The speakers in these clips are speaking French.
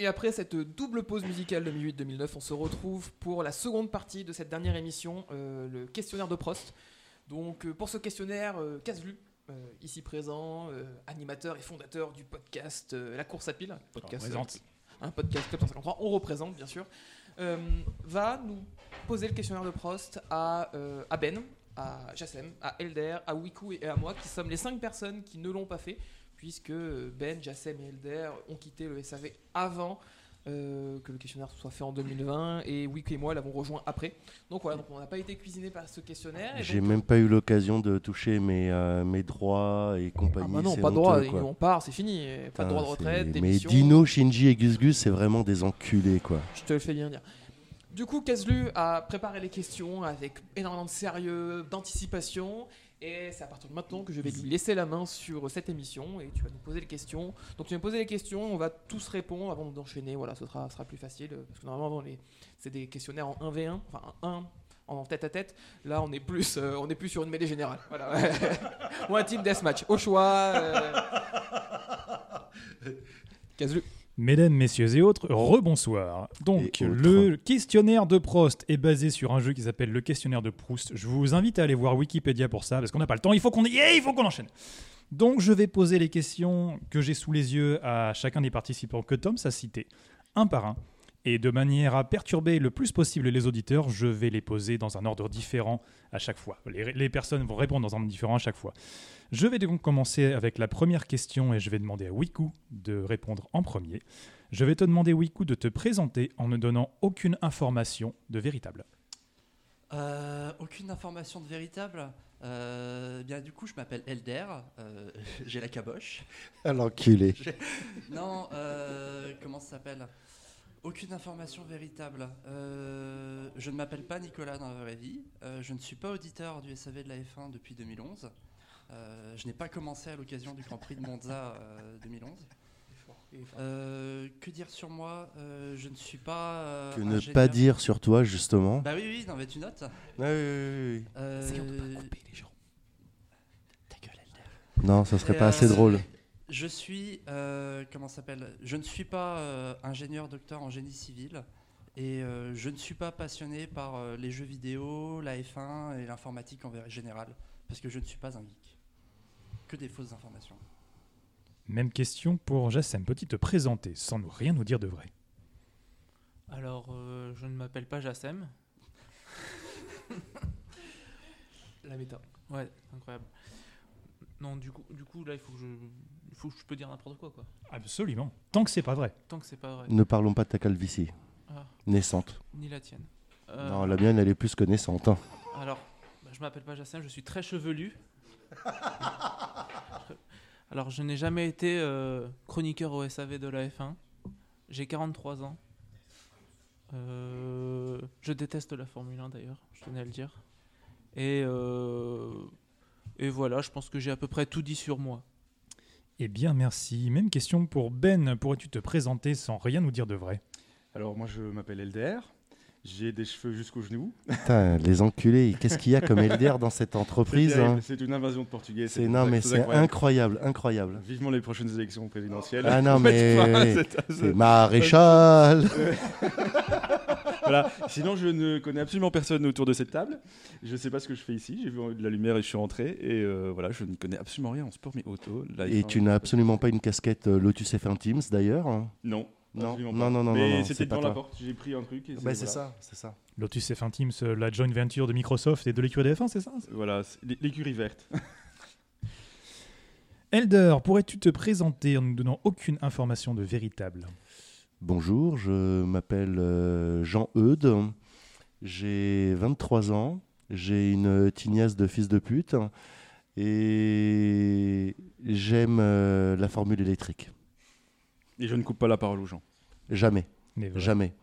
Et après cette double pause musicale 2008-2009, on se retrouve pour la seconde partie de cette dernière émission, euh, le questionnaire de Prost. Donc euh, pour ce questionnaire, euh, Caselu, euh, ici présent, animateur et fondateur du podcast La course à pile, podcast, représente. un podcast Club 153, on représente bien sûr, va nous poser le questionnaire de Prost à, à Ben, à Jassem, à Elder, à Wiku et à moi, qui sommes les cinq personnes qui ne l'ont pas fait, puisque Ben, Jassem et Elder ont quitté le SAV avant euh, que le questionnaire soit fait en 2020, et Wiku et moi l'avons rejoint après. Donc voilà, donc on n'a pas été cuisiné par ce questionnaire. J'ai donc- même pas eu l'occasion de toucher mes, euh, mes droits et Ah compagnie. bah non, pas de droit, quoi. on part, c'est fini. Pas de droit de retraite, Mais. Dino, Shinji et Gus Gus, c'est vraiment des enculés, quoi. Je te le fais bien dire. Du coup, Kazlu a préparé les questions avec énormément de sérieux, d'anticipation. Et c'est à partir de maintenant que je vais lui laisser la main sur cette émission et tu vas nous poser les questions. Donc tu vas me poser les questions, on va tous répondre avant d'enchaîner. Voilà, ce sera, sera plus facile. euh, Parce que normalement, les, c'est des questionnaires en 1v1, enfin un 1 en tête à tête. Là, on est plus, euh, on est plus sur une mêlée générale. Voilà. Ou un team deathmatch. Au choix. Euh... Mesdames, messieurs et autres, rebonsoir. Donc, autres. le questionnaire de Prost est basé sur un jeu qui s'appelle le questionnaire de Proust. Je vous invite à aller voir Wikipédia pour ça, parce qu'on n'a pas le temps. Il faut qu'on Yeah, il faut qu'on enchaîne. Donc, je vais poser les questions que j'ai sous les yeux à chacun des participants que Tom s'est cité, un par un. Et de manière à perturber le plus possible les auditeurs, je vais les poser dans un ordre différent à chaque fois. Les, les personnes vont répondre dans un ordre différent à chaque fois. Je vais donc commencer avec la première question et je vais demander à Wiku de répondre en premier. Je vais te demander, Wiku, de te présenter en ne donnant aucune information de véritable. Euh, aucune information de véritable. Euh, bien, du coup, je m'appelle Elder. euh, J'ai la caboche. À l'enculé. Non, euh, comment ça s'appelle? Aucune information véritable. Euh, je ne m'appelle pas Nicolas dans la vraie vie. Euh, je ne suis pas auditeur du SAV de la F1 depuis 2011. Euh, je n'ai pas commencé à l'occasion du Grand Prix de Monza euh, 2011. Euh, que dire sur moi Euh, Je ne suis pas. euh, Que ne ingénieur. pas dire sur toi, justement. Bah oui, oui, non, mais tu notes. Ah oui, oui, oui, Euh, C'est on peut pas couper les gens. Ta gueule, Elder. Non, ça serait Et, pas euh, assez drôle. Je suis, euh, comment ça s'appelle? Je ne suis pas euh, ingénieur docteur en génie civil et euh, je ne suis pas passionné par euh, les jeux vidéo, la F1 et l'informatique en général parce que je ne suis pas un geek. Que des fausses informations. Même question pour Jassem. Peux-tu te présenter sans nous rien nous dire de vrai? Alors, euh, je ne m'appelle pas Jassem. La méta. Ouais, incroyable. Non, du coup, du coup là, il faut que je, il faut que je peux dire n'importe quoi, quoi. Absolument. Tant que c'est pas vrai. Tant que c'est pas vrai. Ne parlons pas de ta calvitie. Ah, Naissante. ni la tienne. Euh, Non, la mienne, elle est plus que naissante. hein. Alors, bah, je m'appelle pas Jassem, je suis très chevelu. Alors, je n'ai jamais été euh, chroniqueur au SAV de la F1. J'ai 43 ans. Euh, je déteste la Formule 1 d'ailleurs, je tenais à le dire. Et, euh, et voilà, je pense que j'ai à peu près tout dit sur moi. Eh bien, merci. Même question pour Ben. Pourrais-tu te présenter sans rien nous dire de vrai? Alors moi je m'appelle Elder, j'ai des cheveux jusqu'aux genoux. Putain, les enculés, qu'est-ce qu'il y a comme LDR dans cette entreprise C'est hein C'est une invasion de portugais. C'est non, mais c'est incroyable, incroyable. Vivement les prochaines élections présidentielles. Ah non, mais c'est maréchal. voilà. Sinon, je ne connais absolument personne autour de cette table. Je ne sais pas ce que je fais ici. J'ai vu de la lumière et je suis rentré. Et euh, voilà, je ne connais absolument rien en sport, mais auto. Et F1, tu n'as absolument pas une casquette euh, Lotus F1 Teams d'ailleurs hein? Non. Non, non, pas. non, non, Mais c'était c'est devant la porte. J'ai pris un truc. Et Bah, voilà. c'est ça, c'est ça. Lotus F1 Teams, euh, la joint venture de Microsoft et de l'écurie de F1, c'est ça? Voilà, c'est l'é- l'écurie verte. Elder, pourrais-tu te présenter en ne donnant aucune information de véritable? Bonjour, je m'appelle euh, Jean Eudes, j'ai 23 ans, j'ai une tignasse de fils de pute Et j'aime euh, la formule électrique. Et je ne coupe pas la parole aux gens. Jamais, jamais.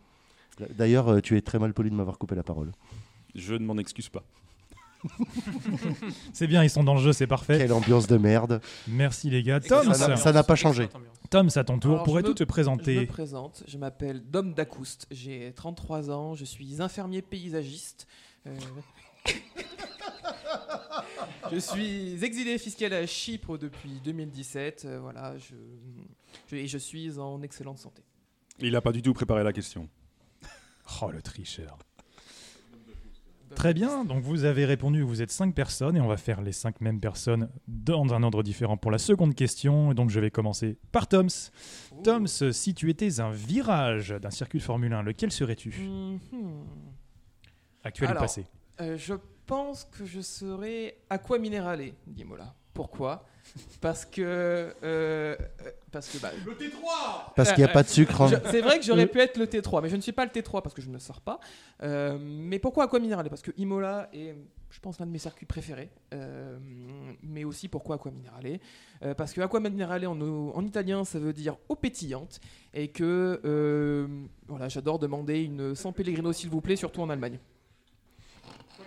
D'ailleurs, euh, tu es très mal poli de m'avoir coupé la parole. Je ne m'en excuse pas. C'est bien, ils sont dans le jeu, c'est parfait. Quelle ambiance de merde. Merci les gars. Tom, Ça n'a- pas changé. Tom, c'est à ton tour. Pourrais-tu te Je me présenter présente, je m'appelle Dom Dacouste, j'ai 33 ans, je suis infirmier paysagiste. euh, je suis exilé fiscal à Chypre depuis 2017, euh, voilà, je, je- et je suis en excellente santé. Il n'a pas du tout préparé la question. Oh, le tricheur. Très bien, donc vous avez répondu, vous êtes cinq personnes et on va faire les cinq mêmes personnes dans un ordre différent pour la seconde question. Et donc je vais commencer par Toms. Toms, si tu étais un virage d'un circuit de Formule 1, lequel serais-tu? Mhm. Actuel ou Alors, passé? Euh, je pense que je serais Aqua Minerale, dit Mola. Pourquoi? Parce que. euh, euh, parce que. bah, Parce qu'il n'y a pas de sucre. hein. Je- C'est vrai que j'aurais pu être le T3, mais je ne suis pas le T3 parce que je ne le sors pas. Euh, mais pourquoi Aqua Minerale Parce que Imola est, je pense, l'un de mes circuits préférés. Euh, mais aussi pourquoi Aqua Minerale Euh, Parce que Aqua Minerale en, en italien, ça veut dire eau pétillante. Et que euh, voilà, j'adore demander une San Pellegrino, s'il vous plaît, surtout en Allemagne.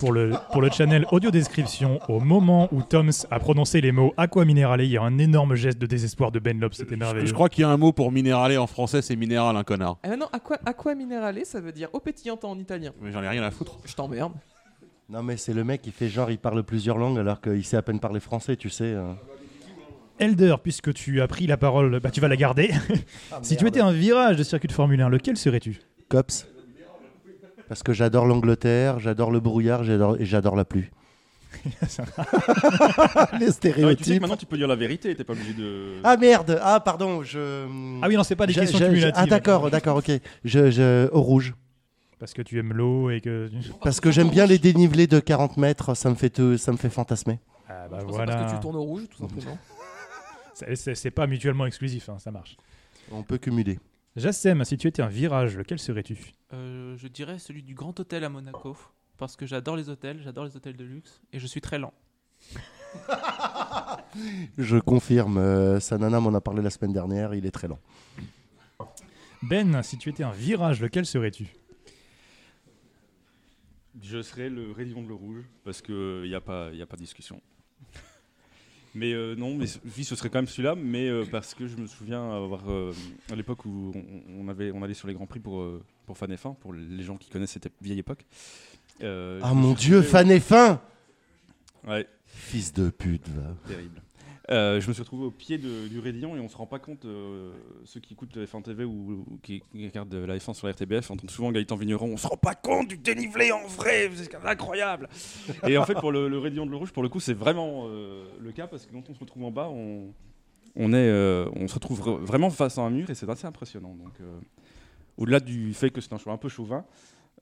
Pour le, pour le channel audio description, au moment où Toms a prononcé les mots aqua minerale, il y a un énorme geste de désespoir de Ben Lop, c'était merveilleux. Je crois qu'il y a un mot pour minéralé en français, c'est minéral, un connard. Ah non, aqua, aqua ça veut dire eau pétillante en italien. Mais j'en ai rien à foutre. Je t'emmerde. Non, mais c'est le mec qui fait genre, il parle plusieurs langues alors qu'il sait à peine parler français, tu sais. euh. Elder, puisque tu as pris la parole, bah, tu vas la garder. si tu étais un virage de circuit de Formule 1, lequel serais-tu? Cops. Parce que j'adore l'Angleterre, j'adore le brouillard j'adore, et j'adore la pluie. Les Ah, tu sais que stéréotypes. maintenant tu peux dire la vérité, t'es pas obligé de. Ah merde, ah pardon, je. Ah oui, non, c'est pas des Je- questions je- cumulatives. Ah d'accord, d'accord, ok. Je, je- au rouge. Parce que tu aimes l'eau et que. Parce que j'aime bien les dénivelés de 40 mètres, ça me fait, te- ça me fait fantasmer. Ah bah voilà. Parce que tu tournes au rouge, tout simplement. C'est- C'est c'est pas mutuellement exclusif, hein, ça marche. On peut cumuler. Jassem, si tu étais un virage, lequel serais-tu? Euh, je dirais celui du Grand Hôtel à Monaco. Parce que j'adore les hôtels, j'adore les hôtels de luxe. Et je suis très lent. Je confirme, euh, Sanana m'en a parlé la semaine dernière, il est très lent. Ben, si tu étais un virage, lequel serais-tu? Je serais le Rayon de le Rouge, parce qu'il n'y a, pas- y a pas de discussion. Mais euh, non, mais oui, ce serait quand même celui-là, mais euh, parce que je me souviens avoir, euh, à l'époque où on, on avait, on allait sur les Grands Prix pour, euh, pour Fan F1, pour les gens qui connaissent cette vieille époque. Ah mon dieu, fan et fin Ouais, Fils de pute, va. terrible. Euh, je me suis retrouvé au pied du Raidillon et on se rend pas compte, euh, ceux qui écoutent F1 TV ou, qui, regardent la F1 sur la RTBF entendent souvent Gaëtan Vigneron, on se rend pas compte du dénivelé en vrai, c'est incroyable. et en fait pour le, le de l'eau rouge, pour le coup c'est vraiment euh, le cas parce que quand on se retrouve en bas, on, est, on se retrouve vra- vraiment face à un mur et c'est assez impressionnant. Donc au-delà du fait que c'est un choix un peu chauvin,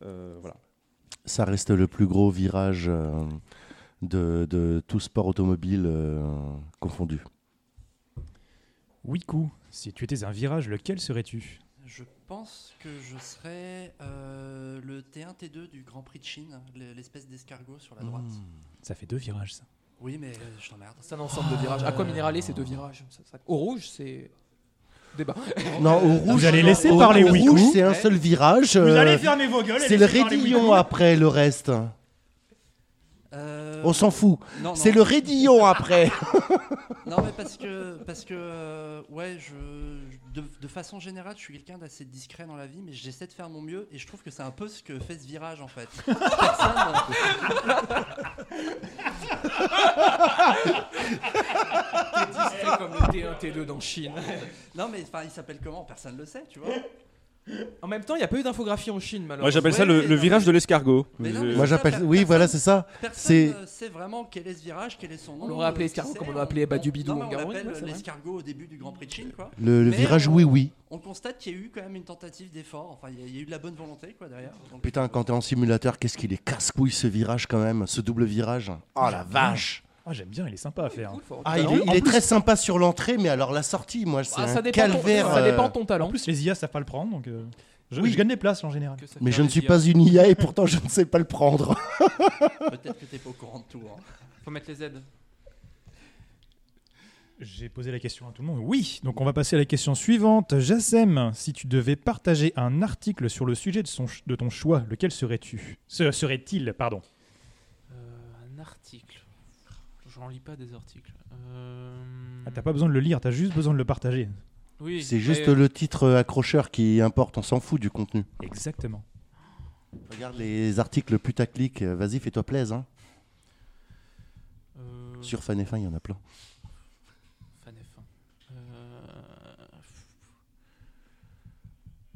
voilà. Ça reste le plus gros virage de, de tout sport automobile euh, confondu. Wiku, si tu étais un virage, lequel serais-tu? Je pense que je serais euh, le T1 T2 du Grand Prix de Chine, l'e- l'espèce d'escargot sur la droite. Ça fait deux virages, ça. Oui, mais euh, je t'emmerde. C'est un ensemble de virages. Aqua Minerale, c'est deux virages. Ça- ça- Au rouge, c'est. Débat. Non, au rouge, allez laisser au- parler au Wiku. rouge, c'est un seul virage. euh, fermer vos gueules c'est le raidillon après le reste. Euh, On s'en fout. C'est le raidillon après. Non, mais parce que, parce que euh, ouais, je, de, de façon générale, je suis quelqu'un d'assez discret dans la vie, mais j'essaie de faire mon mieux et je trouve que c'est un peu ce que fait ce virage en fait. Personne. C'est comme le T1, T2 dans Chine. non, mais enfin, il s'appelle comment? Personne le sait, tu vois. En même temps, il n'y a pas eu d'infographie en Chine, malheureusement. Moi j'appelle ça le, virage de l'escargot. Mais non, Je- mais Moi ça, j'appelle. per- Oui, personne- voilà, c'est ça. Personne C'est- ne sait vraiment quel est ce virage, quel est son nom. On l'aurait appelé euh, escargot, comme on a appelé Badubidou en on Garonne, l'appelle ouais, c'est vrai. l'escargot au début du Grand Prix de Chine, quoi. Le, le Mais virage on- oui oui. On constate qu'il y a eu quand même une tentative d'effort. Enfin, il y, a- il y a eu de la bonne volonté, quoi, derrière. Donc, Putain, quand t'es en simulateur, qu'est-ce qu'il est casse-couille ce virage quand même, ce double virage. Oh la vache. Ah, j'aime bien, il est sympa à faire. Cool, faut- Ah, il est, il plus- est très sympa sur l'entrée, mais alors la sortie, moi, c'est Ah, un dépend, ton, calvaire. ça dépend euh, ton talent. En plus, les IA savent pas le prendre, donc euh, je, Oui. je gagne des places en général. Mais je ne suis IA. pas une IA et pourtant je ne sais pas le prendre. peut-être que t'es pas au courant de tout. hein. Faut mettre les aides. J'ai posé la question à tout le monde. Oui, donc on va passer à la question suivante. Jassem, si tu devais partager un article sur le sujet de, son ch- de ton choix, lequel serais-tu? Se- Serait-il, pardon Euh, un article. J'en lis pas des articles. Euh, ah, T'as pas besoin de le lire, t'as juste besoin de le partager. Oui, C'est juste mais- le titre accrocheur qui importe, on s'en fout du contenu. Exactement. Regarde les articles putaclic, euh, vas-y, fais-toi plaisir. Hein. euh, Sur Fan F1, il y en a plein. Fan F1. Euh,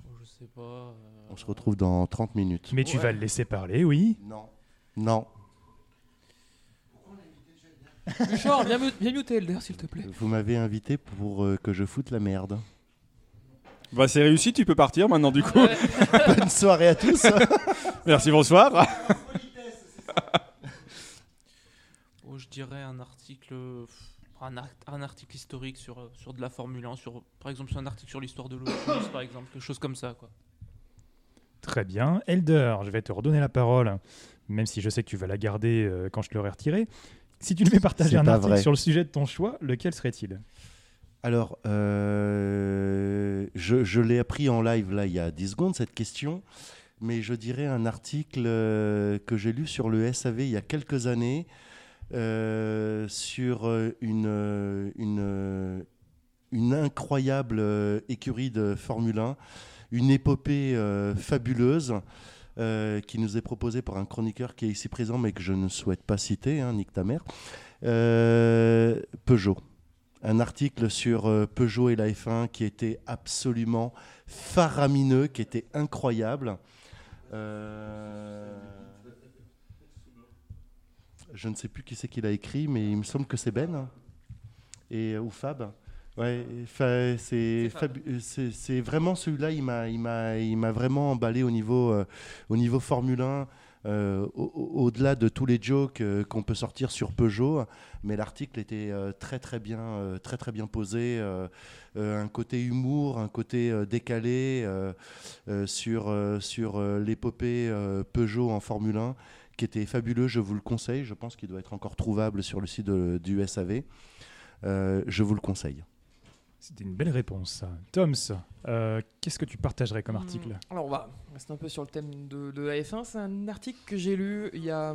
oh, je sais pas. euh, On se retrouve dans 30 minutes. Mais tu vas le laisser parler, oui. Non. Non. Bouchard, viens, viens muter Elder, s'il te plaît. Vous m'avez invité pour euh, que je foute la merde. Bah, c'est réussi, tu peux partir maintenant du coup. Ouais. Bonne soirée à tous. Merci, bonsoir. oh, je dirais un article. Un, ar- un article historique sur, euh, sur de la Formule 1, sur, par exemple sur un article sur l'histoire de Lotus, par exemple, quelque chose comme ça. Quoi. Très bien. Elder, je vais te redonner la parole, même si je sais que tu vas la garder euh, quand je te l'aurai retirée. Si tu devais partager un article vrai. sur le sujet de ton choix, lequel serait-il? Alors, euh, je, je l'ai appris en live là il y a 10 secondes cette question, mais je dirais un article euh, que j'ai lu sur le SAV il y a quelques années euh, sur une, une, une incroyable écurie de Formule 1, une épopée fabuleuse. Euh, qui nous est proposée par un chroniqueur qui est ici présent mais que je ne souhaite pas citer, hein, nique ta Euh, Peugeot un article sur euh, Peugeot et la F1 qui était absolument faramineux, qui était incroyable. Je ne sais plus qui c'est qui l'a écrit, mais il me semble que c'est Ben hein. et ou Fab. Ouais, c'est euh, c'est c'est vraiment celui-là. Il m'a, il m'a, il m'a vraiment emballé au niveau, euh, au niveau Formule 1. euh, au- au- au-delà de tous les jokes euh, qu'on peut sortir sur Peugeot, mais l'article était très très bien, très très bien posé, un côté humour, un côté décalé sur sur l'épopée Peugeot en Formule 1, qui était fabuleux. Je vous le conseille. Je pense qu'il doit être encore trouvable sur le site de- du SAV. Je vous le conseille. C'était une belle réponse, ça. Toms, euh, qu'est-ce que tu partagerais comme article Hmm, Alors on va rester un peu sur le thème de, de la F1. C'est un article que j'ai lu il y a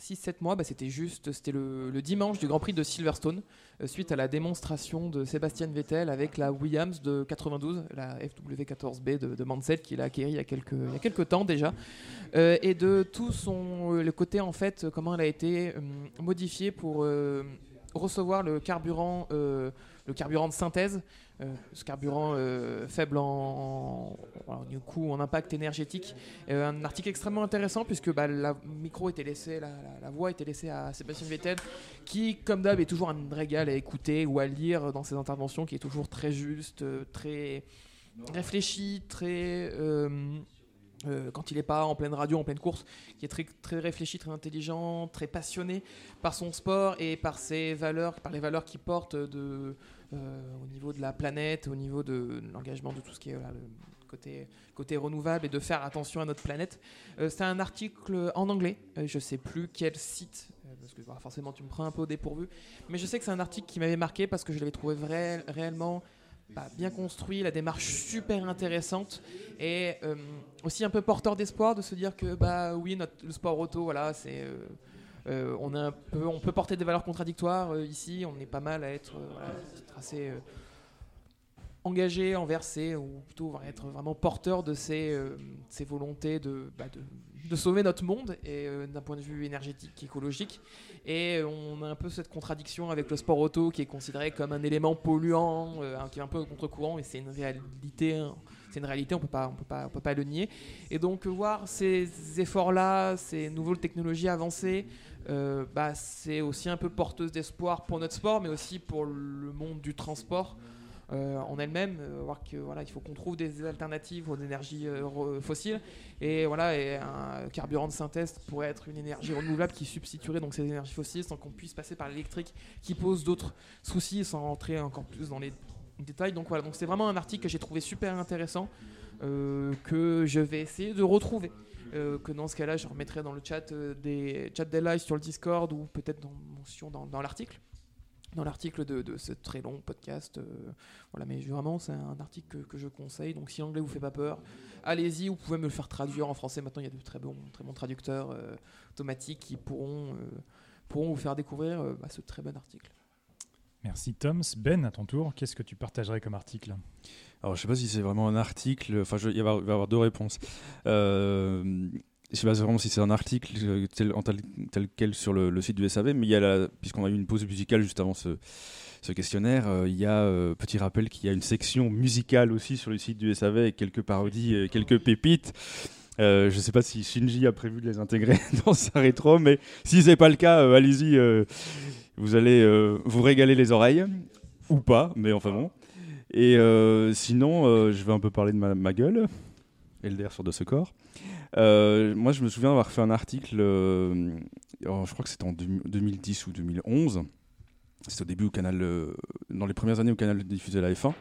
6-7 mois. Bah, c'était juste, c'était le, le dimanche du Grand Prix de Silverstone, euh, suite à la démonstration de Sébastien Vettel avec la Williams de 92, la FW14B de, de Mansell qu'il a acquérie il y a quelques, il y a quelques temps déjà. Euh, et de tout son, le côté en fait, comment elle a été euh, modifiée pour euh, recevoir le carburant, euh, le carburant de synthèse, euh, ce carburant euh, faible en, en- en impact énergétique. Euh, un article extrêmement intéressant puisque bah, la micro était laissé, la, voix était laissée à Sébastien Vettel, qui comme d'hab est toujours un régal à écouter ou à lire dans ses interventions, qui est toujours très juste, très réfléchi, très quand il n'est pas en pleine radio, en pleine course, qui est très, très réfléchi, très intelligent, très passionné par son sport et par ses valeurs, par les valeurs qu'il porte de, au niveau de la planète, au niveau de l'engagement de tout ce qui est côté, côté renouvelable et de faire attention à notre planète. Euh, c'est un article en anglais, euh, je sais plus quel site, euh, parce que forcément tu me prends un peu au dépourvu, mais je sais que c'est un article qui m'avait marqué parce que je l'avais trouvé vrai, réellement bah, bien construit, la démarche super intéressante et euh, aussi un peu porteur d'espoir de se dire que bah oui notre, le sport auto voilà c'est euh, euh, on, peut porter des valeurs contradictoires euh, ici on est pas mal à être, euh, assez engagé envers ou plutôt va être vraiment porteur de ces, volontés de, bah, de, sauver notre monde d'un point de vue énergétique écologique et on a un peu cette contradiction avec le sport auto qui est considéré comme un élément polluant qui est un peu contre-courant et c'est une réalité hein. c'est une réalité on on peut pas le nier et donc voir ces efforts là ces nouvelles technologies avancées euh, bah, c'est aussi un peu porteuse d'espoir pour notre sport mais aussi pour le monde du transport euh, en elle-même, euh, voir que voilà, il faut qu'on trouve des alternatives aux énergies fossiles et voilà, un carburant de synthèse pourrait être une énergie renouvelable qui substituerait donc ces énergies fossiles sans qu'on puisse passer par l'électrique, qui pose d'autres soucis sans rentrer encore plus dans les détails. Donc voilà, c'est vraiment un article que j'ai trouvé super intéressant que je vais essayer de retrouver. Euh, que dans ce cas-là, je remettrai dans le chat euh, des chat des lives sur le Discord ou peut-être dans mention dans, l'article. dans l'article de, ce très long podcast. euh, voilà, mais vraiment, c'est un article que, je conseille. Donc, si l'anglais vous fait pas peur, allez-y. Vous pouvez me le faire traduire en français. Maintenant, il y a de très bons, traducteurs automatiques qui pourront, pourront vous faire découvrir bah, ce très bon article. Merci Toms. Ben, à ton tour, qu'est-ce que tu partagerais comme article? Alors, je sais pas si c'est vraiment un article. Enfin, il va y avoir, deux réponses. Euh, je sais pas vraiment si c'est un article euh, tel, tel, tel quel sur le, site du SAV, mais puisqu'on a eu une pause musicale juste avant ce, questionnaire, euh, il y a euh, petit rappel qu'il y a une section musicale aussi sur le site du SAV avec quelques parodies, et quelques pépites. Euh, je sais pas si Shinji a prévu de les intégrer dans sa rétro, mais si c'est pas le cas, euh, allez-y. euh, vous allez euh, vous régaler les oreilles ou pas, mais enfin bon. Et euh, sinon, euh, je vais un peu parler de ma, gueule, LDR sur de ce. Euh, moi, je me souviens d'avoir fait un article, je crois que c'était en deux- 2010 ou 2011. C'était au début au canal, dans les premières années au canal diffusait la F1.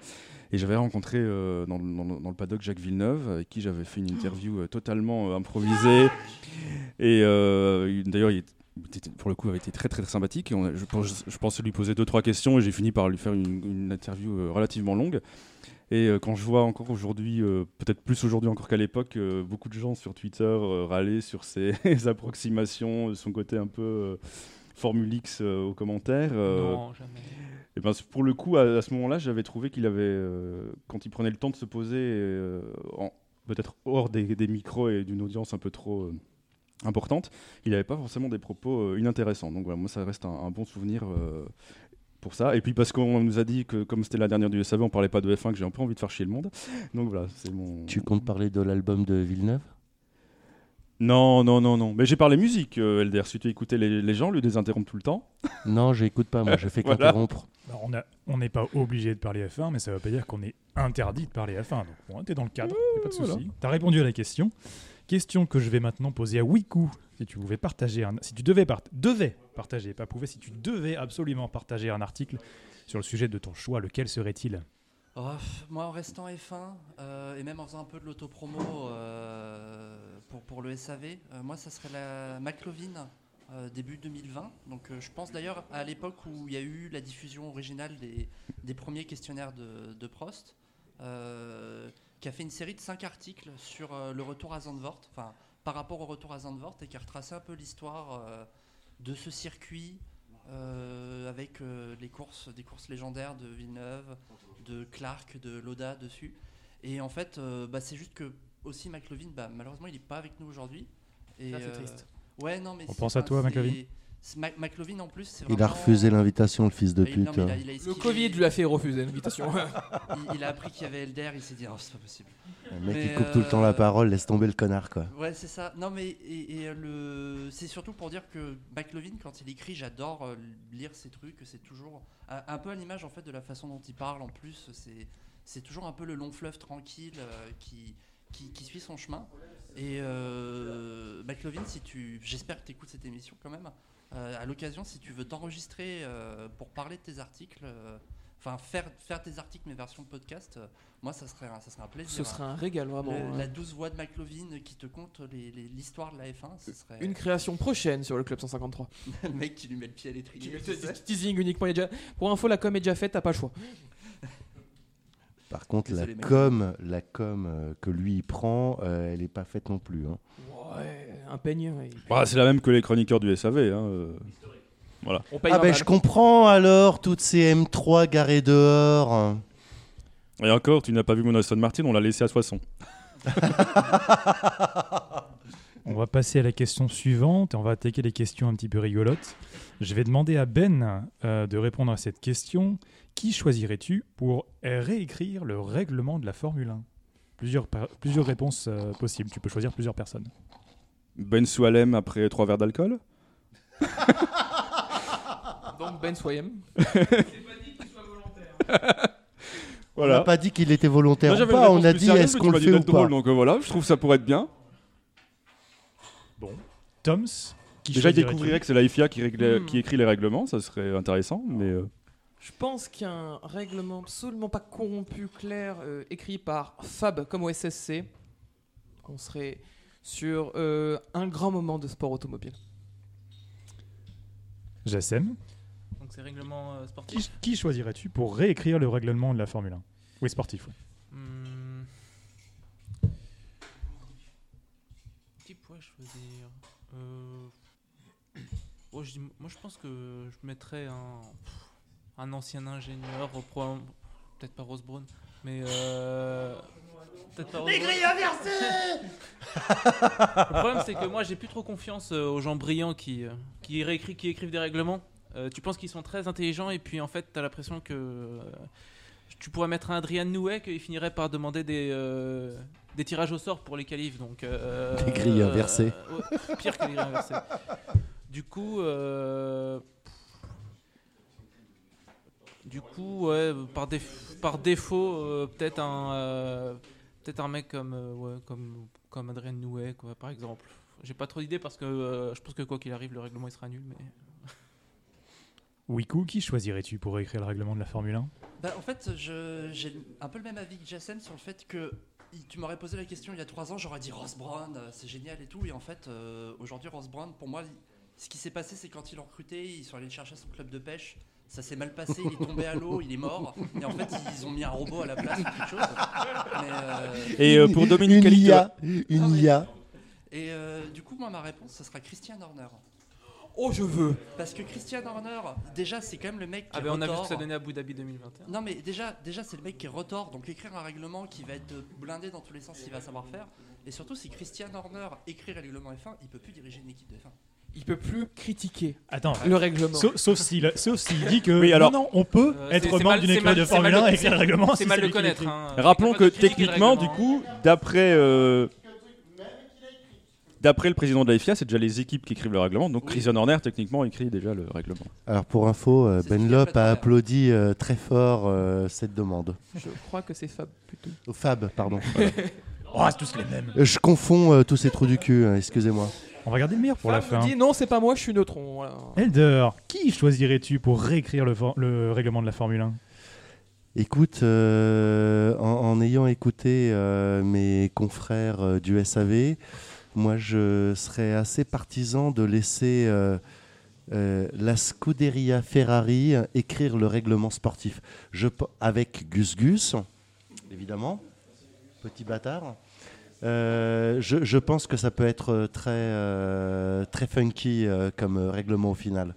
Et j'avais rencontré dans, le- paddock Jacques Villeneuve, avec qui j'avais fait une interview totalement improvisée. Et il- d'ailleurs, il, pour le coup, avait été très très, très sympathique. Et on a- je, pensais lui poser deux trois questions et j'ai fini par lui faire une, une interview euh, relativement longue. Et euh, quand je vois encore aujourd'hui, euh, peut-être plus aujourd'hui encore qu'à l'époque, euh, beaucoup de gens sur Twitter euh, râler sur ses approximations, son côté un peu Formule X aux commentaires. Non, jamais. et ben, pour le coup, à, à ce moment-là, j'avais trouvé qu'il avait, quand il prenait le temps de se poser, peut-être hors des, des micros et d'une audience un peu trop importante, il n'avait pas forcément des propos euh, inintéressants. Donc voilà, moi, ça reste un, un bon souvenir euh, pour ça. Et puis parce qu'on nous a dit que comme c'était la dernière du SAV, on parlait pas de F1, que j'ai un peu envie de faire chier le monde. Donc voilà, c'est mon. Tu comptes parler de l'album de Villeneuve? Non, non, non, non. Mais j'ai parlé musique, euh, LDR. Si tu écoutais les, les gens, lui les interrompre tout le temps. Non, j'écoute pas, moi je fais qu'interrompre. On n'est pas obligé de parler F1, mais ça ne veut pas dire qu'on est interdit de parler F1. Donc, bon, t'es dans le cadre, y a pas de souci. voilà. T'as répondu à la question. Question que je vais maintenant poser à Wiku. Si tu pouvais partager un, si tu devais, part- devais partager, pas pouvais, si tu devais absolument partager un article sur le sujet de ton choix, lequel serait-il? Moi, en restant F1 euh, et même en faisant un peu de l'autopromo euh, pour, pour le SAV, euh, moi, ça serait la McLovin début 2020. Donc, je pense d'ailleurs à l'époque où il y a eu la diffusion originale des, des premiers questionnaires de, de Prost, qui a fait une série de cinq articles sur euh, le retour à Zandvoort, enfin, par rapport au retour à Zandvoort, et qui a retracé un peu l'histoire euh, de ce circuit. euh, avec euh, les courses, des courses légendaires de Villeneuve, de Clark, de Loda dessus. Et en fait, euh, bah, c'est juste que aussi McLovin, bah, malheureusement, il n'est pas avec nous aujourd'hui. Et, Ça, c'est euh, triste. Ouais, non, mais On c'est- pense à toi, c'est- McLovin. McLovin en plus, c'est Il a vraiment- refusé l'invitation, le fils de non, pute. mais il a- il a Le Covid lui a fait refuser l'invitation. il, il a appris qu'il y avait Elder, il s'est dit, oh, c'est pas possible. Le mec, Mais, il coupe tout le temps la euh, parole, laisse tomber le connard, quoi. Ouais, c'est ça. Non, mais et, et, euh, le... c'est surtout pour dire que McLovin, quand il écrit, j'adore euh, lire ses trucs. C'est toujours un, un peu à l'image en fait de la façon dont il parle. En plus, c'est c'est toujours un peu le long fleuve tranquille euh, qui, qui qui suit son chemin. Et euh, McLovin, si tu, j'espère que tu écoutes cette émission quand même. Euh, à l'occasion, si tu veux t'enregistrer euh, pour parler de tes articles, euh, enfin faire faire tes articles mais version podcast, euh, moi ça serait un, ça serait un plaisir. Ce serait un régal, vraiment. Le- hein. la douce voix de McLovin qui te conte les- les- l'histoire de la F1, ce serait Une création prochaine sur le Club 153. le mec qui lui met le pied à l'étrier. Teasing uniquement. il y a déjà- Pour info, la com est déjà faite, t'as pas le choix. Par contre, Désolé, la mec. com, la com euh, que lui prend, euh, elle est pas faite non plus. hein. Ouais, un peigne. ouais. Bah, c'est la même que les chroniqueurs du SAV. Hein, euh. On paye Ah ben je comprends alors toutes ces M3 garées dehors. Et encore, tu n'as pas vu mon Aston Martin, on l'a laissé à Soissons. On va passer à la question suivante et on va attaquer les questions un petit peu rigolotes. Je vais demander à Ben euh, de répondre à cette question. Qui choisirais-tu pour réécrire le règlement de la Formule 1 Plusieurs, plusieurs réponses euh, possibles. Tu peux choisir plusieurs personnes. Ben Soualem après trois verres d'alcool? Donc Ben Swayem. On n'a pas dit qu'il était volontaire ou pas, on a dit est-ce qu'on le fait ou pas? donc euh, voilà, je trouve ça pourrait être bien. Toms qui Déjà, il choisirais-tu? découvrirait que c'est la FIA qui, réglait- Hmm. qui écrit les règlements, ça serait intéressant, mais euh, Je pense qu'un règlement absolument pas corrompu, clair, euh, écrit par Fab comme au SSC, on serait sur euh, un grand moment de sport automobile. Jassem. Donc c'est règlement euh, sportif. Qui, qui choisirais-tu pour réécrire le règlement de la Formule 1 Oui, sportif. ouais. Hmm. Qui pourrait choisir? Euh, oh, je dis- Moi, je pense que je mettrais un, un ancien ingénieur, peut-être pas Rose Brown, mais euh, peut-être pas Rose Brown. Le problème, c'est que moi, j'ai plus trop confiance euh, aux gens brillants qui, euh, qui, qui écrivent des règlements. Euh, tu penses qu'ils sont très intelligents et puis en fait, tu as l'impression que euh, tu pourrais mettre un Adrian Nouet qu'il finirait par demander des, euh, des tirages au sort pour les qualifs. Donc, euh, Des grilles euh, inversées. ouais, pire que les grilles inversées. Du coup, euh, du coup, ouais, par, déf- par défaut, euh, peut-être un, euh, peut-être un mec comme, euh, ouais, comme, comme Adrien Nouet, quoi, par exemple. J'ai pas trop d'idées parce que euh, je pense que quoi qu'il arrive, le règlement il sera nul. Mais Wiku, qui choisirais-tu pour réécrire le règlement de la Formule 1 Bah, en fait, je- j'ai un peu le même avis que Jason sur le fait que tu m'aurais posé la question il y a trois ans, j'aurais dit Ross Brown, c'est génial et tout. Et en fait, euh, aujourd'hui, Ross Brown, pour moi, ce qui s'est passé, c'est quand ils l'ont recruté, ils sont allés le chercher à son club de pêche. Ça s'est mal passé, il est tombé à l'eau, il est mort. Et en fait, ils ont mis un robot à la place ou quelque chose. Mais, euh, Et euh, pour Dominique une IA, une Ah. IA. et euh, du coup, moi, ma réponse, ce sera Christian Horner. Oh, je veux Parce que Christian Horner, déjà, c'est quand même le mec qui ah ben, on a vu ce que ça donnait à Abu Dhabi 2021. Non mais déjà, déjà c'est le mec qui est retort, donc écrire un règlement qui va être blindé dans tous les sens, il va savoir faire. Et surtout, si Christian Horner écrit le règlement F1, il peut plus diriger une équipe de F1. Il peut plus critiquer Attends, le règlement. sauf, sauf s'il sauf s'il dit que Oui, alors- non, non, on peut Euh, être c'est- membre mal- d'une c'est équipe mal- de c'est Formule mal 1 de- et écrire le règlement. C'est si mal de lui qui connaître. l'écrit. hein. Rappelons que critiquer le techniquement, du règlement. coup, d'après euh, d'après le président de la FIA, c'est déjà les équipes qui écrivent le règlement. Donc Christian Horner, techniquement, écrit déjà le règlement. Alors pour info, euh, C'est Ben Lop a applaudi euh, très fort euh, cette demande. Je crois que c'est Fab plutôt. Oh, Fab, pardon. Oh, c'est tous les mêmes. Euh, Je confonds euh, tous ces trous du cul, hein, excusez-moi. On va garder le meilleur pour la fin. dit non, c'est pas moi, je suis neutron. voilà. Elder, qui choisirais-tu pour réécrire le, règlement de la Formule 1 Écoute, euh, en, en ayant écouté euh, mes confrères euh, du SAV, moi je serais assez partisan de laisser euh, euh, la Scuderia Ferrari écrire le règlement sportif. Je, avec Gus Gus, évidemment, petit bâtard. Euh, je, je pense que ça peut être très, euh, très funky euh, comme euh, règlement au final.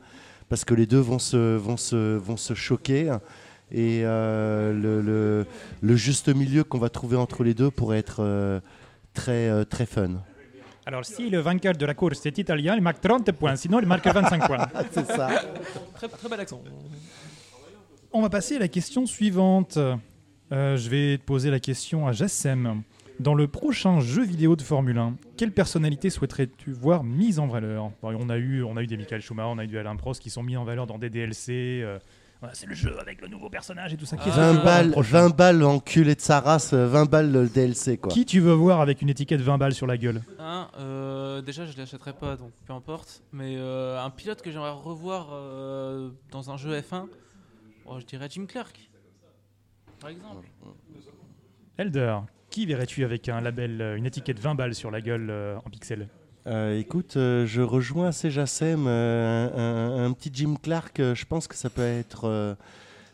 Parce que les deux vont se, vont se, vont se choquer. Et euh, le, le- le juste milieu qu'on va trouver entre les deux pourrait être euh, très, euh, très fun. Alors, si le vainqueur de la course est italien, il marque 30 points, sinon il marque 25 points. C'est ça. Très, très bel accent. On va passer à la question suivante. Euh, je vais poser la question à Jassem. Dans le prochain jeu vidéo de Formule 1, quelle personnalité souhaiterais-tu voir mise en valeur? Bon, on, a eu, on a eu des Michael Schumacher, on a eu du Alain Prost qui sont mis en valeur dans des DLC. euh, voilà, c'est le jeu avec le nouveau personnage et tout ça. Qui est-ce que tu 20 veux voir dans le balles, prochain 20 balles enculé de sa race, euh, 20 balles le DLC quoi. Qui tu veux voir avec une étiquette 20 balles sur la gueule? Euh, déjà, je l'achèterai pas, donc peu importe. Mais euh, un pilote que j'aimerais revoir euh, dans un jeu F1, oh, je dirais Jim Clark, par exemple. Elder, qui verrais-tu avec un label, euh, une étiquette 20 balles sur la gueule euh, en pixels Euh, écoute, je rejoins assez Jassem, euh, un, petit Jim Clark, je pense que ça peut être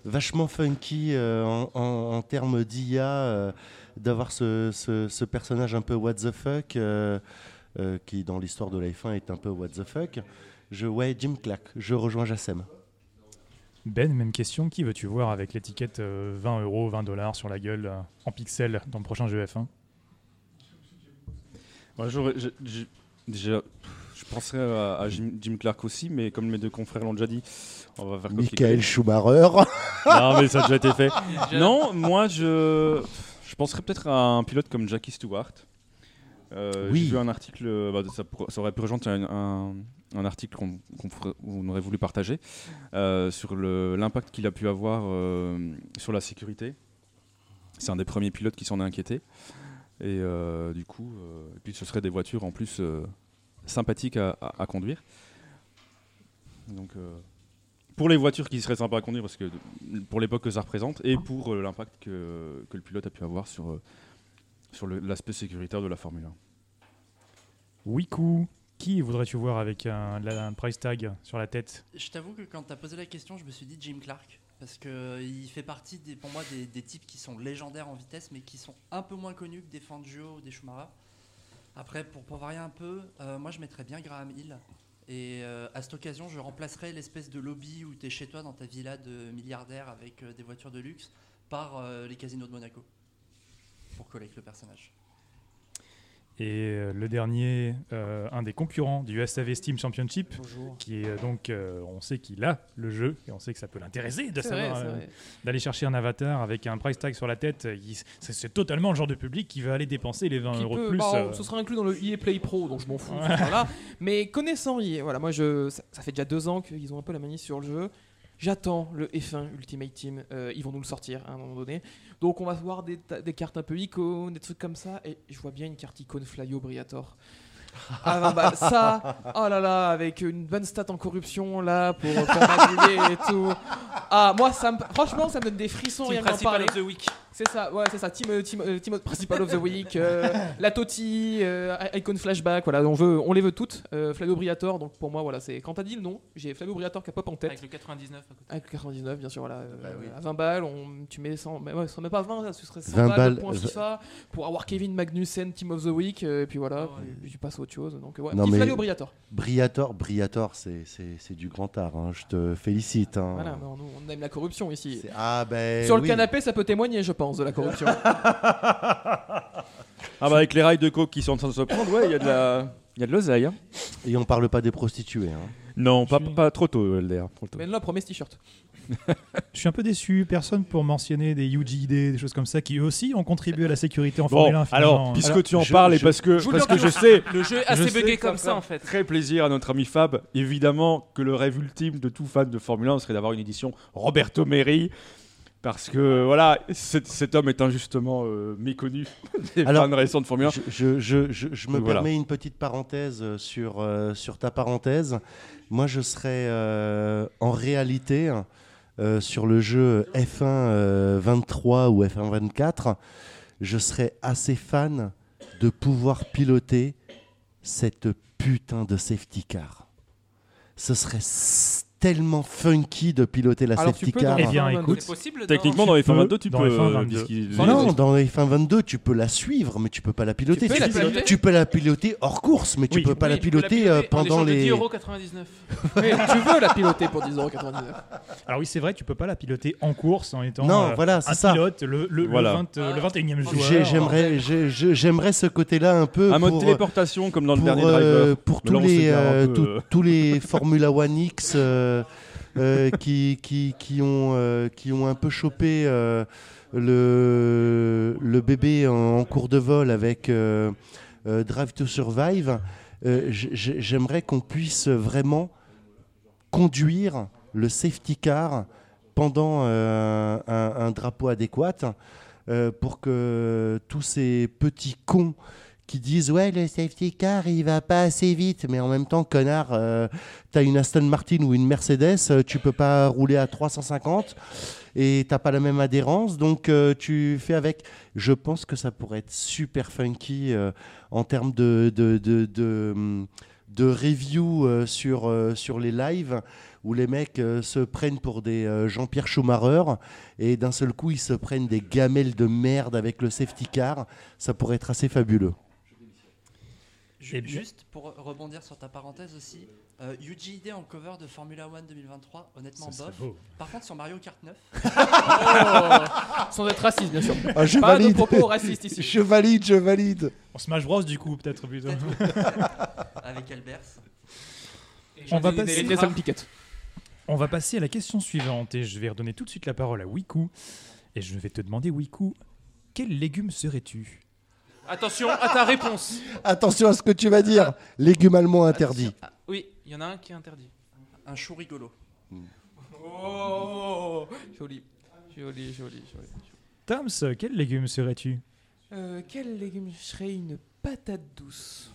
vachement funky en, termes d'IA, d'avoir ce, ce- personnage un peu what the fuck, qui dans l'histoire de la F1 est un peu what the fuck. Je, ouais, Jim Clark, je rejoins Jassem. Ben, même question, qui veux-tu voir avec l'étiquette euh, 20 euros, 20 dollars sur la gueule euh, en pixels dans le prochain jeu F1 Moi, j'aurais- j'ai- j'ai- déjà, je penserais à, à Jim, Jim Clark aussi, mais comme mes deux confrères l'ont déjà dit, on va faire Michael. Schumacher. Non, mais ça a déjà été fait. Non, moi, je, je penserais peut-être à un pilote comme Jackie Stewart. Euh, Oui. J'ai vu un article, euh, bah, ça, aurait pu rejoindre un, un- un article qu'on aurait voulu partager euh, sur l'impact qu'il a pu avoir euh, sur la sécurité. C'est un des premiers pilotes qui s'en est inquiété. Et euh, du coup, puis ce serait des voitures en plus sympathiques à, conduire. Donc, pour les voitures qui seraient sympas à conduire, parce que pour l'époque que ça représente, et pour l'impact que, le pilote a pu avoir sur, l'aspect sécuritaire de la Formule 1. Wiku, Qui voudrais-tu voir avec un, price tag sur la tête? Je t'avoue que quand tu as posé la question, je me suis dit Jim Clark. Parce qu'il fait partie, pour moi, des, types qui sont légendaires en vitesse, mais qui sont un peu moins connus que des Fangio ou des Schumacher. Après, pour, varier un peu, euh, moi je mettrais bien Graham Hill. Et euh, à cette occasion, je remplacerais l'espèce de lobby où tu es chez toi dans ta villa de milliardaire avec euh, des voitures de luxe par euh, les casinos de Monaco. Pour coller avec le personnage. Et euh, le dernier, euh, un des concurrents du SAV Steam Championship, Bonjour. qui est donc, euh, on sait qu'il a le jeu et on sait que ça peut l'intéresser de savoir euh, d'aller chercher un avatar avec un price tag sur la tête. C'est totalement le genre de public qui va aller dépenser les 20 Qui euros peut- de plus. bah, Ce sera inclus dans le EA Play Pro, donc je m'en fous. Ouais. voilà. Mais connaissant EA, voilà, moi je, ça, ça fait déjà deux ans qu'ils ont un peu la manie sur le jeu. J'attends le F1 Ultimate Team. euh, ils vont nous le sortir à un moment donné. Donc on va voir des, cartes un peu icônes, des trucs comme ça. Et je vois bien une carte icône Flyo Briator. Ah, 20 balles. Ça, oh là là, avec une bonne stat en corruption là pour, pour et tout. Ah, moi, ça me, franchement, ça me donne des frissons rien qu'en parler. the week. C'est ça, ouais, c'est ça. Team, euh, team, euh, team principal of the week, euh, la Toti, euh, Icon Flashback, voilà, on, veut, on les veut toutes. Euh, Flavio Briator, donc pour moi, voilà, c'est quand t'as dit le nom, j'ai Flavio Briator qui a pop en tête. Avec le 99 à côté. Avec le 99, bien sûr, voilà. euh, Bah oui. À 20 balles, on, tu mets 100, mais ouais, ce serait même pas 20, ce serait 100 20 balles, balles, FIFA pour avoir Kevin Magnussen, Team of the Week, euh, et puis voilà, Ah ouais. puis tu passes à autre chose. Donc, ouais, Non, mais- Flavio Briator. Briator, Briator, c'est- c'est c'est du grand art. hein. Je te félicite. hein. Voilà, nous, on aime la corruption ici. Ah ben. Sur le oui. canapé, ça peut témoigner, je pense, de la corruption. Ah bah avec les rails de coke qui sont en train de se prendre, ouais, il y a de la, il y a de l'oseille. Hein. Et on parle pas des prostituées. hein. Non, pas, suis- pas trop tôt, LDR. trop tôt. mais là, ce t-shirt. Je suis un peu déçu, personne pour mentionner des UGID, des choses comme ça, qui eux aussi ont contribué à la sécurité en Bon, Formule 1. finalement. alors, puisque Alors, tu en je- parles et parce que, je parce que je sais, Le jeu est assez bugué comme ça en fait. très plaisir à notre ami Fab. Évidemment que le rêve ultime de tout fan de Formule 1 serait d'avoir une édition Roberto Meri. Parce que voilà, cet, cet homme est injustement euh, méconnu des Alors, fans récents de Formule 1. Je, je- je- je- je me Donc voilà. permets une petite parenthèse euh, sur, euh, sur ta parenthèse. Moi, je serais euh, en réalité sur le jeu F1 euh, 23 ou F1 24, je serais assez fan de pouvoir piloter cette putain de safety car. Ce serait tellement funky de piloter la Alors, tu safety dans car. Eh bien, F1 écoute, C'est possible dans- Techniquement, dans les peux, F1 tu dans peux. F1 euh, 22. puisqu'il- Non, dans les F1 22, tu peux la suivre, mais tu peux pas la piloter. Tu peux la piloter tu peux la piloter hors course, mais tu Oui, peux pas la piloter euh, pendant les. 10,99€. Mais tu veux la piloter pour 10,99€. Alors oui, c'est vrai, tu peux pas la piloter en course en étant Non, euh, voilà, un c'est ça. pilote, le, le, Voilà. le, 20, euh, le 21e joueur. J'ai- J'aimerais, j'ai- je- j'aimerais ce côté-là un peu Un mode pour, téléportation comme dans le pour, dernier euh, Driver. pour Mais là, tous on les s'égare un euh, peu, tous- euh. tous les Formula One X euh, qui, qui, qui ont euh, qui ont un peu chopé euh, le le bébé en, cours de vol avec euh, euh, Drive to Survive. euh, J'aimerais qu'on puisse vraiment conduire le safety car pendant euh, un, un drapeau adéquat euh, pour que tous ces petits cons qui disent ouais le safety car il va pas assez vite. Mais en même temps connard euh, t'as une Aston Martin ou une Mercedes euh, tu peux pas rouler à 350 et t'as pas la même adhérence. Donc euh, tu fais avec. Je pense que ça pourrait être super funky euh, en termes de de, de, de, review sur, sur les lives où les mecs se prennent pour des Jean-Pierre Schumacher et d'un seul coup ils se prennent des gamelles de merde avec le safety car. Ça pourrait être assez fabuleux Bien- Juste pour rebondir sur ta parenthèse aussi, euh, Yuji Ide en cover de Formula One 2023, honnêtement Ça bof. beau. Par contre, sur Mario Kart 9, Oh, sans être raciste, bien sûr. Ah, je Pas de valide. propos racistes ici. Je valide, je valide. En Smash Bros, du coup, peut-être plutôt. avec Albers. On va Et passer-. On va passer à la question suivante et je vais redonner tout de suite la parole à Wiku. Et je vais te demander, Wiku, quel légume serais-tu? Attention à ta réponse. Attention à ce que tu vas dire. Légumes allemands interdits. Ah, oui, il y en a un qui est interdit. Un chou rigolo. Oh, joli. Joli, joli, joli. Tams, quel légume serais-tu? Euh, quel légume je serais une patate douce?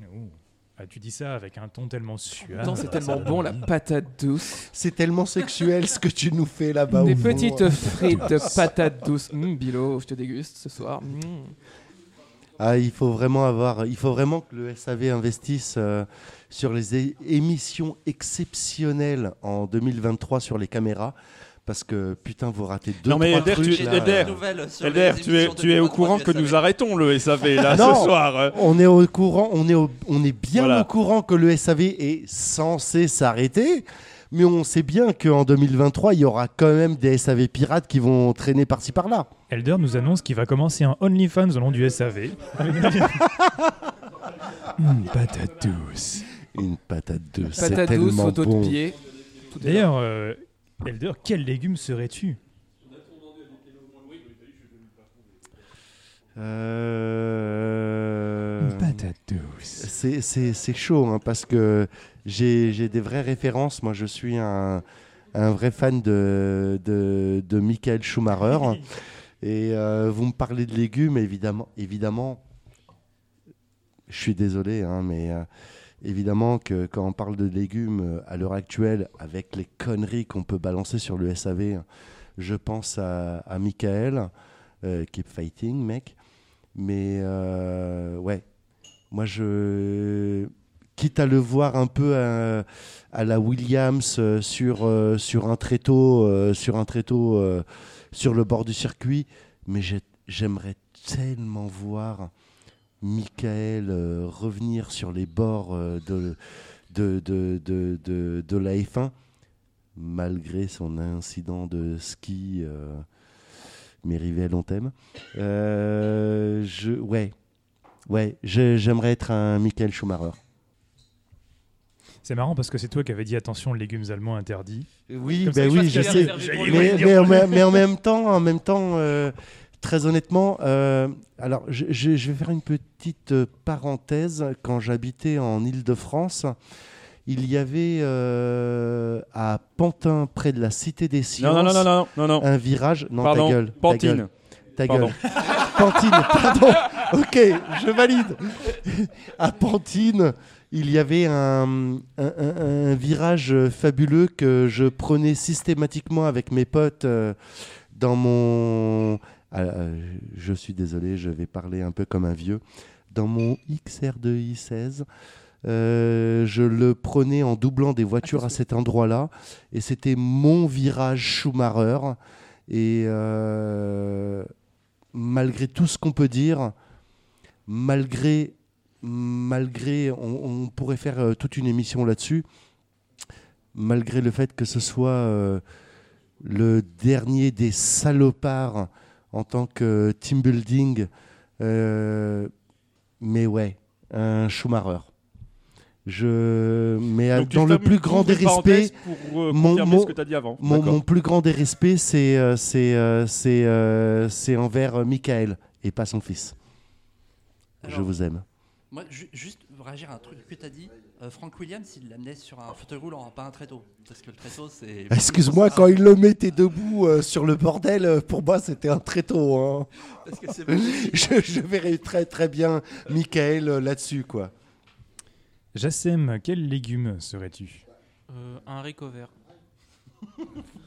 Oh. Ah, tu dis ça avec un ton tellement suave. C'est tellement bon la patate douce. C'est tellement sexuel ce que tu nous fais là-bas. Des au fond. petites frites de patate douce. Hum, Bilo, je te déguste ce soir. Hum. Ah, il faut vraiment avoir, il faut vraiment que le SAV investisse euh, sur les émissions exceptionnelles en 2023 sur les caméras, parce que putain, vous ratez deux Non, mais Elder, trucs. tu- là. Tu es, tu es au 2023 courant que nous arrêtons le SAV là Non. ce soir. On est au courant, on est, au- on est bien Voilà. au courant que le SAV est censé s'arrêter, mais on sait bien qu'en 2023, il y aura quand même des SAV pirates qui vont traîner par-ci par-là. Elder nous annonce qu'il va commencer un OnlyFans au nom du SAV. Une patate douce. Une patate douce, c'est Patate douce, tellement photo bon. de pied. Tout. D'ailleurs, euh, Elder, quel légume serais-tu? Euh, Une patate douce. C'est- C'est c'est chaud hein, parce que j'ai j'ai des vraies références. Moi, je suis un, un vrai fan de, de, de Michael Schumacher. Et euh, vous me parlez de légumes, évidemment. évidemment je suis désolé, hein, mais euh, évidemment que quand on parle de légumes euh, à l'heure actuelle, avec les conneries qu'on peut balancer sur le SAV, je pense à, Michael, euh, Keep Fighting, mec. Mais ouais, moi je. Quitte à le voir un peu à, à la Williams sur, sur un tréteau, sur un tréteau sur le bord du circuit, mais j'ai- j'aimerais tellement voir Michael euh, revenir sur les bords euh, de, de, la F1, malgré son incident de ski. euh, on t'aime. Euh, ouais, j'aimerais être un Michael Schumacher. C'est marrant parce que c'est toi qui avais dit attention, légumes allemands interdits. Oui, Comme ça, ben je oui, je sais. Mais, en même- mais en même temps, en même temps, euh, très honnêtement, euh, alors je, je- je vais faire une petite euh, parenthèse. Quand j'habitais en Île-de-France, il y avait euh, à Pantin, près de la Cité des Sciences, Non, non, non, non, non, non, non. un virage. Non, Pardon, ta gueule. ta Pantine. gueule, Ta Pardon. gueule. Pantine, pardon. Ok, je valide. À Pantine, il y avait un, un- un- un virage fabuleux que je prenais systématiquement avec mes potes euh, dans mon. Ah, euh, je suis désolé, je vais parler un peu comme un vieux. Dans mon XR2 i16, euh, je le prenais en doublant des voitures à cet endroit-là. Et c'était mon virage Schumacher. Et euh, malgré tout ce qu'on peut dire, malgré, malgré on, on pourrait faire euh, toute une émission là-dessus, malgré le fait que ce soit euh, le dernier des salopards en tant que team building, euh, mais ouais, un Schumacher. Je, mais Donc, dans le plus grand des respects, euh, mon- mon- mon, plus grand des respects, c'est euh, c'est euh, c'est c'est envers Michael et pas son fils. Je vous aime. Moi, ju- juste réagir à un truc que tu as dit. euh, Frank Williams, il l'amenait sur un fauteuil roulant, pas un tréteau. Parce que le tréteau, c'est. Excuse-moi, quand il le mettait debout euh, sur le bordel, euh, pour moi c'était un tréteau. Hein. Parce que c'est je, je verrais très très bien Michael euh, là-dessus quoi. Jassem, quel légume serais-tu? Euh, un haricot vert.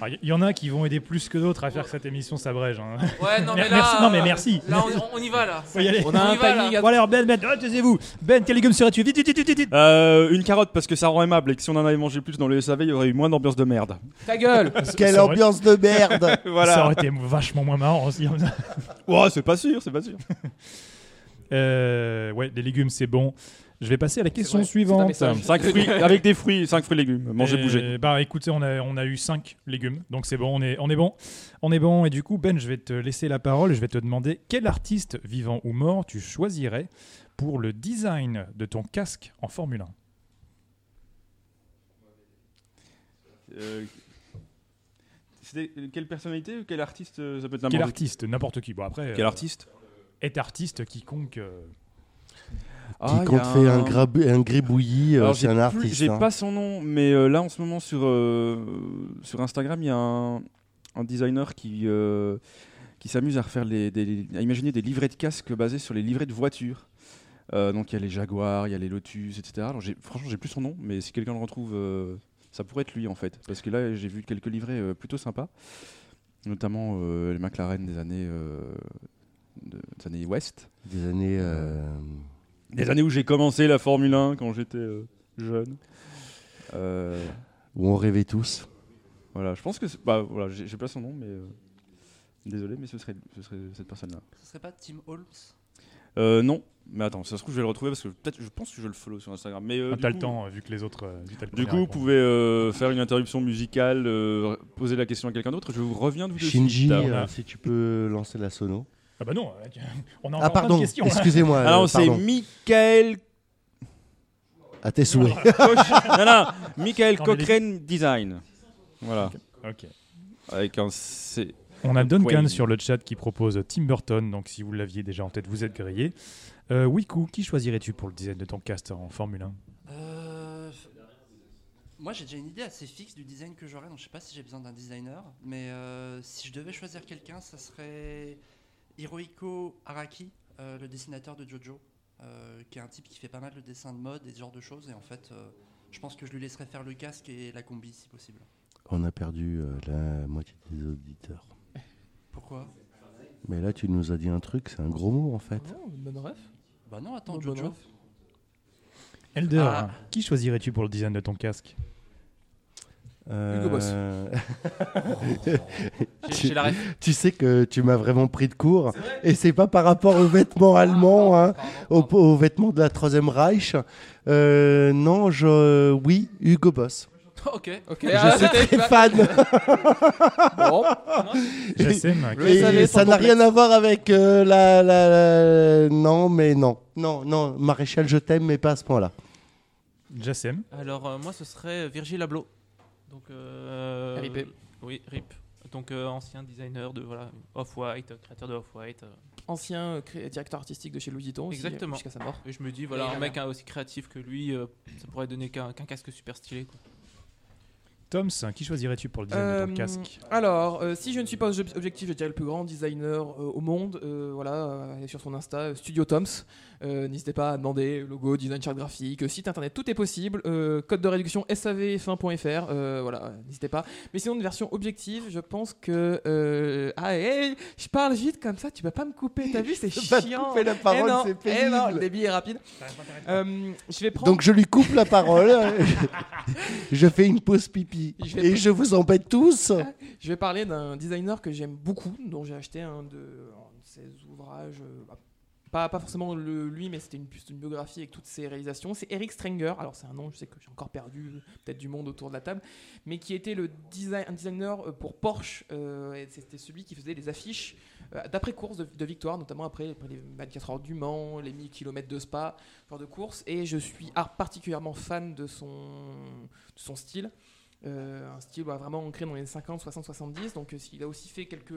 Ah, Il y, en a qui vont aider plus que d'autres à faire que cette émission s'abrège. hein. Ouais, non, mais Mer- là. merci- non, mais euh, merci. Là, on, on y va, là. Faut y aller. On a un y va, timing là. à- Bon alors Ben, Ben, oh, taisez-vous. Ben, quel légume serais-tu? Vite, vite, vite, vite, vite. Euh, une carotte parce que ça rend aimable et que si on en avait mangé plus dans le SAV, il y aurait eu moins d'ambiance de merde. Ta gueule Quelle ça aurait- ambiance de merde Ça aurait été vachement moins marrant aussi. comme ça. Ouais, c'est pas sûr, c'est pas sûr. Euh, ouais, les légumes, c'est bon. Je vais passer à la question suivante. message. 5 fruits avec des fruits, 5 fruits légumes. Mangez, Euh, bougez. Bah écoutez, on a, on a eu 5 légumes, donc c'est bon, on est, on est bon. On est bon, et du coup, Ben, je vais te laisser la parole, je vais te demander quel artiste, vivant ou mort, tu choisirais pour le design de ton casque en Formule 1. Euh, quelle personnalité ou quel artiste euh, ça peut être Quel n'importe artiste? N'importe qui. Bon, après, Quel euh, artiste? est artiste quiconque. euh, Ah, Qui compte fait un, grabou- un gribouillis, euh, c'est un artiste. J'ai hein. pas son nom, mais euh, là en ce moment sur, euh, sur Instagram, il y a un, un designer qui, euh, qui s'amuse à refaire les, des- à imaginer des livrets de casques basés sur les livrets de voitures. Donc il y a les Jaguars, il y a les Lotus, etc. Alors, franchement, j'ai plus son nom, mais si quelqu'un le retrouve, ça pourrait être lui en fait, parce que là j'ai vu quelques livrets plutôt sympas, notamment les McLaren des années de- des années Ouest. Des années. Des années où j'ai commencé la Formule 1 quand j'étais euh, jeune. Euh, où on rêvait tous. voilà, je pense que. Bah, voilà, j'ai pas son nom, mais. euh, désolé, mais ce serait, ce serait cette personne-là. Ce serait pas Tim Holmes Euh, non, mais attends, ça se trouve, je vais le retrouver parce que peut-être, je pense que je le follow sur Instagram. Mais euh, Ah, du T'as coup- le temps, euh, vu que les autres. euh, vu que t'as le Du premier coup, vous répondre. pouvez euh, faire une interruption musicale, euh, poser la question à quelqu'un d'autre. Je vous reviens de vous de Shinji, suite. euh, si tu peux lancer la sono. Ah bah non, euh, on a encore Ah, plein de pardon, questions. excusez-moi. euh, Alors, c'est pardon. Michael. À tes souhaits. Non, non, Michael Non, mais les- Cochrane Design. Voilà, Ok. avec un C. On a Duncan sur le chat qui propose Tim Burton, donc si vous l'aviez déjà en tête, vous êtes grillé. Euh, Wiku, qui choisirais-tu pour le design de ton cast en Formule 1 Euh, Moi, j'ai déjà une idée assez fixe du design que j'aurais, donc je sais pas si j'ai besoin d'un designer. Mais euh, si je devais choisir quelqu'un, ça serait Hirohiko Araki, euh, le dessinateur de Jojo, euh, qui est un type qui fait pas mal de dessins de mode et ce genre de choses. Et en fait, euh, je pense que je lui laisserais faire le casque et la combi si possible. On a perdu euh, la moitié des auditeurs. Pourquoi? Mais là, tu nous as dit un truc, c'est un gros mot en fait. Bonne ref? Bah non, attends, bonne Jojo. ref? Elder, Ah. qui choisirais-tu pour le design de ton casque? Hugo Boss. Euh, la ref. tu sais que tu m'as vraiment pris de court. Et c'est pas par rapport aux vêtements allemands, hein, aux, aux vêtements de la Troisième Reich. Euh, non, je, oui, Hugo Boss. ok. Ok, Je ah, suis très fan. Bon, Jassem, Le Et savais sans ça n'a rien à voir avec euh, la, la- la- Non, mais non. Non, non, Maréchal, je t'aime, mais pas à ce point-là. Jassem, Alors, euh, moi, ce serait Virgil Abloh. Donc, euh, RIP. Oui, RIP. Donc, euh, ancien designer de voilà, Off-White, euh, créateur de Off-White. euh. ancien euh, cré- directeur artistique de chez Louis Vuitton. aussi, Exactement. Jusqu'à sa mort. Et je me dis, voilà, Et un mec hein, aussi créatif que lui, euh, ça pourrait donner qu'un qu'un casque super stylé. Quoi. Toms, qui choisirais-tu pour le design de ton casque? Alors, euh, si je ne suis pas ob- objectif, je dirais le plus grand designer euh, au monde. euh, voilà, euh, allez sur son Insta, Studio Toms. Euh, N'hésitez pas à demander logo, design chart graphique, site internet, tout est possible. Euh, code de réduction savf1.fr. euh, voilà, n'hésitez pas. Mais sinon, une version objective, je pense que. euh, ah, hey, je parle vite comme ça, tu peux pas me couper. T'as vu, c'est Pas chiant. couper la Eh parole, c'est eh non, le pénible. débit est rapide. Euh, je vais prendre. Donc je lui coupe la parole. je fais une pause pipi. Je Et je vous embête tous. Je vais parler d'un designer que j'aime beaucoup, dont j'ai acheté un de, un de ses ouvrages. Pas, forcément le, lui, mais c'était une, biographie avec toutes ses réalisations. C'est Eric Strenger. Alors, c'est un nom, je sais que j'ai encore perdu euh, peut-être du monde autour de la table, mais qui était le design, un designer euh, pour Porsche. euh, c'était celui qui faisait les affiches d'après-course de, de victoire, notamment après, les 24 heures du Mans, les 1000 km de Spa, de course. Et je suis ar- particulièrement fan de son, style. Un style bah, vraiment ancré dans les 50, 60, 70. Donc, il a aussi fait quelques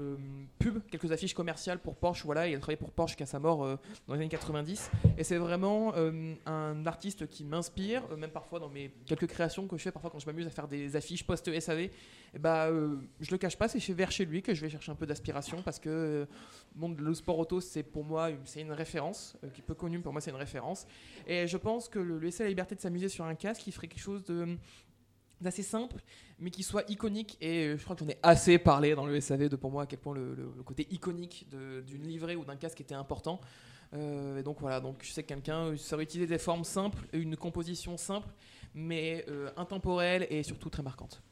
euh, pubs, quelques affiches commerciales pour Porsche. Voilà, il a travaillé pour Porsche jusqu'à sa mort euh, dans les années 90. Et c'est vraiment euh, un artiste qui m'inspire, même parfois dans mes quelques créations que je fais, parfois quand je m'amuse à faire des affiches post-SAV. Bah, euh, je le cache pas, c'est vers chez lui que je vais chercher un peu d'aspiration parce que bon, le sport auto, c'est pour moi c'est une référence, qui est peu connue, pour moi c'est une référence. Et je pense que le laisser la liberté de s'amuser sur un casque, il ferait quelque chose de d'assez simple, mais qui soit iconique. Et euh, je crois que j'en ai assez parlé dans le SAV de pour moi à quel point le, le- le côté iconique d'une livrée ou d'un casque était important. Euh, et donc voilà, donc je sais que quelqu'un euh, saurait utiliser des formes simples, une composition simple, mais euh, intemporelle et surtout très marquante.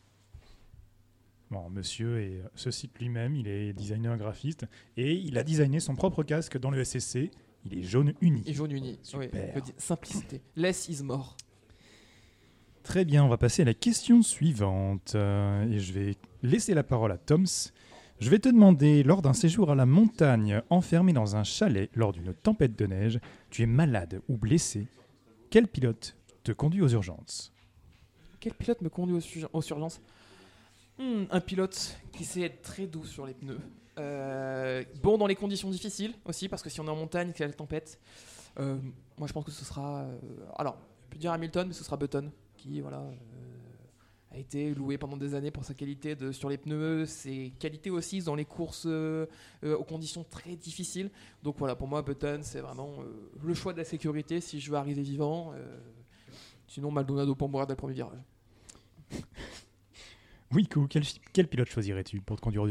Bon, monsieur et se cite lui-même, il est designer graphiste et il a designé son propre casque dans le SSC. Il est jaune uni. Et jaune uni. Super. Oui, simplicité. Less is more. Très bien, on va passer à la question suivante. Euh, et je vais laisser la parole à Toms. Je vais te demander, lors d'un séjour à la montagne, enfermé dans un chalet lors d'une tempête de neige, tu es malade ou blessé, quel pilote te conduit aux urgences? Quel pilote me conduit aux, urgences? Hmm, Un pilote qui sait être très doux sur les pneus. Euh, bon dans les conditions difficiles aussi, parce que si on est en montagne, qu'il y a la tempête, euh, moi je pense que ce sera. alors, je peux dire Hamilton, mais ce sera Button, qui voilà, euh, a été loué pendant des années pour sa qualité de, sur les pneus, ses qualités aussi dans les courses euh, euh, aux conditions très difficiles. Donc voilà, pour moi, Button, c'est vraiment euh, le choix de la sécurité si je veux arriver vivant. euh, sinon, Maldonado pour mourir dès le premier virage. Wico, quel, quel pilote choisirais-tu pour te conduire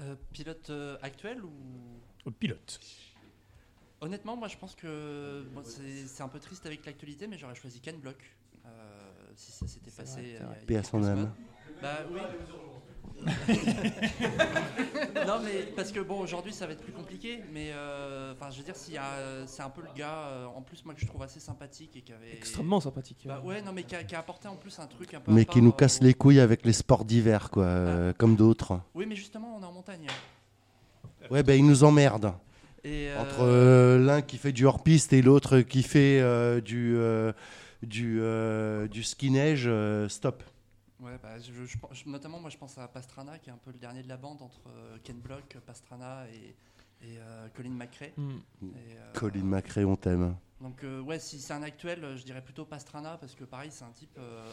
Euh, pilote euh, actuel ou? Au pilote. Honnêtement, moi je pense que bon, c'est c'est un peu triste avec l'actualité, mais j'aurais choisi Ken Block. euh, si ça s'était passé. euh, c'est vrai. il y a Paix à son âme. Bah oui. non mais parce que bon aujourd'hui ça va être plus compliqué mais euh, enfin je veux dire s'il y a c'est un peu le gars euh, en plus moi que je trouve assez sympathique et qui avait Extrêmement sympathique. bah ouais non mais qui a, qui a apporté en plus un truc un peu Mais part, qui nous casse les couilles avec les sports d'hiver, quoi, euh, comme d'autres. oui mais justement on est en montagne Ouais, ben ils nous emmerdent. et euh, Entre euh, l'un qui fait du hors-piste et l'autre qui fait euh, du, euh, du, du ski-neige, euh, stop. Ouais, bah, je- je- je- notamment moi je pense à Pastrana qui est un peu le dernier de la bande entre euh, Ken Block, Pastrana et, et euh, Colin McRae. Hmm. Et, euh, Colin McRae, on t'aime. Donc euh, ouais, si c'est un actuel, je dirais plutôt Pastrana parce que pareil, c'est un type, euh,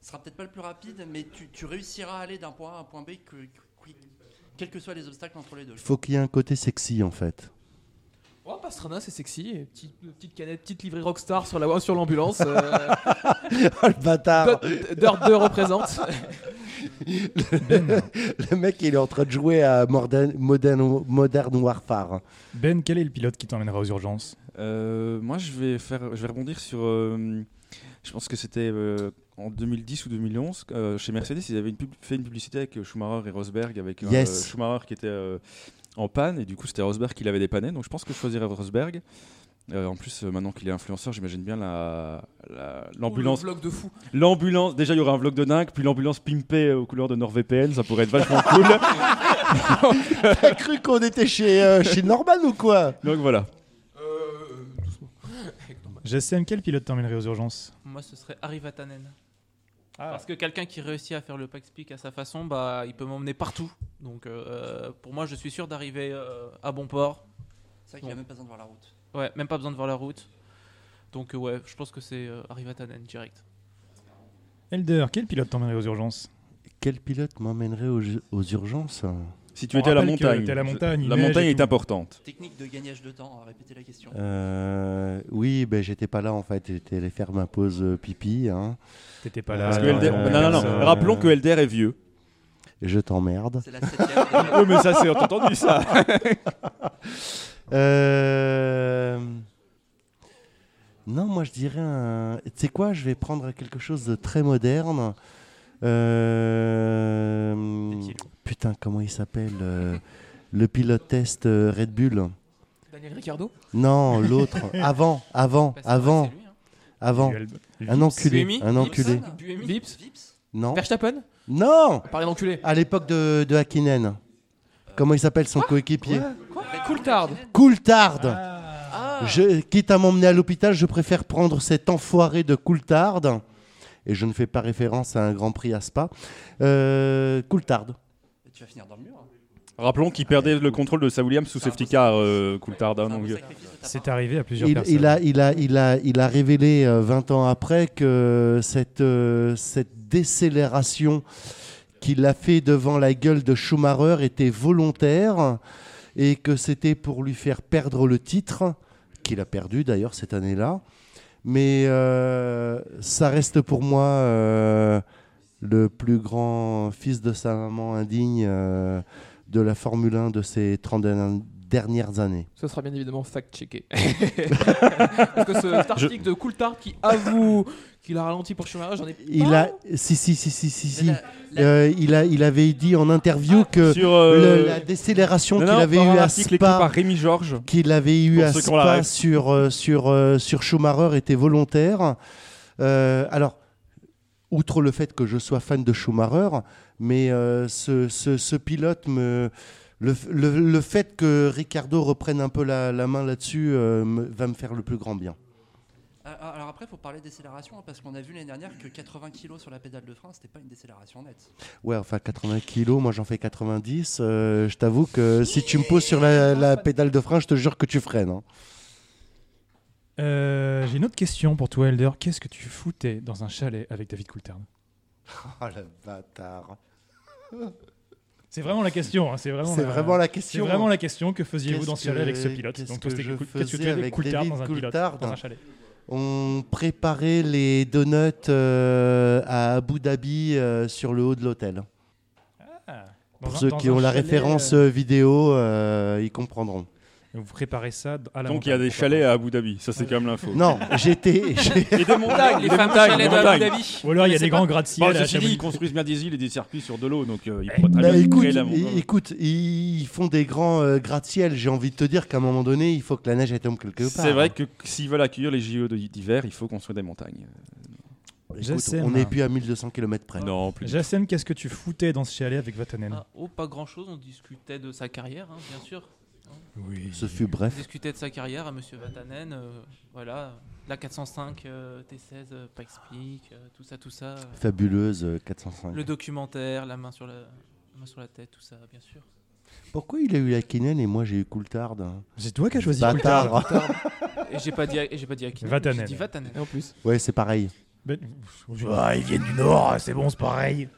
ce sera peut-être pas le plus rapide, mais tu, tu réussiras à aller d'un point A à un point B, que, que- quels que soient les obstacles entre les deux. Il faut qu'il y ait un côté sexy, en fait. Oh, Pastrana, c'est sexy. et Petite, petite canette, petite livrée rockstar sur la sur l'ambulance. euh, Oh, le bâtard Dirt Dirt 2 représente. Le mec, il est en train de jouer à Modern, Modern, Modern Warfare. Ben, quel est le pilote qui t'emmènera aux urgences? Euh, moi, je vais faire, je vais rebondir sur. euh, je pense que c'était euh, en 2010 ou 2011 euh, chez Mercedes, ils avaient une pub- fait une publicité avec Schumacher et Rosberg, avec euh, Yes. Schumacher qui était euh, en panne et du coup c'était Rosberg qui l'avait dépanné. Donc je pense que je choisirais Rosberg. Euh, en plus, euh, maintenant qu'il est influenceur, j'imagine bien la- la- l'ambulance. vlog de fou. L'ambulance, déjà il y aura un vlog de dingue, puis l'ambulance pimpée aux couleurs de NordVPN, ça pourrait être vachement cool. T'as cru qu'on était chez, euh, chez Norman ou quoi? Donc voilà. GSM, quel pilote t'emmènerait aux urgences? Moi, ce serait Harry Vatanen. Ah. Parce que quelqu'un qui réussit à faire le pack speak à sa façon, bah, il peut m'emmener partout. Donc, euh, pour moi, je suis sûr d'arriver euh, à bon port. C'est vrai qu'il a même pas besoin de voir la route. Ouais, même pas besoin de voir la route. Donc, euh, ouais, je pense que c'est euh, Harry Vatanen direct. Elder, quel pilote t'emmènerait aux urgences? Quel pilote m'emmènerait aux, aux urgences? Si tu On étais à la montagne, à la montagne, la montagne est tout. importante. Technique de gagnage de temps, à répéter la question. Euh, Oui, ben j'étais pas là en fait. J'étais allé faire ma pause pipi. Hein. T'étais pas là. Parce que Euh, LDR non, non, non. Rappelons que LDR est vieux. Je t'emmerde. C'est la septième. Oui, mais ça, c'est entendu ça. Euh, Non, moi je dirais un. Tu sais quoi Je vais prendre quelque chose de très moderne. Euh, Putain, comment il s'appelle euh, Le pilote test Red Bull Daniel Ricciardo? Non, l'autre. avant, avant, vrai, avant, lui, hein. avant. Un enculé. Buemi Un enculé. Vips. Vips Non. Verstappen. Non Parlez d'enculé. À l'époque de, de Hakkinen. Comment il s'appelle son coéquipier Coulthard. Coulthard Ah. Je, quitte à m'emmener à l'hôpital, je préfère prendre cet enfoiré de Coulthard. Et je ne fais pas référence à un Grand Prix à Spa. Euh, Coulthard. Et Tu vas finir dans le mur. Rappelons qu'il perdait le contrôle de sa Williams sous safety car, euh, Coulthard. hein, C'est euh, arrivé à plusieurs Il, personnes. il a, il, a, il, a, il a révélé euh, 20 ans après que cette, euh, cette décélération qu'il a fait devant la gueule de Schumacher était volontaire et que c'était pour lui faire perdre le titre, qu'il a perdu d'ailleurs cette année-là. Mais euh, ça reste pour moi euh, le plus grand fils de sa maman indigne euh, de la Formule 1 de ces 30 derni- dernières années. Ce sera bien évidemment fact-checké. Parce que ce cet article de Coulthard qui avoue qu'il a ralenti pour Schumacher, j'en ai Il pas. a, si, si, si, si, si, si. Mais la- la- Euh, il, a, il avait dit en interview que sur euh, le- la décélération qu'il avait par eu un à écrit par Spa, Rémi Georges. qu'il avait eu à Spa sur, euh, sur, sur Schumacher était volontaire. Euh, alors, outre le fait que je sois fan de Schumacher, mais euh, ce, ce- ce pilote me. Le, le- le fait que Ricardo reprenne un peu la, la main là-dessus euh, va me faire le plus grand bien. Ah, ah, Alors après, il faut parler décélération hein, parce qu'on a vu l'année dernière que 80 kg sur la pédale de frein, c'était pas une décélération nette. Ouais, enfin 80 kilos, moi j'en fais 90. euh, je t'avoue que si tu me poses sur la, la pédale de frein, je te jure que tu freines. hein. Euh, J'ai une autre question pour toi, Elder. Qu'est-ce que tu foutais dans un chalet avec David Coulthard? Oh le bâtard. C'est vraiment la question. hein, C'est vraiment, C'est la... vraiment la C'est question. vraiment la question. Que faisiez-vous Qu'est-ce dans ce chalet avec ce pilote qu'est-ce que je cool- qu'est-ce que tu faisais faisais avec Coulthard David dans un pilote dans un chalet? On préparait les donuts euh, à Abu Dhabi euh, sur le haut de l'hôtel. Ah, Pour un- ceux qui ont la chalet, référence euh, euh, vidéo, euh, ils comprendront. Vous préparez ça à la Donc il y a des chalets à Abu Dhabi, ça c'est quand même l'info. Non, j'étais. Et des montagnes, Les fameux chalets des de montagnes. Abu Dhabi. Ou alors il y a des grands gratte-ciel Chamonix. ils construisent bien des îles et des circuits sur de l'eau, donc euh, ils pourraient très Bah, bien écoute, créer la écoute, ils font des grands euh, gratte-ciel. J'ai envie de te dire qu'à un moment donné, il faut que la neige tombe quelque part. C'est vrai que s'ils veulent accueillir les JO d'hiver, il faut construire des montagnes. Écoute, on n'est plus à 1200 km près. Non, plus. Jassem, qu'est-ce que tu foutais dans ce chalet avec Vatanen Ah, oh, pas grand chose, on discutait de sa carrière, hein, bien sûr. Oui. Ce fut bref. discutait de sa carrière à Monsieur Vatanen, euh, voilà, la 405 euh, T16, euh, pas explique, euh, tout ça, tout ça. euh, Fabuleuse euh, 405. le documentaire, la main sur la, la main sur la tête, tout ça, bien sûr. Pourquoi il a eu Hakkinen et moi j'ai eu Coulthard hein? C'est toi qui as choisi Bâtard. Et j'ai pas dit, et j'ai pas dit Akinen, Vatanen. j'ai dit Vatanen. Et en plus. Ouais, c'est pareil. Ben, Ah, ils viennent du Nord, c'est bon, c'est pareil.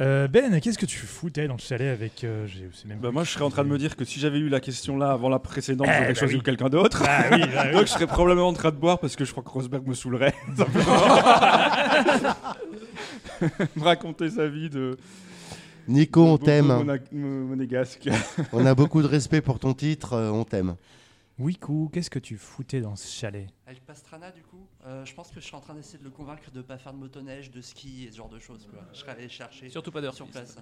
Euh, ben, qu'est-ce que tu foutais dans le chalet avec. euh, j'ai- c'est même Bah, moi, je serais en train de me dire que si j'avais eu la question là avant la précédente, Eh, j'aurais bah choisi oui. quelqu'un d'autre. Ah oui, bah oui. Donc, je serais probablement en train de boire parce que je crois que Rosberg me saoulerait. me raconter sa vie de. Nico, on de t'aime. monégasque. On a beaucoup de respect pour ton titre. euh, on t'aime. Wiku, qu'est-ce que tu foutais dans ce chalet? Avec Pastrana, du coup, euh, je pense que je suis en train d'essayer de le convaincre de pas faire de motoneige, de ski et ce genre de choses. Quoi. Je serais allé chercher Surtout pas d'heure sur place.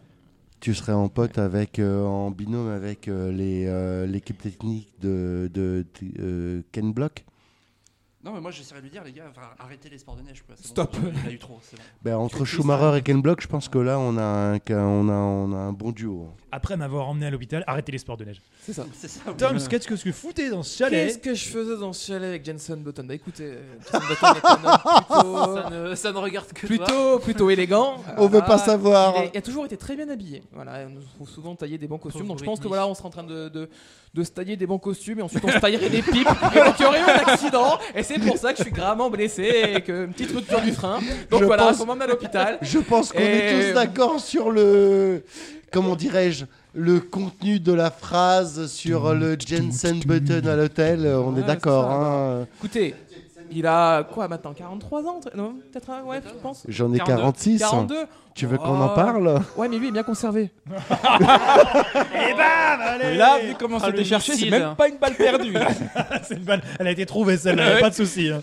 Tu serais en pote avec, euh, en binôme avec euh, les, euh, l'équipe technique de, de, euh, Ken Block? Non, mais moi j'essaierais de lui dire, les gars, enfin, arrêtez les sports de neige. Quoi. Stop. Bon, il a eu trop, c'est bon. Ben, entre Schumacher et Ken Block, je pense que là, on a un, on a, on a un bon duo. Après m'avoir emmené à l'hôpital, arrêtez les sports de neige. C'est ça. C'est ça. oui. Tom, qu'est-ce que tu foutais dans ce Qu'est-ce chalet que je faisais dans ce chalet avec Jenson Button Bah écoutez, euh, Jenson Button est un homme plutôt, Ça ne, ça ne regarde que toi. plutôt, plutôt élégant. On veut pas Ah, savoir. Il, est- il a toujours été très bien habillé. Voilà, on nous trouve souvent tailler des bons costumes. Donc je pense que voilà, on sera en train de, de, de se tailler des bons costumes et ensuite on se taillerait des pipes et donc il y aurait eu un accident. Et c'est pour ça que je suis gravement blessé et que une petite rupture du frein. Donc Je voilà, pense- faut m'emmener à l'hôpital. Je pense qu'on Et- est tous d'accord sur le. Comment dirais-je Le contenu de la phrase sur le Jensen Button à l'hôtel. On Ouais, est d'accord. c'est hein. Écoutez, il a quoi maintenant 43 ans Non, peut-être un- ouais, je pense. J'en ai 42. 46. 42 Tu veux qu'on en parle Ouais, mais lui est bien conservé. Et bam allez Et là, vu comment Ah, c'était le cherché, c'est missile. même pas une balle perdue. C'est une balle. Elle a été trouvée celle-là, pas de souci. hein.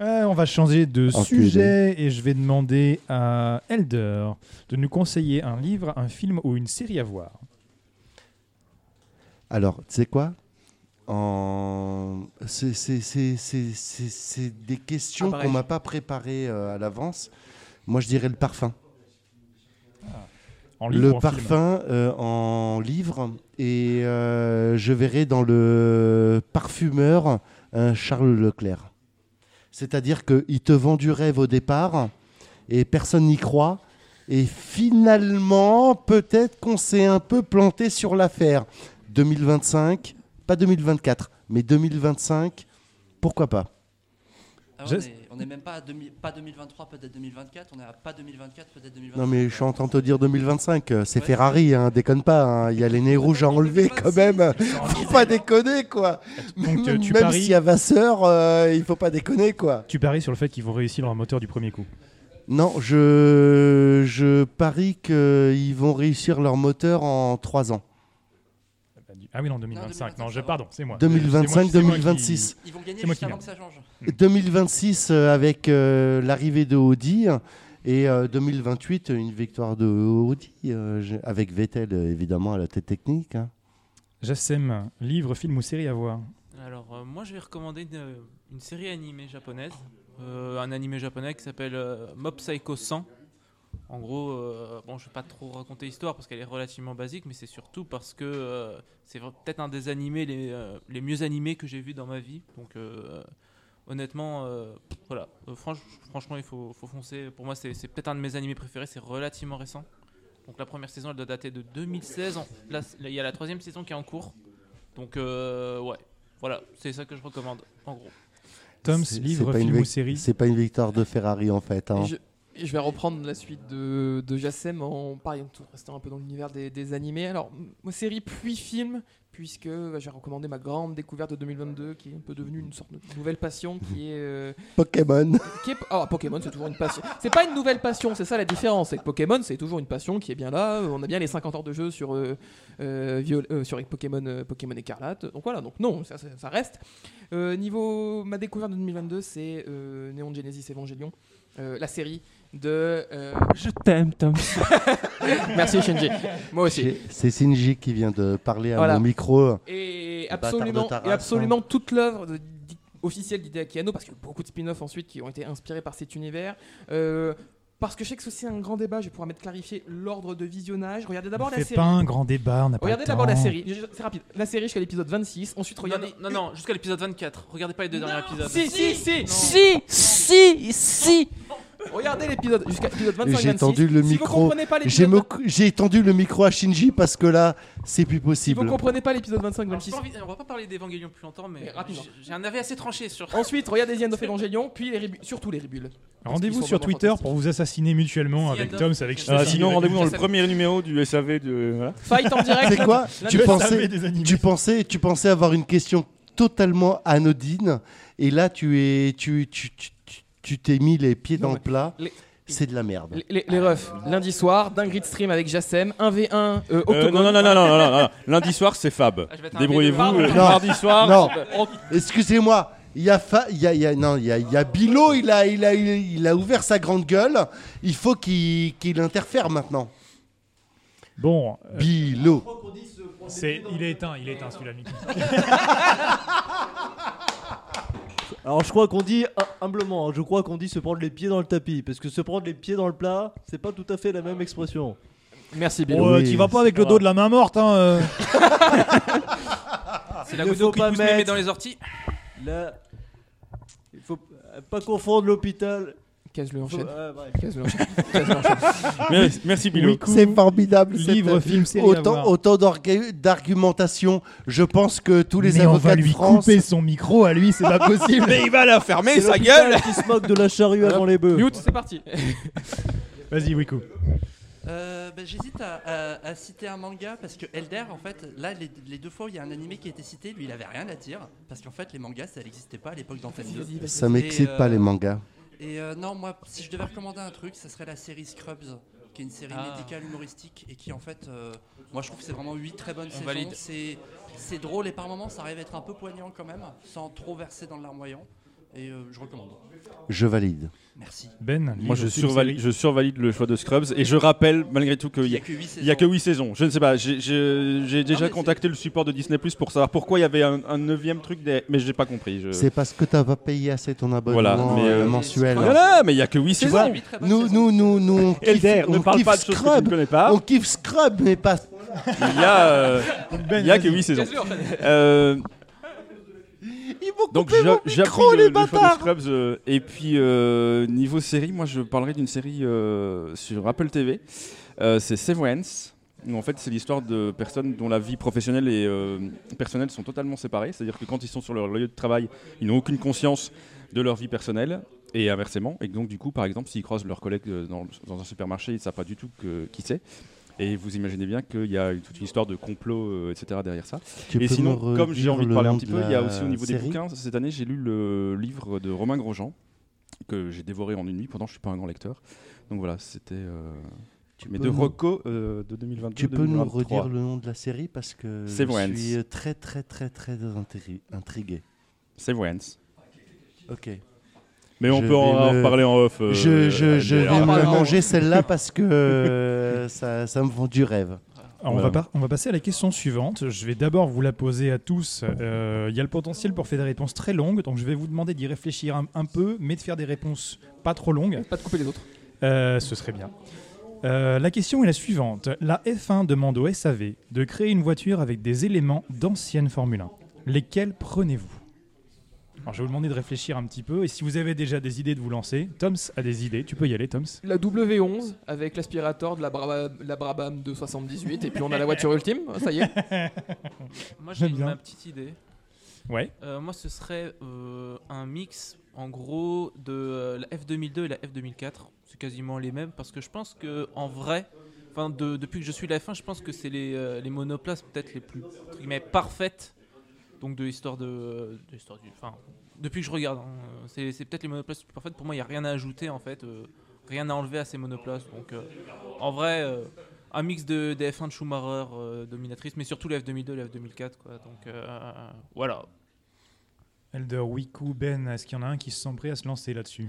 Euh, on va changer de Enculé. sujet et je vais demander à Elder de nous conseiller un livre, un film ou une série à voir. Alors, tu sais quoi? En... c'est, des questions Ah, qu'on m'a pas préparées euh, à l'avance. Moi, je dirais le parfum. En livre le en parfum euh, en livre et euh, je verrai dans le parfumeur un Charles Leclerc. C'est-à-dire qu'il te vend du rêve au départ et personne n'y croit. Et finalement, peut-être qu'on s'est un peu planté sur l'affaire. 2025, pas 2024, mais 2025, pourquoi pas? Ah, Je- on, est, on est même pas à 2000 pas 2023, peut-être 2024. On est à pas 2024, peut-être 2025. Non mais je suis en train de te dire 2025, euh, c'est Ouais. Ferrari, hein, déconne pas, hein, il y a les nez rouges à enlever quand même. Faut pas déconner quoi. Donc, euh, tu Même paries- s'il y a Vasseur, euh, il faut pas déconner quoi. Tu paries sur le fait qu'ils vont réussir leur moteur du premier coup? Non, je, je parie qu'ils vont réussir leur moteur en 3 ans. Ah oui, non, 2025. Non, je, pardon, c'est moi. 2025, C'est moi- c'est moi qui- 2026. Ils vont gagner juste qui avant que ça change. 2026 euh, avec euh, l'arrivée de Audi et euh, 2028 une victoire de Audi euh, avec Vettel euh, évidemment à la tête technique. hein. Jassem, livre, film ou série à voir? Alors, euh, moi, je vais recommander une, une série animée japonaise. Euh, un animé japonais qui s'appelle euh, Mob Psycho 100. En gros, euh, bon, je vais pas trop raconter l'histoire parce qu'elle est relativement basique, mais c'est surtout parce que euh, c'est peut-être un des animés les, euh, les mieux animés que j'ai vu dans ma vie. Donc, euh, honnêtement, euh, voilà. Euh, franch- franchement, il faut, faut foncer. Pour moi, c'est c'est peut-être un de mes animés préférés. C'est relativement récent. Donc, la première saison, elle doit dater de 2016. En- là, Il y a la troisième saison qui est en cours. Donc, euh, ouais. Voilà, c'est ça que je recommande, en gros. Tom, livre, c'est pas une film ou vic- série? C'est pas une victoire de Ferrari en fait. hein. Je- Et je vais reprendre la suite de, de Jassem en pareil, tout restant un peu dans l'univers des, des animés. Alors, série puis film, puisque bah, j'ai recommandé ma grande découverte de 2022, qui est un peu devenue une sorte de nouvelle passion, qui est. euh, Pokémon. qui est- oh, Pokémon, c'est toujours une passion. C'est pas une nouvelle passion, c'est ça la différence. C'est que Pokémon, c'est toujours une passion qui est bien là. On a bien les 50 heures de jeu sur, euh, euh, euh, sur Pokémon, euh, Pokémon Écarlate. Donc voilà, donc non, ça, ça- ça reste. Euh, niveau ma découverte de 2022, c'est euh, Neon Genesis Evangelion, euh, la série de. euh, Je t'aime, Tom. Merci Shinji. Moi aussi. C'est Shinji qui vient de parler à Voilà. mon micro. Et absolument, et absolument toute l'œuvre officielle d'Hideaki Anno, parce qu'il y a eu beaucoup de spin-offs ensuite qui ont été inspirés par cet univers. Euh, parce que je sais que c'est aussi un grand débat, je vais pouvoir mettre clarifier l'ordre de visionnage. Regardez d'abord la série. pas un grand débat, on n'a pas Regardez d'abord la série, c'est rapide. La série jusqu'à l'épisode 26, ensuite regardez. non, non, non, jusqu'à l'épisode 24. Regardez pas les deux derniers épisodes. Si, si, si, Si, si, si. Regardez l'épisode jusqu'à l'épisode 25 J'ai 26. tendu le si micro. J'ai mo- tendu le micro à Shinji parce que là, c'est plus Si vous possible. comprenez pas l'épisode 25 Alors, j'ai 26. pas envie- on va pas parler d'Evangelion plus longtemps, mais Mais rapidement. j'ai- un avis assez tranché sur. Ensuite, regardez The End of Evangelion, puis les Ribu- surtout les Ribules. Rendez-vous sur Twitter pour vous assassiner mutuellement Si, avec Adam. Toms, avec Ah, Ah, Shinji, sinon, rendez-vous dans le premier numéro du SAV de. Voilà. Fight en direct. C'est quoi tu pensais, tu, pensais, tu pensais avoir une question totalement anodine et là, tu es, tu, tu, tu, tu- t'es mis les pieds dans le plat. les- C'est de la merde. Les, les, les refs, lundi soir, d'un grid stream avec Jassem, 1v1, euh, Euh, non, non, non, non, non, non, non. Lundi soir, c'est Fab. Ah, Débrouillez-vous. V2. euh. Mardi soir. Non. Excusez-moi. Il y a, fa- il y a, il y a- non, il y a, il y a Bilo, il a, il, a, il a ouvert sa grande gueule. Il faut qu'il qu'il interfère maintenant. Bon, euh, Bilo. c'est, il est éteint, il est éteint celui-là. Alors je crois qu'on dit hum- humblement, hein, je crois qu'on dit se prendre les pieds dans le tapis, parce que se prendre les pieds dans le plat, c'est pas tout à fait la même expression. Merci. Bon, euh, Oui, t'y vas pas avec le dos va. de la main morte, hein. euh. C'est la Il ne goutte d'eau faut qui pas pousse mettre- dans les orties. Là, il faut euh, pas confondre l'hôpital. Casse-le enchaîne. euh. Casse-le enchaîne. Merci, merci Bilo. C'est formidable. Livre, cette- film, série Autant, autant d'argu- d'argumentation. Je pense que tous les Mais on avocats va de lui France. couper son micro à lui, c'est pas possible. Mais il va la fermer, sa gueule qui se moque de la charrue avant les bœufs. Mute, c'est parti. Vas-y, Wiku. Euh, bah, J'hésite à, à- à citer un manga parce que Elder, en fait, là, les, les deux fois où il y a un animé qui a été cité, lui, il avait rien à dire parce qu'en fait, les mangas, ça n'existait pas à l'époque d'Antenne 2. Ça m'excite pas euh, les mangas. Et euh, non, moi, si je devais recommander un truc, ça serait la série Scrubs, qui est une série Ah. médicale humoristique et qui, en fait, euh, moi, je trouve que c'est vraiment 8 très bonnes On saisons. valide. C'est c'est drôle et par moments, ça arrive à être un peu poignant quand même, sans trop verser dans le larmoyant. Et euh, je recommande. Je valide. Merci. Ben, Moi, je survalide, série. je survalide le choix de Scrubs et je rappelle malgré tout qu'il n'y a, a que 8 saisons. il y a que 8 saisons. Je ne sais pas, j'ai- déjà contacté le support de Disney Plus pour savoir pourquoi il y avait un, un neuvième truc, des... mais j'ai pas compris. je- C'est parce que t'as pas payé assez ton abonnement Voilà, mais, euh, euh, mensuel. Voilà, mais il y a que 8 Tu saisons. vois, nous, saisons. nous, nous, nous, on kiffe, on ne parle kiffe pas de choses que tu ne Scrub. connais pas. On kiffe Scrub, mais pas. Il y a, euh, il y a que 8 saisons. Ils vont donc couper mon micro, les le, bâtards. Scrubs. euh, et puis euh, niveau série, moi je parlerai d'une série euh, sur Apple TV. C'est Severance. où, en fait, c'est l'histoire de personnes dont la vie professionnelle et personnelle sont totalement séparées. C'est-à-dire que quand ils sont sur leur lieu de travail, ils n'ont aucune conscience de leur vie personnelle et inversement. Et donc, du coup, par exemple, s'ils croisent leurs collègues dans, dans un supermarché, ils ne savent pas du tout que- qui c'est. Et vous imaginez bien qu'il y a toute une histoire de complot, euh, etc. derrière ça. Tu Et sinon, me comme j'ai envie de le parler un petit de peu, il y a aussi au niveau des bouquins. Cette année, j'ai lu le livre de Romain Grosjean que j'ai dévoré en une nuit. Pourtant, je suis pas un grand lecteur. Donc voilà, c'était euh, deux nous- recos euh, de 2022. Tu peux nous 2023. redire le nom de la série parce que je suis très très très très intri- intrigué. Severance. Ok. Mais on Je peut en, me- reparler en off. euh, je je, je euh, vais me parlant. manger celle-là parce que euh, ça, ça me vend du rêve. Alors, on, va par- on va passer à la question suivante. Je vais d'abord vous la poser à tous. Euh, Il y a le potentiel pour faire des réponses très longues, donc je vais vous demander d'y réfléchir un, un peu, mais de faire des réponses pas trop longues. Pas de couper les autres. Euh, ce serait bien. Euh, la question est la suivante. La F1 demande au SAV de créer une voiture avec des éléments d'ancienne Formule 1. Lesquels prenez-vous? Alors, je vais vous demander de réfléchir un petit peu, et si vous avez déjà des idées de vous lancer, Toms a des idées. Tu peux y aller, Toms. La W11 avec l'aspirateur de la, Brabham, la Brabham de 78 et puis on a la voiture ultime, ça y est. Moi j'ai ma petite idée. Ouais. Euh, moi, ce serait euh, un mix, en gros, de euh, la F2002 et la F2004. C'est quasiment les mêmes parce que je pense que en vrai, enfin, de- depuis que je suis la F1, je pense que c'est les, euh, les monoplaces peut-être les plus guillemets, parfaites. Donc de l'histoire de, du, enfin, depuis que je regarde, hein, c'est, peut-être les monoplaces les plus parfaites. Pour moi, il n'y a rien à ajouter en fait, euh, rien à enlever à ces monoplaces. Donc euh, en vrai. euh, un mix de, des F1 de Schumacher dominatrice, mais surtout la F2002 et la F2004. Quoi. Donc voilà. Elder, Wiku, Ben, est-ce qu'il y en a un qui se sent prêt à se lancer là-dessus?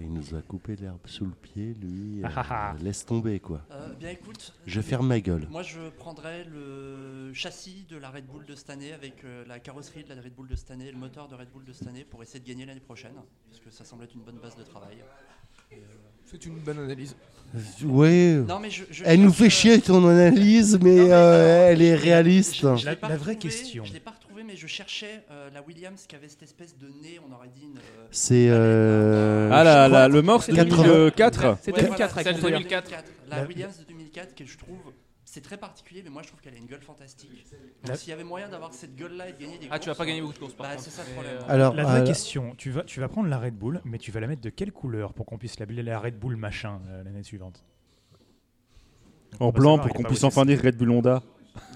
Il nous a coupé l'herbe sous le pied, lui. Ah, ah, ah. euh, laisse tomber, quoi. Euh, bien écoute, Je ferme ma gueule. moi je prendrais le châssis de la Red Bull de cette année avec euh, la carrosserie de la Red Bull de cette année et le moteur de Red Bull de cette année pour essayer de gagner l'année prochaine, parce que ça semble être une bonne base de travail. Euh, C'est une bonne analyse. Ouais. Non, mais je- je Elle nous fait euh, chier ton analyse, mais, Non, mais euh, alors, elle est réaliste. je- je La- vraie question. Je l'ai pas retrouvé, mais je cherchais euh, la Williams qui avait cette espèce de nez, on aurait dit une. euh, C'est. euh, Ah, je la- crois- le mort, c'est 80. 2004. C'est Ouais, 2004 voilà, avec celle de Montoya. 2004. La La- Williams de 2004 que je trouve c'est très particulier mais moi je trouve qu'elle a une gueule fantastique. La- Donc s'il y avait moyen d'avoir cette gueule là et de gagner des Ah, tu vas courses, pas gagner beaucoup de courses par Bah, contre. c'est ça le Mais, problème. euh, Alors, La vraie euh, question, tu vas, tu vas prendre la Red Bull, mais tu vas la mettre de quelle couleur pour qu'on puisse l'appeler la Red Bull machin euh, l'année suivante? En blanc savoir, pour il est qu'on pas puisse enfin dire Red Bull Honda.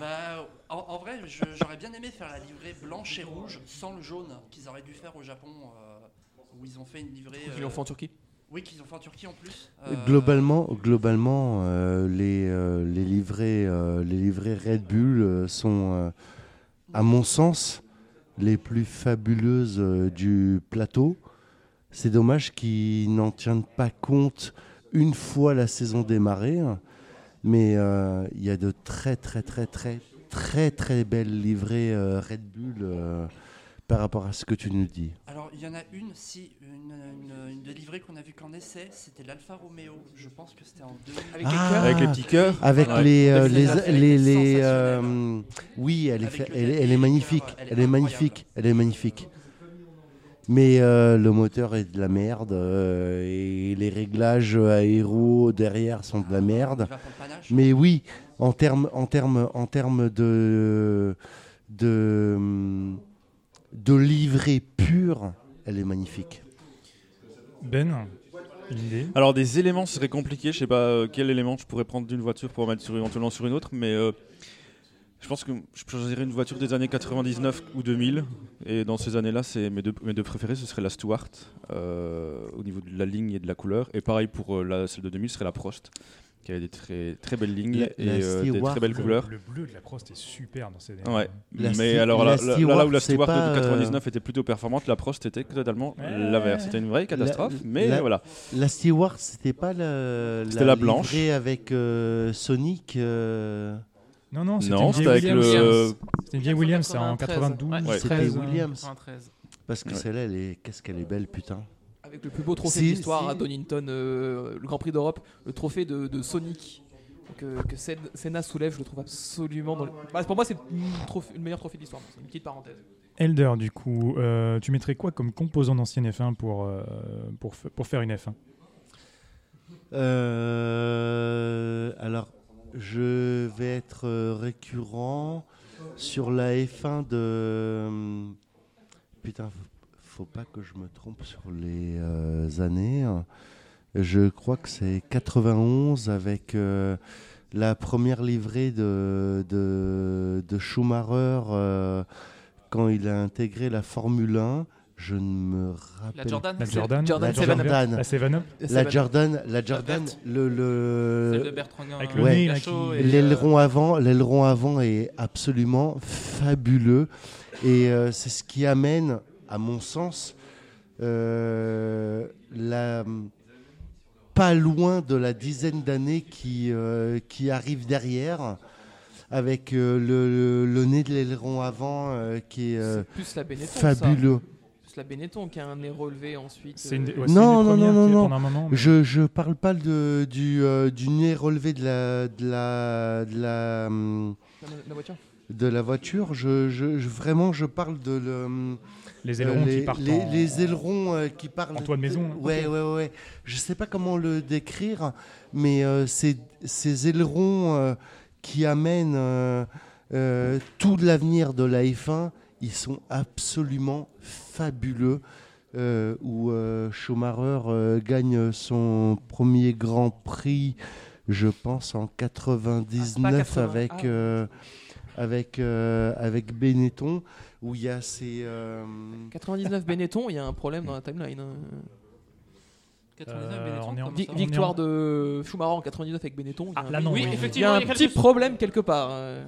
Bah, en, en vrai, j'aurais bien aimé faire la livrée blanche et rouge sans le jaune qu'ils auraient dû faire au Japon, euh, où ils ont fait une livrée. Ils l'ont fait en Turquie. Oui, qu'ils ont fait en Turquie en plus. Euh, Globalement, globalement euh, les, euh, les, livrets, euh, les livrets Red Bull euh, sont, euh, à mon sens, les plus fabuleuses euh, du plateau. C'est dommage qu'ils n'en tiennent pas compte une fois la saison démarrée. hein. Mais euh, il y a de très, très, très, très, très, très belles livrées euh, Red Bull euh, par rapport à ce que tu nous dis. Alors, il y en a une, si, une, une, une des livrées qu'on a vu qu'en essai, c'était l'Alfa Romeo. Je pense que c'était en 2000. Avec Ah. les. Avec les petits cœurs. Avec les, euh, Le les, les, les, euh, oui, elle est, elle, est- tapis, elle est magnifique, elle est elle est incroyable. magnifique, elle est magnifique. Mais euh, le moteur est de la merde euh, et les réglages aéro derrière sont de la merde. Mais oui, en termes en termes en termes de de de livret pur, elle est magnifique. Ben, une idée Alors des éléments, ce serait compliqué. Je sais pas euh, quel élément je pourrais prendre d'une voiture pour en mettre sur, éventuellement sur une autre, mais euh, je pense que je choisirais une voiture des années 99 ou 2000. Et dans ces années-là, c'est mes deux, mes deux préférés, ce serait la Stewart euh, au niveau de la ligne et de la couleur. Et pareil pour euh, la, celle de 2000, ce serait la Prost, qui avait des très très belles lignes La- et la euh, des très belles le, couleurs. le bleu de la Prost est super dans ces Ouais, La mais alors la là, où la Stewart de euh, 99 était plutôt performante, la Prost était totalement Ouais. l'inverse. C'était une vraie catastrophe, mais la- voilà. La Stewart, c'était pas la, C'était la blanche. avec euh, Sonic. euh, Non, non, c'était Non, une c'était vieille avec Williams. le. C'était une vieille Williams, c'est en 93. 92. Ouais. C'était 13, Williams. 93. Parce que Ouais. celle-là, elle est... qu'est-ce qu'elle est belle, putain. Avec le plus beau trophée Si, de l'histoire si. à Donington, euh, le Grand Prix d'Europe, le trophée de, de Sonic. Que, que Sen- Senna soulève, je le trouve absolument dans le... Bah, pour moi, c'est une meilleure trophée de l'histoire. C'est une petite parenthèse. Elder, du coup, euh, tu mettrais quoi comme composant d'ancienne F1 pour, euh, pour, pour faire une F1 Euh, alors, je vais être euh, récurrent sur la F1 de. Putain, faut- faut pas que je me trompe sur les euh, années. Je crois que c'est 91 avec euh, la première livrée de, de, de Schumacher euh, quand il a intégré la Formule 1. Je ne me rappelle La Jordan La Jordan Jordan La Seven Up. Jordan. La 7 Up La Jordan, la Jordan, le, le- Celle de Avec euh, le Ouais. qui- et, l'aileron avant, l'aileron avant est absolument fabuleux et euh, c'est ce qui amène, à mon sens, euh, la pas loin de la dizaine d'années qui euh, qui arrive derrière. Avec euh, le, le- le nez de l'aileron avant euh, qui est euh, c'est plus la Benetton. fabuleux. Ça. Plus la Benetton qui a un nez relevé ensuite. Une, ouais, Non, une non, non, non, moment. mais- Je je parle pas de, du, euh, du nez relevé de la de la de la, voiture. de la voiture. Je, je- je- vraiment je parle de le, les ailerons euh, les, qui partent les, en- les ailerons euh, qui parlent en toit de maison, de- hein. ouais, ouais ouais ouais. Je sais pas comment le décrire, mais euh, ces ailerons euh, qui amènent euh, euh, tout l'avenir de la F1. ils sont absolument fabuleux. euh, où euh, Schumacher euh, gagne son premier Grand Prix, je pense en 99 80, avec, ah. avec, euh, avec Benetton, où il y a ces... euh, 99 Benetton, il y a un problème dans la timeline. hein. 99 Euh, Benetton, on est en- comment Vi- ça on est victoire en- de Schumacher en 99 avec Benetton. il y a Ah, un- là, non, Oui, oui. Il y effectivement, a un il y a petit problème quelque part. euh.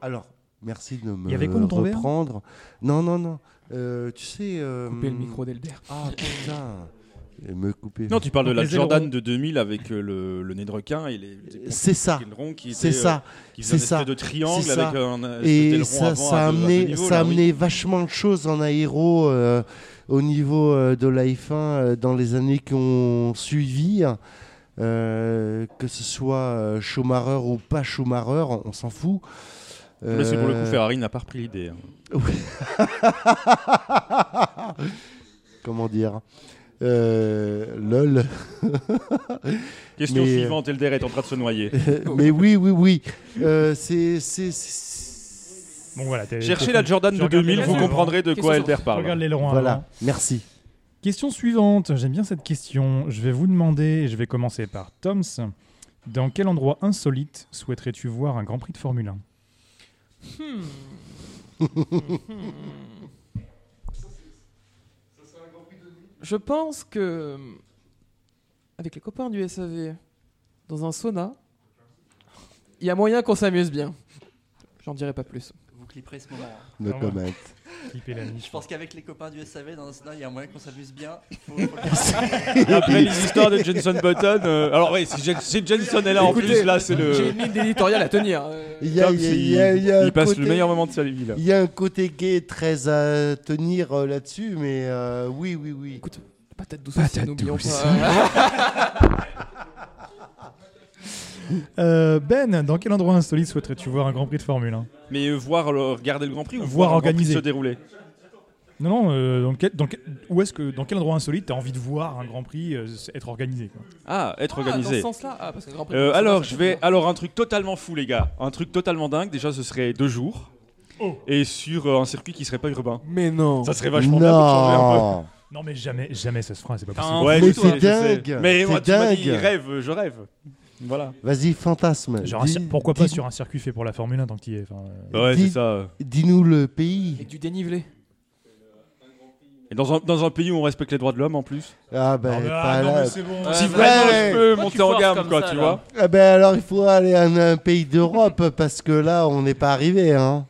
Alors, merci de me Il y avait reprendre. Non, non, non. Euh, tu sais... euh, Couper le micro d'Elder. Ah putain Me couper. Non, tu parles de la les Jordan ailerons. de 2000 avec euh, le, le nez de requin et les. C'est ça. C'est euh, ça. c'est ça. de triangle C'est ça. avec un, Et ça, avant ça a amené, ça là, oui. amené vachement de choses en aéro euh, au niveau de la F1 euh, dans les années qui ont suivi. Que ce soit Schumacher ou pas Schumacher, on, on s'en fout. Mais c'est pour le coup, Ferrari n'a pas repris l'idée. hein. Comment dire? Lol. Question Mais- suivante, Elder est en train de se noyer. Mais oui, oui, oui. Euh, c'est. Bon, voilà, Cherchez la Jordan de regardes 2000, les vous comprendrez de quoi Question Elder parle. Regarde l'aileron Voilà, avant. merci. Question suivante, j'aime bien cette question. Je vais vous demander, et je vais commencer par Toms. Dans quel endroit insolite souhaiterais-tu voir un Grand Prix de Formule 1 Hmm. Je pense que avec les copains du SAV dans un sauna, il y a moyen qu'on s'amuse bien. J'en dirai pas plus. Vous clipperez ce moment. hein. No Ah comment. Clipper. Je pense qu'avec les copains du SAV, dans sauna, il y a moyen qu'on s'amuse bien. Faut- faut le- Après les histoires de Jenson Button. euh, alors, oui, si, Jen- si Jenson est là en Écoutez, plus, là, c'est J'ai le. une ligne d'éditorial à tenir. euh. Il y a, Tom, il y a- c'est- il y a- il y a un il passe côté- le meilleur moment de sa vie là. Il y a un côté gay très à tenir euh, là-dessus, mais euh, oui, oui, oui. Écoute, patate douce aussi, Patate n'oublions douce. pas. Euh, Ben, dans quel endroit insolite souhaiterais-tu voir un Grand Prix de Formule 1 Mais euh, voir le- regarder le Grand Prix ou Voir organiser. se dérouler? Non, non, euh, dans quel, dans quel- où est-ce que, dans quel endroit insolite tu as envie de voir un Grand Prix euh, être organisé quoi? Ah, être Ah, dans ce organisé. sens-là Ah, parce que Grand Prix Euh, de alors, je vais. bien. Alors, un truc totalement fou, les gars. Un truc totalement dingue. Déjà, ce serait deux jours. Oh. Et sur euh, un circuit qui serait pas urbain. Mais non. Ça serait vachement bien pour changer un peu. Non Non, mais jamais, jamais ça se fera, c'est pas possible. Ah, Ouais, Mais je sais, c'est je sais. dingue, Mais c'est moi, tu m'as dit, dingue. rêve, je rêve. Voilà. Vas-y, fantasme. Genre Dis- pourquoi pas dis- sur un circuit fait pour la Formule 1 tant que tu y es enfin, euh, Ouais, c'est ça. Dis-nous le pays. Avec du dénivelé. Et dans un, dans un pays où on respecte les droits de l'homme en plus. Ah ben, non, mais- pas ah, non, là. mais c'est bon. Ouais, si bah, vraiment ouais. je peux monter en gamme, quoi, ça, tu là vois. Ah ben alors il faut aller à un, un pays d'Europe parce que là on n'est pas arrivé. Hein.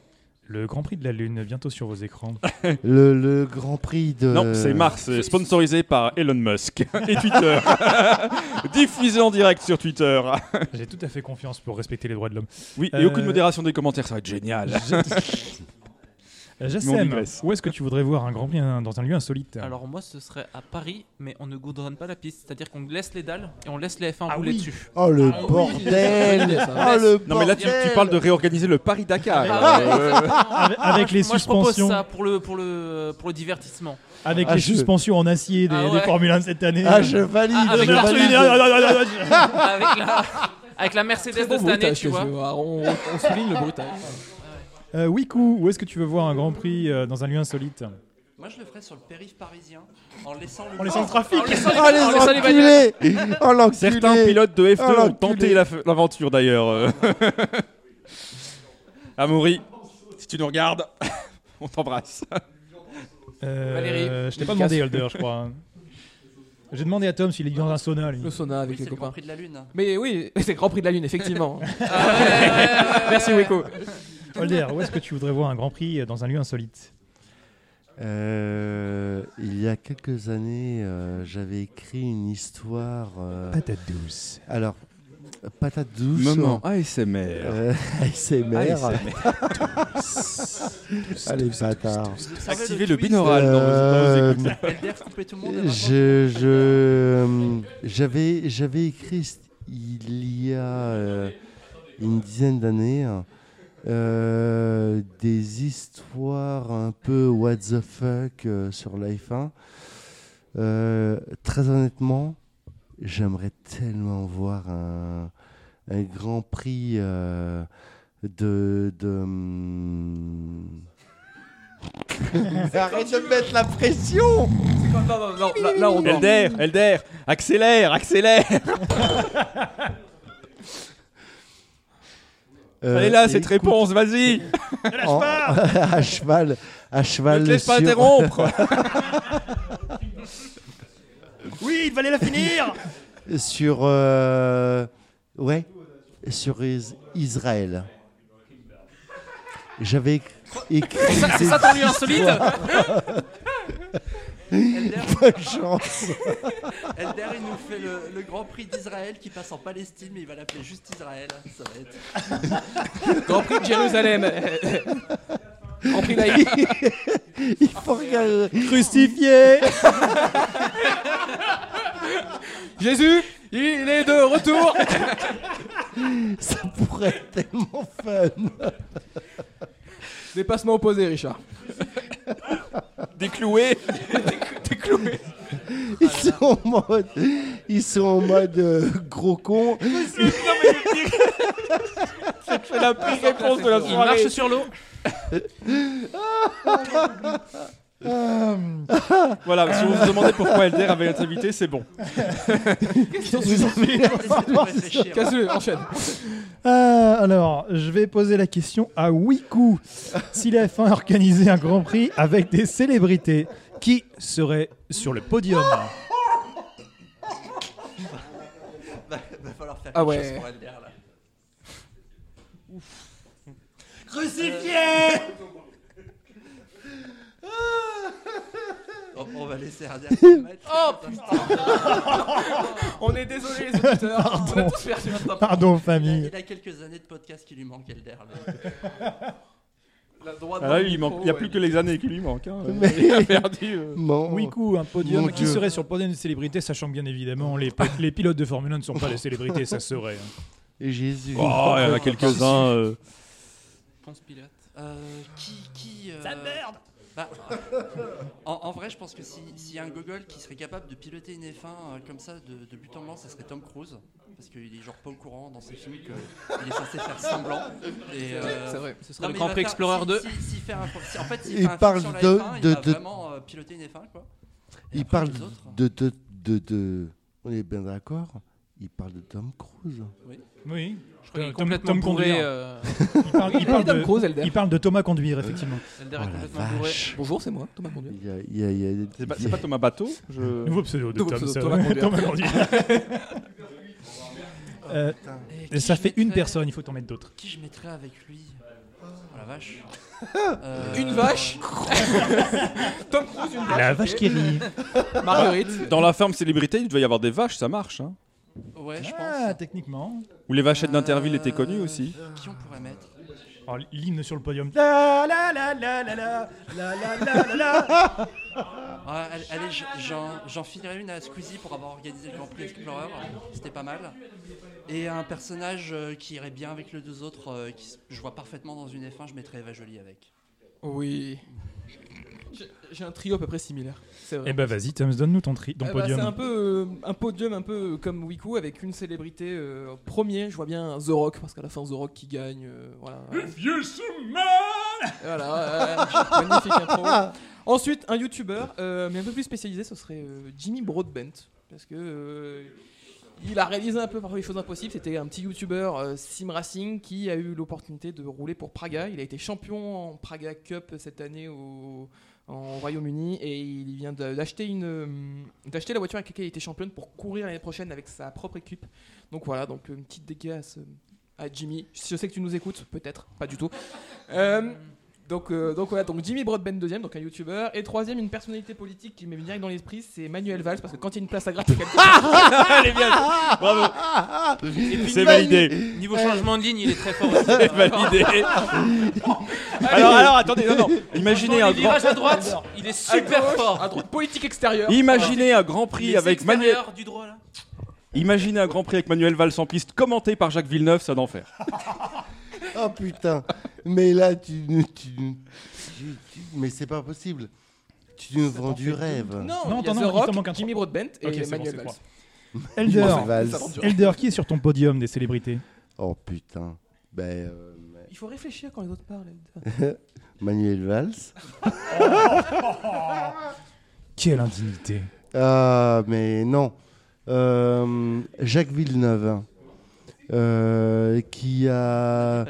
Le Grand Prix de la Lune, bientôt sur vos écrans. Le, le Grand Prix de. Non, c'est Mars, euh, sponsorisé par Elon Musk et Twitter. Diffusé en direct sur Twitter. J'ai tout à fait confiance pour respecter les droits de l'homme. Oui, et Euh, aucune modération des commentaires, ça va être génial. Euh, Jassem, où est-ce que tu voudrais voir un Grand Prix hein, dans un lieu insolite? Alors moi ce serait à Paris, mais on ne goudronne pas la piste, c'est-à-dire qu'on laisse les dalles et on laisse les F1 Ah rouler oui. dessus. Oh le Ah oui, bordel ça. Oh le Non, mais là, tu, parles de réorganiser le Paris-Dakar. Ah, Euh, Avec, avec les Moi je propose suspensions, ça pour le, pour le, pour le divertissement. avec Ah, les je- suspensions en acier des, Ah des ouais. Formule 1 cette année. Ah je valide Ah, avec je la- valide. avec, la, avec la Mercedes de cette année, tu vois. On, on souligne le bruitage. Euh, Wiku, où est-ce que tu veux voir un Grand Prix euh, dans un lieu insolite Moi, je le ferais sur le périph' parisien en laissant le. En laissant le trafic En laissant les- Oh en laissant les bagnoles. les enculés Oh l'enculé Certains pilotes de F2 Oh, ont l'enculé. tenté la- l'aventure d'ailleurs. euh. Amaury, si tu nous regardes, on t'embrasse. Euh, Valérie, Je t'ai pas demandé, Holder, je crois. J'ai demandé à Tom s'il est dans un sauna. Lui. Le sauna avec Oui, les c'est le Grand copains. Prix de la Lune. Mais oui, c'est le Grand Prix de la Lune, effectivement. Ah, Merci Weko. Holder, où est-ce que tu voudrais voir un Grand Prix dans un lieu insolite? Euh, il y a quelques années, euh, j'avais écrit une histoire. euh, Patate douce. alors, patate douce. Moment ASMR. Euh, ASMR. Allez, bâtard. Activez le binaural dans vos- écoutes. Je, j'avais, j'avais écrit il y a euh, une dizaine d'années euh, des histoires un peu what the fuck euh, sur la F1. Euh, très honnêtement, j'aimerais tellement voir un, un Grand Prix euh, de, de hum, Mais Arrête de me mettre la pression. Non, non, non, là, là, on Elder, Elder, accélère, accélère Euh, Allez là, cette écoute, réponse, vas-y. En- à cheval, à Ne cheval te laisse pas interrompre. Oui, il fallait la finir. Sur euh, ouais sur Is- Israël. J'avais éc- écrit ça ton lieu insolite Elder, chances. Elder, il nous fait le, le Grand Prix d'Israël qui passe en Palestine, mais il va l'appeler juste Israël. Ça va être. Grand Prix de Jérusalem. Grand Prix laïque. Il faut regarder. Crucifié Jésus, il est de retour. Ça pourrait être tellement fun. Dépassement opposé, Richard. Décloué. Ils sont en mode, ils sont en mode euh, gros con. C'est la pire réponse de la Il marche sur l'eau. Voilà, si vous vous demandez pourquoi Elder avait été invité, c'est bon. Casse-le, enchaîne. Euh, alors, je vais poser la question à Wiku. Si la F1 organisait un Grand Prix avec des célébrités, qui serait sur le podium? Va, va falloir faire Ah quelque ouais. chose pour Elder là. On, on va laisser un dernier match. Oh On est désolé les auditeurs. On a tous perdu notre temps. Pardon, Il a, famille. il a quelques années de podcast qui lui manquent, Elder. là. La droite Ah là, il n'y a ouais. plus que les années qui lui manquent. hein. Mais- Il a perdu. euh. Mon- Wiku, un podium. Mon Qui Dieu. serait sur le podium des célébrités, sachant que bien évidemment, les, les pilotes de Formule 1 ne sont pas des célébrités, ça serait. hein. Jésus. Oh, il y en a quelques-uns. euh. Ponce Pilate. Euh, qui. qui euh, bah, en, en vrai, je pense que si- s'il y a un gogol qui serait capable de piloter une F1 euh, comme ça de, de but en blanc, ça serait Tom Cruise. Parce qu'il est genre pas au courant dans ses films qu'il est censé faire semblant. Et, euh, C'est vrai. Ce serait non, le Grand Prix Explorer si- 2. si- s'il fait un- si- en fait, s'il Il fait un parle film sur de- la F1, de- il va de- vraiment euh, piloter une F1 quoi. Et Il après, parle autres, de, de, de, de- On est bien d'accord Il parle de Tom Cruise. Oui. Crois qu'il est Tom- complètement Tom bourré. Conduire. euh, Il parle, il parle Tom de, Cruise, Elder. il parle de Thomas Conduire, effectivement. Elder Oh est la complètement bourré. vache. Bonjour, c'est moi, Thomas Conduit. Il y a, il y a- il y a- C'est pas, c'est pas Thomas Bateau je... Nouveau pseudo de Nouveau Tom, pseudo, ça Thomas. Conduire. Thomas Conduire. Euh, Et qui ça je fait une mettrais- personne, il faut t'en mettre d'autres. Qui je mettrais avec lui? Oh la vache. Euh, Une vache? Tom Cruise, une vache. La vache qui rit. Marguerite. Dans la ferme célébrité, il devait y avoir des vaches, ça marche. Hein. Ouais, je Ah, pense. techniquement. Ou les vachettes d'Interville étaient Euh, connues aussi. Qui on pourrait mettre? Oh, L'hymne sur le podium. La la la la la la la la la la la. Ah, allez, j- j'en j'en filerai une à Squeezie pour avoir organisé le Grand Prix Explorer. C'était pas mal. Et un personnage euh, qui irait bien avec les deux autres, euh, qui je vois parfaitement dans une F1, je mettrais Eva Jolie avec. Oui. J'ai un trio à peu près similaire. C'est vrai. Eh ben vas-y, Tom, donne-nous ton, tri, ton Eh bah, podium. c'est un peu euh, un podium un peu comme Wiku avec une célébrité euh, premier je vois bien The Rock parce qu'à la fin The Rock qui gagne euh, voilà voilà euh, magnifique intro ensuite un YouTuber euh, mais un peu plus spécialisé ce serait euh, Jimmy Broadbent parce que euh, il a réalisé un peu parfois les choses impossibles. C'était un petit YouTuber euh, sim racing qui a eu l'opportunité de rouler pour Praga. Il a été champion en Praga Cup cette année au, en Royaume-Uni et il vient d'acheter une euh, la voiture avec laquelle il était championne pour courir l'année prochaine avec sa propre équipe. Donc voilà, donc une petite dédicace à Jimmy. Je sais que tu nous écoutes, peut-être, pas du tout. Euh, donc, euh, donc voilà, donc Jimmy Broadbent deuxième, donc un YouTuber, et troisième une personnalité politique qui m'est direct dans l'esprit, c'est Manuel Valls parce que quand il y a une place à gratter quelque Elle est bien. Bravo. C'est validé. Niveau changement de ligne, il est très fort aussi. C'est validé. alors, alors, attendez, non, non. Imaginez un les grand, virages à droite, il est super à gauche, fort. à droite, politique extérieure. imaginez un grand prix avec Manuel, extérieurs du droit là. imaginez un grand prix avec Manuel Valls en piste, commenté par Jacques Villeneuve, ça d'enfer. Oh putain. Mais là, tu. tu- tu- tu- mais c'est pas possible. Tu nous vends du rêve. Non, Non, il y a The non, Rock, manque un Jimmy Broadbent et Ok, c'est bon, Manuel Valls. Elder. Elder, qui est sur ton podium des célébrités Oh putain. Ben. euh, mais- Il faut réfléchir quand les autres parlent. Manuel Valls. Quelle indignité. Ah, mais non. Euh, Jacques Villeneuve qui a.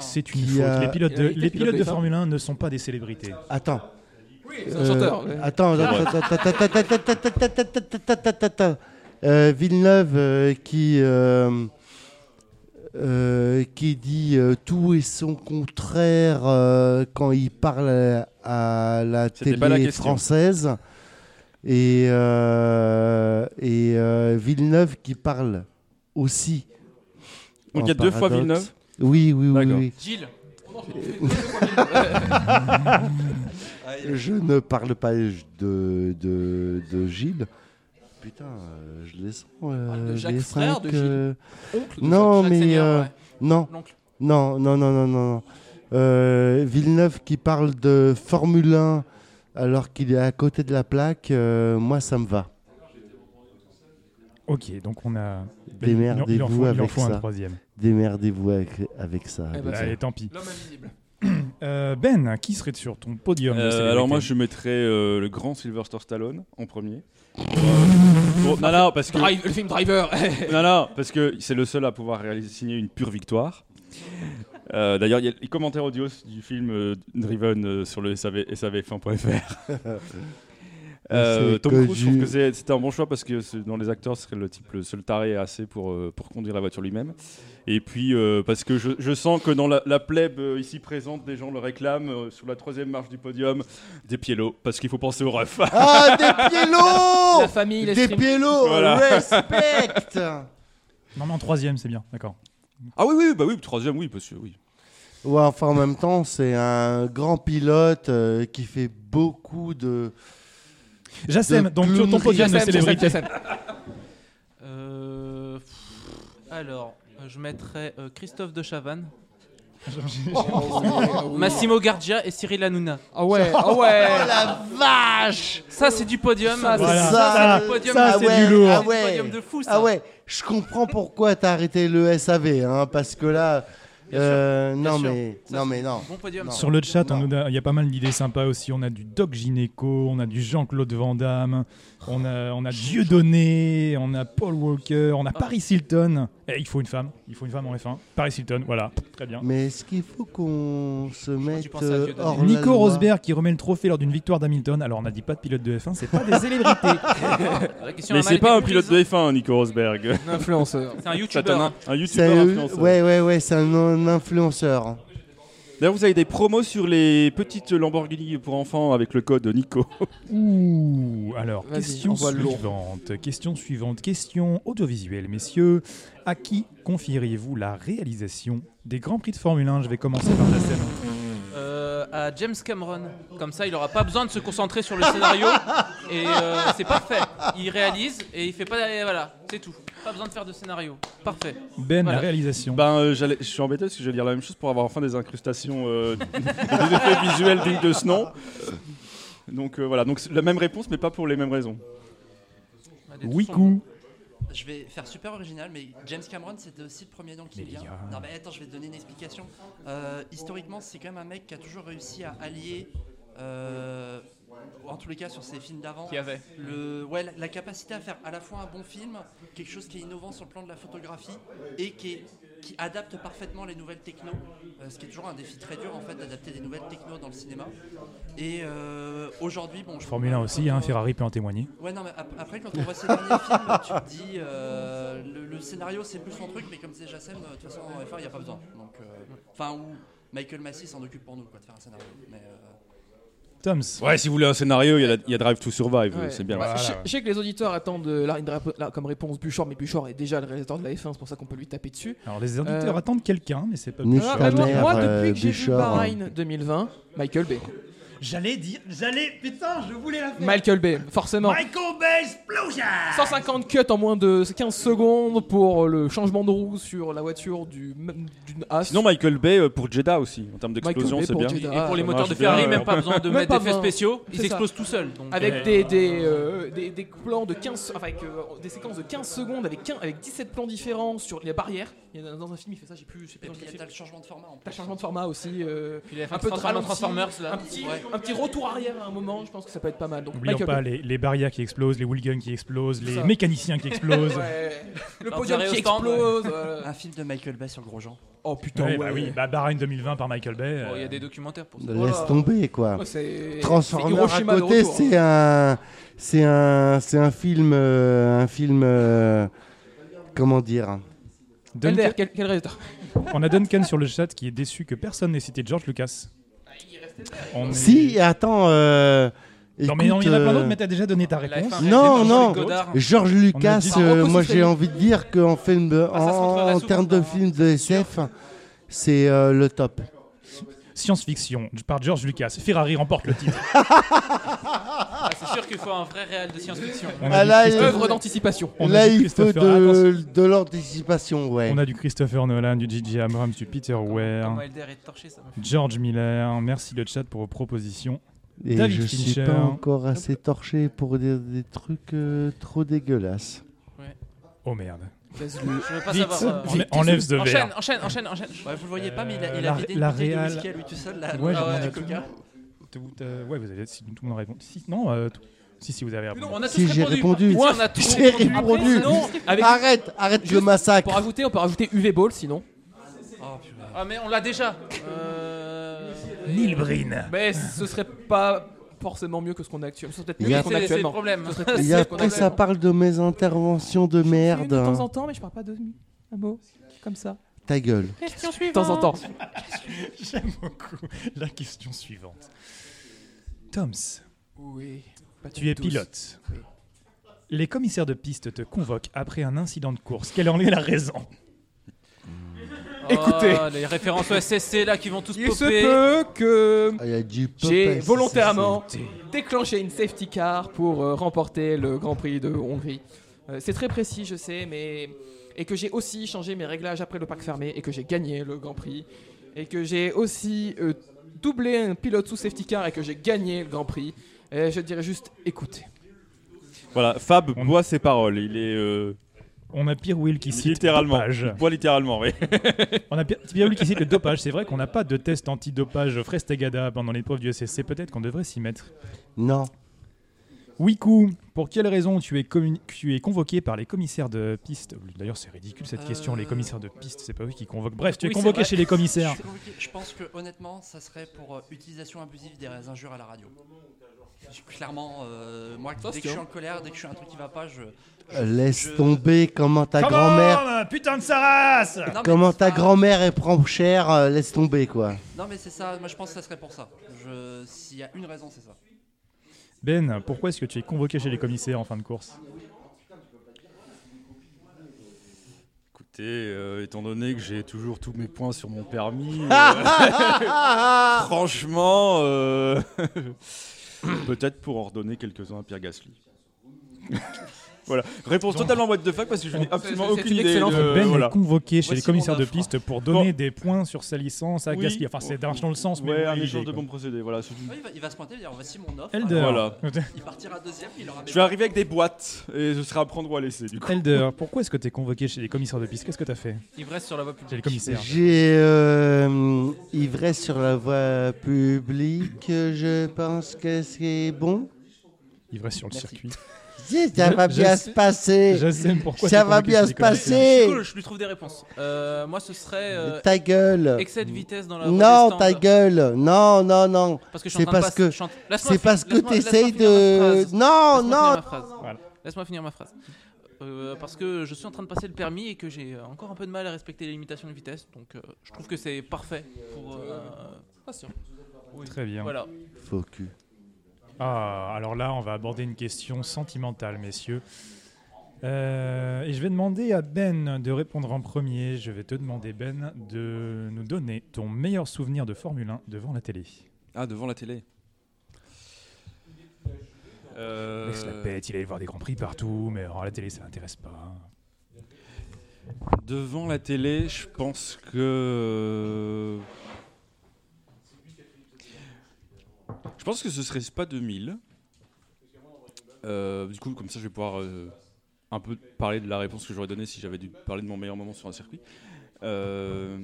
C'est une faute. Les pilotes de, Formule 1 ne sont pas des célébrités. Attends. Oui, c'est un chanteur. Attends, Villeneuve qui. Qui dit tout et son contraire quand il parle à, la télé française. Et, et Villeneuve qui parle aussi donc il y a deux fois paradoxe. Villeneuve Oui, oui, oui, D'accord. oui. Gilles. Je ne parle pas de, de, de Gilles. Putain, euh, je les sens. euh, de Jacques les frère cinq, de Gilles. euh, Oncle de Non, Jacques mais Seigneur, euh, ouais. non, L'oncle. non, non, non, non, non. non. Euh, Villeneuve qui parle de Formule 1 alors qu'il est à côté de la plaque, euh, moi ça me va. Ok, donc on a. Démerdez-vous avec faut un ça. troisième. Démerdez-vous avec, avec ça. Eh ben. Allez, tant pis. L'homme invisible. Euh, ben, qui serait sur ton podium Euh, alors moi je mettrais euh, le grand Sylvester Stallone en premier. Pour, euh, pour- non non parce que Drive- le film Driver. non non parce que c'est le seul à pouvoir réaliser signer une pure victoire. Euh, D'ailleurs il y a les commentaires audio du film euh, Driven euh, sur le SAV, savf1.fr. Euh, Tom Cruise, je trouve que c'était un bon choix parce que dans les acteurs, ce serait le type le seul taré assez pour, euh, pour conduire la voiture lui-même. Et puis euh, parce que je, je sens que dans la, la plèbe euh, ici présente, des gens le réclament euh, sur la troisième marche du podium, des piélos, parce qu'il faut penser au ref. Ah, des piélos La famille, les Des piélos Voilà. Respect Non, mais en troisième, c'est bien, d'accord. ah oui, oui, bah oui, troisième, oui, parce que oui. Ouais, enfin en même temps, c'est un grand pilote euh, qui fait beaucoup de. Jassem, donc sur ton podium de Jassem, célébrité. Jassem, Jassem. Euh, pff, alors, euh, je mettrais euh, Christophe de Chavannes, Massimo Gardia et Cyril Hanouna. Ah ouais, ah ouais. la vache Ça, c'est du podium. Ça, c'est- Voilà, Ça, ça, c'est le podium. ça, Ah c'est ouais, du lourd. ah C'est du ouais. podium de fou, ça. Ah ouais, je comprends pourquoi t'as arrêté le SAV, hein, parce que là, euh, non mais, Ça, non mais non. Bon podium. Non. Sur le chat, il y a pas mal d'idées sympas aussi. On a du Doc Gynéco, on a du Jean-Claude Van Damme, on a, on a Dieudonné, on a Paul Walker, on a Paris Hilton. Eh, il faut une femme, il faut une femme en F1. Paris Hilton, voilà, très bien. Mais est-ce qu'il faut qu'on se mette euh, hors la Nico Rosberg qui remet le trophée lors d'une victoire d'Hamilton. Alors on a dit pas de pilote de F1, c'est pas des célébrités. Mais c'est pas un pilote de F1, Nico Rosberg. Un influenceur. C'est un youtubeur. un, un C'est youtubeur un- influenceur. ouais ouais ouais, c'est un, un influenceur. D'ailleurs, vous avez des promos sur les petites Lamborghini pour enfants avec le code Nico. Ouh, alors, question suivante. Question suivante. Question audiovisuelle, messieurs. À qui confieriez-vous la réalisation des Grands Prix de Formule 1 Je vais commencer par la scène. Euh, à James Cameron. Comme ça, il aura pas besoin de se concentrer sur le scénario. et euh, c'est parfait. Il réalise et il fait pas. voilà, c'est tout. Pas besoin de faire de scénario. Parfait. Ben, Voilà. la réalisation. Ben, euh, j'allais- je suis embêté parce que je vais dire la même chose pour avoir enfin des incrustations, euh, des effets visuels dignes de ce nom. Donc euh, voilà, donc c'est la même réponse, mais pas pour les mêmes raisons. Sont Wiku. Je vais faire super original, mais James Cameron, c'était aussi le premier nom qui vient. Non, mais attends, je vais te donner une explication. Euh, historiquement, c'est quand même un mec qui a toujours réussi à allier, euh, en tous les cas sur ses films d'avant, Qui avait le, ouais, la, la capacité à faire à la fois un bon film, quelque chose qui est innovant sur le plan de la photographie et qui, est- qui adapte parfaitement les nouvelles techno, euh, ce qui est toujours un défi très dur en fait d'adapter des nouvelles techno dans le cinéma. Et euh, aujourd'hui, bon, je Formule 1 aussi, hein, Ferrari peut en témoigner. Ouais, non, mais ap- après, quand on voit ces derniers films, tu te dis, euh, le, le scénario c'est plus son truc, mais comme c'est Jassem, de toute façon, en F1, il n'y a pas besoin. Donc, enfin, ou Michael Massey s'en occupe pour nous, quoi, de faire un scénario. Mais, Toms. Ouais, si vous voulez un scénario, il y a, la- il y a Drive to Survive, Ouais. c'est bien. Voilà, je, sais- ouais. je sais que les auditeurs attendent euh, la- une rép- la- comme réponse Buchor, mais Buchor est déjà le réalisateur de la F1, c'est pour ça qu'on peut lui taper dessus. Alors, les auditeurs Euh, attendent quelqu'un, mais c'est pas Nique Ah, ta moi, mère, moi, euh, depuis que j'ai vu Buchor. Bahreïn 2020, Michael Bay. J'allais dire, j'allais, putain, je voulais la faire. Michael Bay, forcément. Michael Bay 150 cuts en moins de 15 secondes pour le changement de roue sur la voiture du d'une As. Sinon, Michael Bay euh, pour Jeddah aussi, en termes d'explosion, c'est bien. Jeddah. Et pour les moteurs de Ferrari, même pas besoin de Même mettre d'effets spéciaux, ils explosent tout seuls. donc, avec euh, des, des, euh, des, des plans de 15 enfin, avec euh, des séquences de 15 secondes avec 15 avec 17 plans différents sur les barrières. Il y a dans un film il fait ça, j'ai plus je sais plus Et dans puis quel t'as film. le changement de format T'as changement de format aussi euh, Puis il a fait un peu de Transformers, ralenti, Transformers, là. un petit Ouais. un petit retour arrière à un moment, je pense que ça peut être pas mal. Donc N'oublions pas les, les barrières qui explosent, les wheelguns qui explosent, les ça. mécaniciens qui explosent. Ouais. Le podium qui explose. voilà. Un film de Michael Bay sur Grosjean. Oh putain, Ouais, ouais. bah oui, bah, Bahreïn 2020 par Michael Bay. Bon, il y euh, a des documentaires pour ça. Laisse tomber, quoi. Transformers à côté, hein. c'est un, c'est un, c'est un film, euh, un film, euh, comment dire Duncan- LDR, quel, quel résultat on a Duncan sur le chat qui est déçu que personne n'ait cité George Lucas. On est- Si, attends. euh, Non, mais non, il y en a plein d'autres, euh, mais t'as déjà donné ta réponse. F1 Non, non. Godard. George Lucas, dit- euh, moi j'ai envie de dire qu'en film, de- Ah, ça se retrouverait en, termes de dans- film de SF, c'est euh, le top. Science-fiction par George Lucas. Ferrari remporte le titre. Sûr qu'il faut un vrai réel de science-fiction. On a, Ah, là, Œuvre d'anticipation. on a Là, du il faut Christopher- attention, de, de l'anticipation, ouais. on a du Christopher Nolan, du J.J. Abrams, du Peter Weir, Comment LDR est torché, ça me fait. George Miller. Merci le chat pour vos propositions. Et David je suis Fincher. pas encore assez torché pour dire des trucs euh, trop dégueulasses. Oh merde. Je veux pas Vite, savoir. euh, enlè- enlève ce Enchaîne, verre. enchaîne, enchaîne, enchaîne. Ouais, vous le voyez pas, mais il a, il Euh, a vidé une la- la bouteille de Real- whisky à lui tout seul. Là, Ouais, Ah j'en ai du un tout. coca. Tout, euh, ouais, vous avez, si tout le monde a répondu. Si, non, euh, tout- si, si, vous avez répondu. On a Si j'ai répondu, Si, on a tous j'ai répondu. répondu. Sinon, avec, Arrête, arrête le Juste massacre. pour ajouter, on peut rajouter UV Ball sinon. Oh, purée. Ah, mais on l'a déjà. Euh... Neil Breen. Mais ce serait pas forcément mieux que ce qu'on a actuellement. Ce serait peut-être Il mieux y a- que ce qu'on a le actuellement. problème. Que après, ça parle de mes interventions de merde. De temps en temps, mais je parle pas de un mot comme ça. Ta gueule. De temps en temps. J'aime beaucoup la question suivante. Toms, Oui. pas tu es pilote. Oui. Les commissaires de piste te convoquent après un incident de course. Quelle en est la raison? Écoutez. Oh, les références au SSC là qui vont tous Il se popper. peut que Ah, j'ai volontairement déclenché une safety car pour euh, remporter le Grand Prix de Hongrie. Euh, c'est très précis, je sais, mais et que j'ai aussi changé mes réglages après le parc fermé et que j'ai gagné le Grand Prix et que j'ai aussi euh, doublé un pilote sous safety car et que j'ai gagné le Grand Prix. Et je dirais juste écoutez. Voilà, Fab On- boit ses paroles. Il est euh, On a Pierre Will qui cite littéralement. dopage. Il boit littéralement, oui. On a Pierre Pierre Will qui cite le dopage. C'est vrai qu'on n'a pas de test anti-dopage Frestegada pendant l'épreuve du SSC. Peut-être qu'on devrait s'y mettre. Non. Wiku, pour quelle raison tu es, communi- tu es convoqué par les commissaires de piste? D'ailleurs, c'est ridicule cette Euh, question. Les commissaires de piste, c'est pas eux qui convoquent. Bref, tu es Oui, convoqué chez les commissaires. Je, pense que honnêtement, ça serait pour euh, utilisation abusive des injures à la radio. Je- Clairement, euh, moi, dès que je suis en colère, dès que je suis un truc qui va pas, je. Euh, Laisse Je- tomber comment ta grand-mère. putain de sa race Non, Comment ta grand-mère elle prend cher, euh, laisse tomber quoi. Non, mais c'est ça. Moi, je pense que ça serait pour ça. Je... S'il y a une raison, c'est ça. Ben, pourquoi est-ce que tu es convoqué chez les commissaires en fin de course? Écoutez, euh, étant donné que j'ai toujours tous mes points sur mon permis, euh, franchement, euh, peut-être pour en redonner quelques-uns à Pierre Gasly. voilà, réponse Donc- totalement what the fuck parce que je n'ai absolument c'est- c'est aucune une idée. excellente- de- Ben voilà. est convoqué chez Voici les commissaires de piste pour donner Bon. des points sur sa licence à Oui. Gasly. Enfin, c'est dans le sens, mais Ouais, un échange de bons procédés. Voilà. Ouais, il, va, il va se pointer et dire voici mon offre. Elder. Voilà. Il partira deuxième, il aura Je vais arriver avec des boîtes et ce sera à prendre ou à laisser du coup. Elder, pourquoi est-ce que tu es convoqué chez les commissaires de piste? Qu'est-ce que tu as fait Ivresse sur la voie Chez les publique. commissaires. J'ai euh, ivresse sur la voie publique, je pense que c'est bon. Ivresse sur le Merci. circuit. Si, ça Je- va je bien se passer. Je sais pourquoi Ça va bien se passer. Cool, je lui trouve des réponses. Euh, moi, ce serait euh, Ta gueule. excès de vitesse dans la voie Non, ta gueule. Non, non, non. Parce que je suis C'est en train de parce passer- que- C'est parce que tu essayes de. phrase. Non, non. Laisse-moi finir ma phrase. Euh, parce que je suis en train de passer le permis et que j'ai euh, encore un peu de mal à respecter les limitations de vitesse. Donc euh, je trouve que c'est parfait pour. euh, patient. Oui. Très bien. Voilà. Faux cul. Ah, alors là, on va aborder une question sentimentale, messieurs. Euh, et je vais demander à Ben de répondre en premier. Je vais te demander, Ben, de nous donner ton meilleur souvenir de Formule 1 devant la télé. Ah, devant la télé. Euh, Laisse la bête, il allait voir des grands prix partout, mais alors, à la télé, ça l'intéresse pas. Devant la télé, je pense que. Je pense que ce serait pas 2000. Euh, du coup, comme ça, je vais pouvoir euh, un peu parler de la réponse que j'aurais donnée si j'avais dû parler de mon meilleur moment sur un circuit. Euh,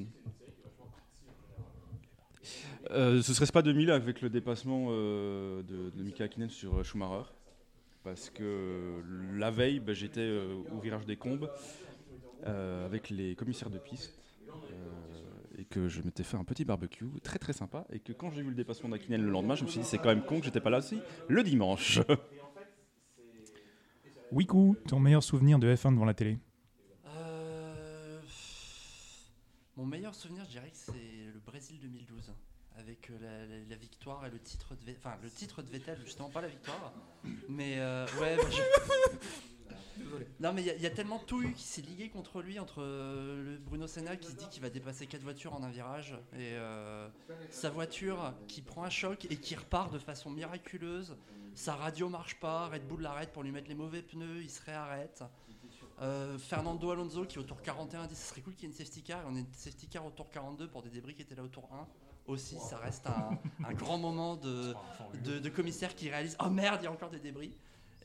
ce serait pas 2000 avec le dépassement de, de Mika Hakkinen sur Schumacher. Parce que la veille, bah, j'étais au virage des Combes avec les commissaires de piste que je m'étais fait un petit barbecue très très sympa et que quand j'ai vu le dépassement d'Akinel le lendemain, je me suis dit c'est quand même con que j'étais pas là aussi le dimanche. Wiku, ton meilleur souvenir de F1 devant la télé? Euh, Mon meilleur souvenir, je dirais que c'est le Brésil 2012, avec euh, la, la- la victoire et le titre de, enfin le titre de Vettel, justement pas la victoire, mais euh, ouais. bah, je- Non mais il y a- il y, a tellement tout eu qui s'est ligué contre lui, entre euh, le Bruno Senna qui se dit qu'il va dépasser quatre voitures en un virage et euh, sa voiture qui prend un choc et qui repart de façon miraculeuse. Sa radio marche pas, Red Bull l'arrête pour lui mettre les mauvais pneus, il se réarrête. Euh, Fernando Alonso qui au tour 41 dit ce serait cool qu'il y ait une safety car et on a une safety car au tour 42 pour des débris qui étaient là au tour 1 aussi ça reste un, un grand moment de, de, de commissaire qui réalise oh merde il y a encore des débris.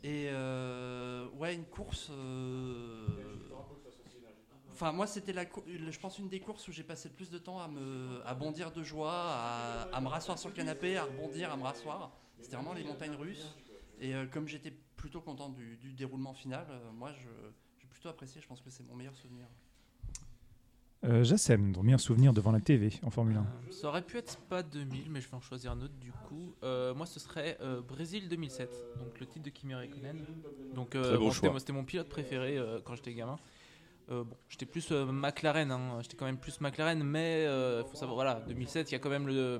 Et euh, ouais une course euh, enfin moi c'était la je pense une des courses où j'ai passé le plus de temps à me à bondir de joie à, à me rasseoir sur le canapé à rebondir à me rasseoir. C'était vraiment les montagnes russes. Et euh, comme j'étais plutôt content du, du déroulement final moi j'ai plutôt apprécié. Je pense que c'est mon meilleur souvenir euh, Jassem, ton meilleur souvenir devant la TV en Formule 1 Euh, Ça aurait pu être Spa 2000, mais je vais en choisir un autre du coup. Euh, moi, ce serait euh, Brésil 2007, donc le titre de Kimi Räikkönen. Donc, euh, bon, c'était mon pilote préféré euh, quand j'étais gamin. Euh, bon, j'étais plus euh, McLaren, hein, j'étais quand même plus McLaren, mais il faut savoir, voilà, 2007, il y a quand même le,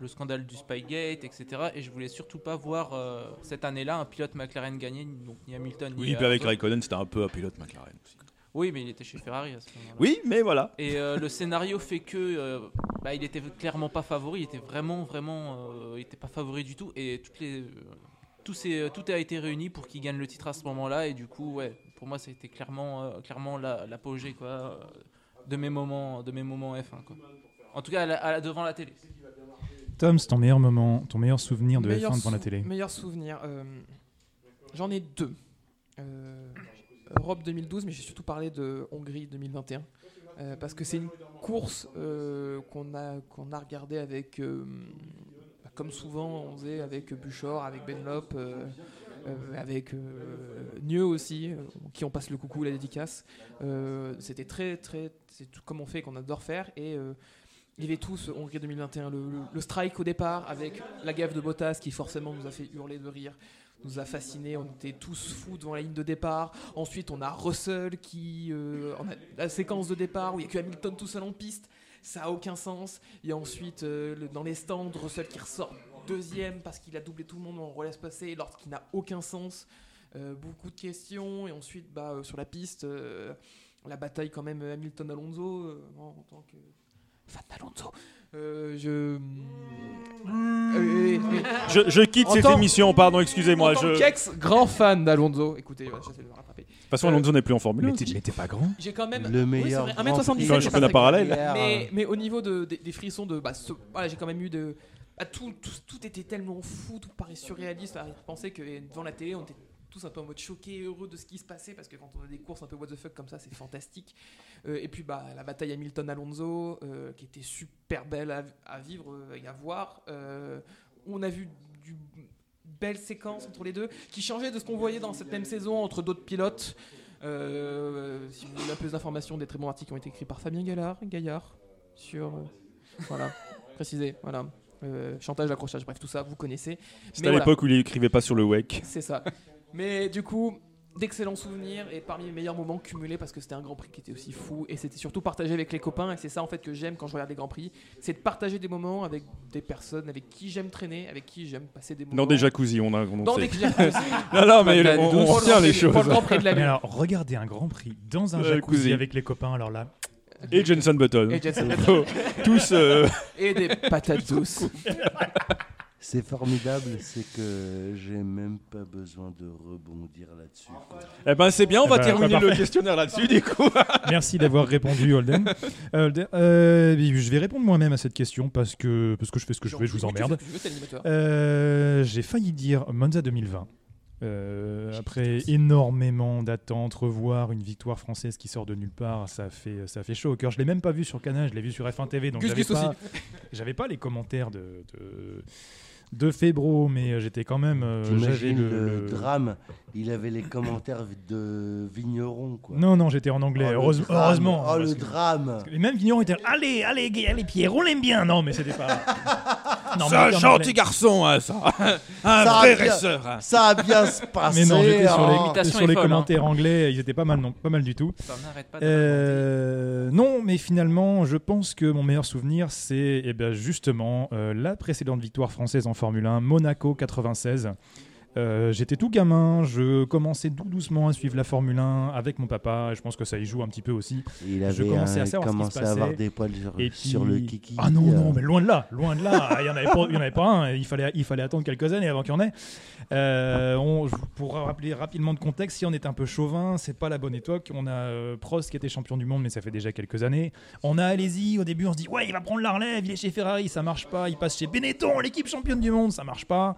le scandale du Spygate, etc. Et je voulais surtout pas voir euh, cette année-là un pilote McLaren gagner, donc ni Hamilton Oui, ni puis avec Alonso. Raikkonen, c'était un peu un pilote McLaren aussi. Oui, mais il était chez Ferrari à ce moment-là. Oui, mais voilà. Et euh, le scénario fait que euh, bah, il était clairement pas favori, il était vraiment vraiment euh, il était pas favori du tout et toutes les euh, tout, s'est- tout a été réuni pour qu'il gagne le titre à ce moment-là et du coup ouais pour moi ça a été clairement euh, clairement la- l'apogée quoi euh, de mes moments de mes moments F1 quoi. En tout cas à la- à la- devant la télé. Tom, c'est ton meilleur moment, ton meilleur souvenir de Meilleur F1 devant la télé Meilleur souvenir. euh, J'en ai deux. Euh, Europe 2012, mais j'ai surtout parlé de Hongrie 2021. euh, parce que c'est une course euh, qu'on a, a regardé avec, euh, bah, comme souvent on faisait avec Buchor, avec Benlop, avec Nieu aussi, qui on passe le coucou, la dédicace. C'était très, très, c'est tout comme on fait, qu'on adore faire. Et il tout ce Hongrie 2021, le, le- le strike au départ avec la gaffe de Bottas qui forcément nous a fait hurler de rire, nous a fascinés, on était tous fous devant la ligne de départ. Ensuite, on a Russell qui, euh, la séquence de départ où il n'y a que Hamilton tout seul en piste, ça a aucun sens. Et ensuite, euh, dans les stands, Russell qui ressort deuxième parce qu'il a doublé tout le monde en relais passé, lorsqu'il n'a aucun sens. Euh, beaucoup de questions et ensuite bah, sur la piste la bataille quand même Hamilton-Alonso en tant que fan d'Alonso euh, je Euh, oui, oui. Je, je quitte En cette émission, pardon, excusez-moi. Je... De qu'ex grand fan d'Alonso écoutez voilà, j'essaie de me rattraper toute façon, Alonso n'est plus en Formule 1. Mais t'es pas grand j'ai quand même Le oui, meilleur Grand 1m77 Prix Sur un j'ai pas championnat parallèle. mais, mais au niveau de, des, des frissons de bah, ce- voilà j'ai quand même eu de bah, tout, tout, tout était tellement fou tout paraît surréaliste à penser que devant la télé on était tous un peu en mode choqué heureux de ce qui se passait parce que quand on a des courses un peu what the fuck comme ça c'est fantastique Euh, et puis bah la bataille Hamilton Alonso euh, qui était super belle à, à vivre euh, et à voir on a vu du belle séquence entre les deux qui changeait de ce qu'on voyait dans cette même saison entre d'autres pilotes si vous voulez peu d'informations, des très bons articles qui ont été écrits par Fabien Gaillard, sur. voilà, précisé, voilà. Euh, chantage, accrochage, bref, tout ça, vous connaissez. C'était à voilà, l'époque où il écrivait pas sur le WEC. C'est ça. Mais du coup, d'excellents souvenirs et parmi mes meilleurs moments cumulés parce que c'était un Grand Prix qui était aussi fou et c'était surtout partagé avec les copains et c'est ça en fait que j'aime quand je regarde les Grands Prix, c'est de partager des moments avec des personnes avec qui j'aime traîner, avec qui j'aime passer des moments. Dans des jacuzzis, on a on Dans sait. des jacuzzis. Non, non, mais on, on le retient Grand les Prix- choses. Pour le Grand Prix de la Mais alors, regardez un Grand Prix dans un Euh, jacuzzi jacuzzi. avec les copains, alors là, Et Jenson Button. Et Jenson Tous. euh, et des patates douces. C'est formidable, c'est que j'ai même pas besoin de rebondir là-dessus. quoi. Eh ben c'est bien, on Eh va ben, terminer le questionnaire là-dessus du coup. Merci d'avoir répondu, Holden. Euh, Holden, euh, je vais répondre moi-même à cette question parce que, parce que je fais ce que je veux, je vous emmerde. ce que tu veux, t'es l'animateur. Euh, J'ai failli dire Monza 2020. Euh, après énormément d'attentes, revoir une victoire française qui sort de nulle part, ça fait, ça fait chaud au cœur. Je l'ai même pas vu sur Canal, je l'ai vu sur F1 TV, donc Gus j'avais Gus pas, j'avais pas les commentaires de, de, de Febro, mais j'étais quand même. euh, j'avais T'imagines le, le, le- drame Il avait les commentaires de Vigneron, quoi. Non, non, j'étais en anglais. Oh, Heureuse- drame. heureusement. Oh, le parce que- drame Et même Vigneron était allez, allez, gay, allez, Pierre, on l'aime bien. Non, mais c'était pas. non, C'est un gentil garçon, hein, ça. Un Ça a vrai bien- raceur. hein. Ça a bien se passer Mais non, j'étais sur les, L'imitation sur est les folle, hein. commentaires anglais, ils étaient pas mal, non, pas mal du tout. Ça n'arrête pas de Euh, non, mais finalement, je pense que mon meilleur souvenir, c'est eh ben, justement euh, la précédente victoire française en Formule 1, Monaco 96. Euh, J'étais tout gamin, je commençais tout doucement à suivre la Formule 1 avec mon papa, et je pense que ça y joue un petit peu aussi. Il Je avait commençais à savoir ce qui commencé se à avoir des poils sur, Et sur le kiki. Ah non, euh, non, mais loin de là, loin de là. Il n'y en, avait pas- il y en avait pas un, il fallait, il fallait attendre quelques années avant qu'il y en ait. Euh, on, je- pour rappeler rapidement de contexte, si on est un peu chauvin, c'est pas la bonne époque. On a Prost qui était champion du monde, mais ça fait déjà quelques années. On a Alési, au début on se dit, ouais, il va prendre la relève, il est chez Ferrari, ça marche pas. Il passe chez Benetton, l'équipe championne du monde, ça marche pas.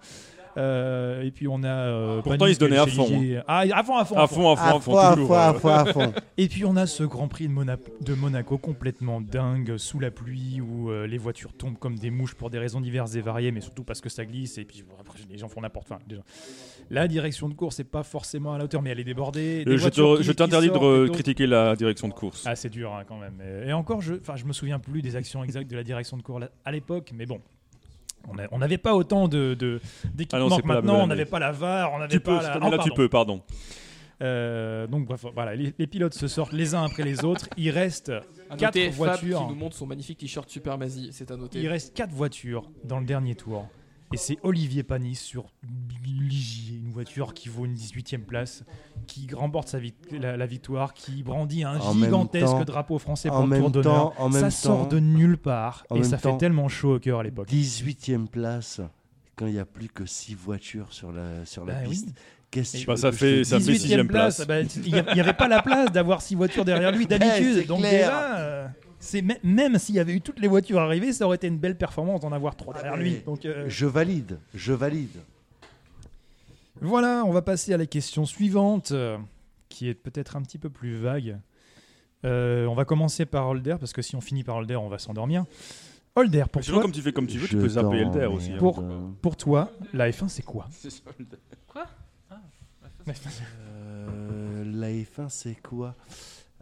Euh, et puis on a. euh, Pourtant, Panic il se donnait à fond, Ligier. Ah, à fond, à fond, À fond, à fond, à à fond, à toujours. fond, à fond, à fond. et puis on a ce Grand Prix de, Mona- de Monaco complètement dingue, sous la pluie, où euh, les voitures tombent comme des mouches pour des raisons diverses et variées, mais surtout parce que ça glisse, et puis après les gens font n'importe quoi. La direction de course n'est pas forcément à la hauteur, mais elle est débordée. Des Je t'interdis de critiquer la direction de course. Ah, c'est dur hein, quand même. Et encore, je, enfin, je me souviens plus des actions exactes de la direction de course à l'époque, mais bon. On n'avait pas autant de, de- Ah d'équipements que la maintenant, on n'avait pas la VAR, on n'avait Tu peux, pas cette la... Oh, tu pardon. peux, pardon. Euh, donc bref, voilà, les, les pilotes se sortent les uns après les autres. Il reste À quatre noter, Fab voitures. qui nous montre son magnifique t-shirt Supermazie, c'est à noter. Il reste quatre voitures dans le dernier tour. Et c'est Olivier Panis sur Ligier, une voiture qui vaut une 18e place, qui remporte sa la, la victoire, qui brandit un En gigantesque temps- drapeau français en pour le Tour même d'honneur. Ça sort de nulle part et ça fait tellement chaud au cœur à l'époque. 18e place, quand il n'y a plus que 6 voitures sur la, sur la Bah oui. piste. Qu'est-ce que Et tu bah, ça fait- ça fait 18e sixième place. bah, il n'y avait pas la place d'avoir six voitures derrière lui d'habitude. Donc clair. déjà, euh, c'est mê- même s'il y avait eu toutes les voitures arrivées, ça aurait été une belle performance d'en avoir trois derrière Ah, lui. mais Donc euh, Je valide, je valide. Voilà, on va passer à la question suivante, euh, qui est peut-être un petit peu plus vague. Euh, on va commencer par Holder, parce que si on finit par Holder, on va s'endormir. Holder, pour toi, comme tu fais comme tu veux, tu peux zapper aussi. hein. Pour- pour toi, la F1, c'est quoi C'est ça, Elder. Euh, la F1, c'est quoi?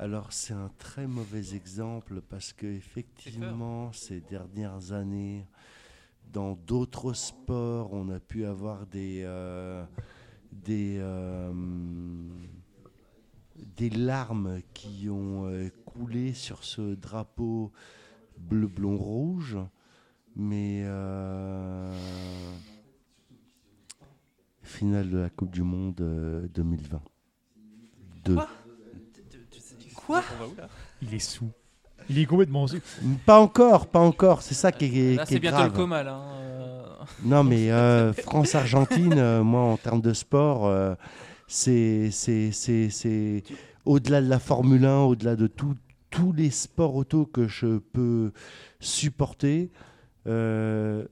Alors, c'est un très mauvais exemple parce que effectivement, ces dernières années, dans d'autres sports, on a pu avoir des euh, des euh, des larmes qui ont euh, coulé sur ce drapeau bleu, blanc, rouge, mais finale de la Coupe du Monde euh, 2020. Deux. Quoi? Il est sous. Il est complètement sous. Pas encore, pas encore. C'est ça qui est, Là, qui c'est est bientôt grave. le coma, là. hein, euh. Non, mais euh, France-Argentine, euh, moi, en termes de sport, euh, c'est c'est- c'est- c'est au-delà de la Formule 1, au-delà de tout- tous les sports auto que je peux supporter. euh,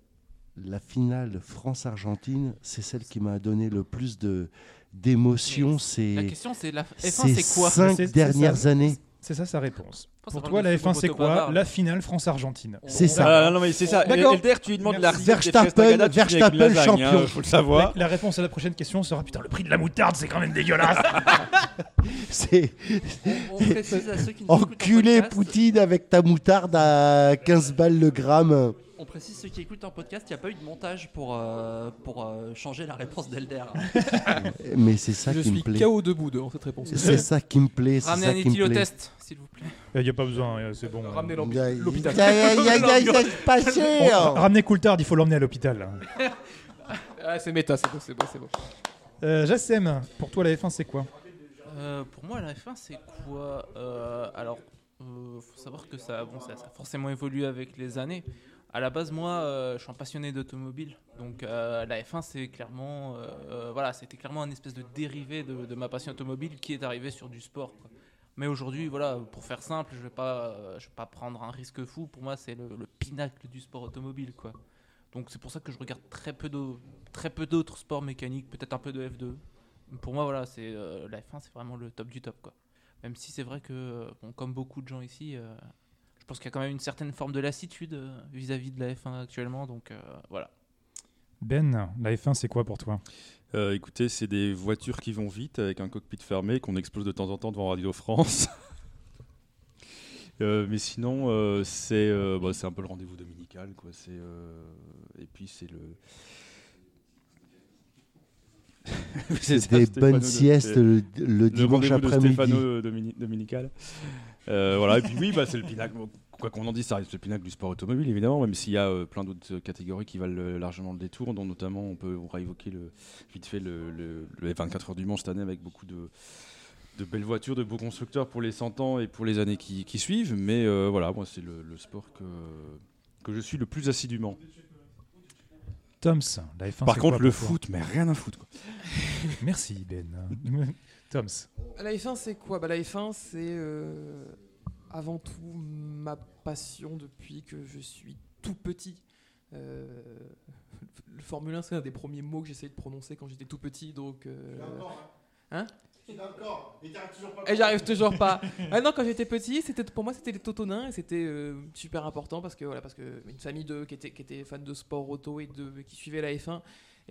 la finale France-Argentine, c'est celle qui m'a donné le plus de d'émotion La ces, question, c'est la F1, ces c'est quoi? cinq dernières ça. années. C'est ça sa réponse. Pour toi, la de F1, c'est quoi? Bavard. La finale France-Argentine. C'est ça. Ah, non, mais c'est ça. D'accord. Elder, tu lui demandes la Verstappen- avec Verstappen lasagne, hein, champion. faut le savoir. La, la réponse à la prochaine question sera putain, le prix de la moutarde, c'est quand même dégueulasse. C'est enculé Poutine avec ta moutarde à 15 balles le gramme. On précise ceux qui écoutent en podcast, il n'y a pas eu de montage pour, euh, pour euh, changer la réponse d'Elder. Mais c'est ça Je qui me suis plaît. KO debout dans cette réponse. C'est ça qui me plaît. Ramenez ça un éthylotest, s'il vous plaît. Il n'y a pas besoin, c'est bon. Ramenez Il l'hôpital. il il il il Bon, hein. ramenez Coulthard, il faut l'emmener à l'hôpital. Ah, c'est méta, c'est beau, c'est c'est beau. Euh, Jassem, pour toi, la F1, c'est quoi? Euh, pour moi, la F1, c'est quoi? Euh, Alors, euh, faut savoir que ça, bon, ça, ça a forcément évolué avec les années. À la base, moi, euh, je suis un passionné d'automobile. Donc, euh, la F1, c'est clairement, euh, voilà, c'était clairement un espèce de dérivé de, ma passion automobile qui est arrivé sur du sport. Mais aujourd'hui, voilà, pour faire simple, je vais pas, vais pas prendre un risque fou. Pour moi, c'est le, le pinacle du sport automobile, quoi. Donc, c'est pour ça que je regarde très peu d'autres sports mécaniques, peut-être un peu de F2. Pour moi, voilà, c'est la F1, c'est vraiment le top du top, quoi. Même si c'est vrai que, bon, comme beaucoup de gens ici, pense qu'il y a quand même une certaine forme de lassitude euh, vis-à-vis de la F1 actuellement. Donc, euh, voilà. Ben, la F1, c'est quoi pour toi? Euh, écoutez, c'est des voitures qui vont vite avec un cockpit fermé qu'on explose de temps en temps devant Radio France. Euh, mais sinon, euh, c'est euh, bah, c'est un peu le rendez-vous dominical. Quoi. C'est, euh, et puis, c'est le. C'est des Stéphano bonnes siestes le, le dimanche rendez-vous de après-midi. Stéphano domini- dominical. Euh, voilà, et puis oui, bah, c'est le pinacle. Quoi qu'on en dise, ça reste le pinacle du sport automobile, évidemment, même s'il y a euh, plein d'autres euh, catégories qui valent euh, largement le détour, dont notamment on peut on évoquer le, vite fait le, le, le 24 heures du Mans cette année avec beaucoup de, de belles voitures, de beaux constructeurs pour les 100 ans et pour les années qui, qui suivent. Mais euh, voilà, moi, c'est le, le sport que, que je suis le plus assidûment. Toms, la F1, Par c'est contre, quoi le foot, mais rien à foutre. Quoi. Merci, Ben. Toms, La F1, c'est quoi? Bah, La F1, c'est euh, avant tout ma passion depuis que je suis tout petit. Euh, le Formule 1, c'est un des premiers mots que j'essayais de prononcer quand j'étais tout petit. Donc, euh, Hein Et j'arrive toujours pas. Ah non, quand j'étais petit, c'était pour moi c'était les Totonins et c'était euh, super important parce que voilà parce que une famille de qui était qui était fan de sport auto et de qui suivait la F1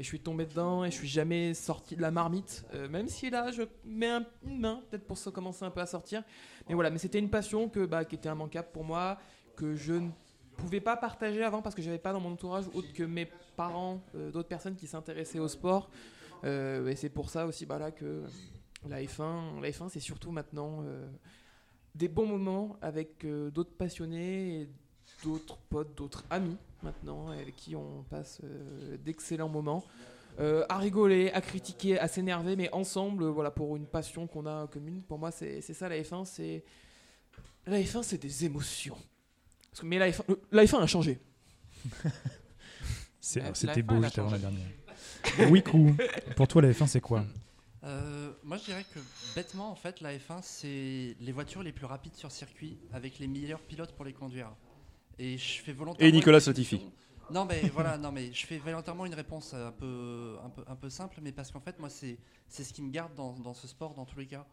et je suis tombé dedans et je suis jamais sorti de la marmite euh, même si là je mets un- une main peut-être pour commencer un peu à sortir. Mais voilà, mais c'était une passion que bah, qui était immanquable pour moi que je ne pouvais pas partager avant parce que j'avais pas dans mon entourage autre que mes parents, euh, d'autres personnes qui s'intéressaient au sport. Euh, et c'est pour ça aussi bah, là que la F1, la F1 c'est surtout maintenant des bons moments avec d'autres passionnés d'autres potes, d'autres amis maintenant avec qui on passe euh, d'excellents moments. Euh, à rigoler, à critiquer, à s'énerver, mais ensemble, euh, voilà, pour une passion qu'on a commune. Pour moi, c'est ça la F1, c'est la F1, c'est des émotions. Parce que- mais la F1, euh, la F1 a changé. c'était F1, beau juste avant la dernière. Wikou, pour toi, la F1, c'est quoi? Euh, moi, je dirais que bêtement, en fait, la F1, c'est les voitures les plus rapides sur circuit avec les meilleurs pilotes pour les conduire. Et je fais volontairement. Et Nicolas Latifi. Non, mais voilà, non, mais je fais volontairement une réponse un peu, un peu, un peu simple, mais parce qu'en fait, moi, c'est, c'est ce qui me garde dans, dans ce sport, dans tous les cas.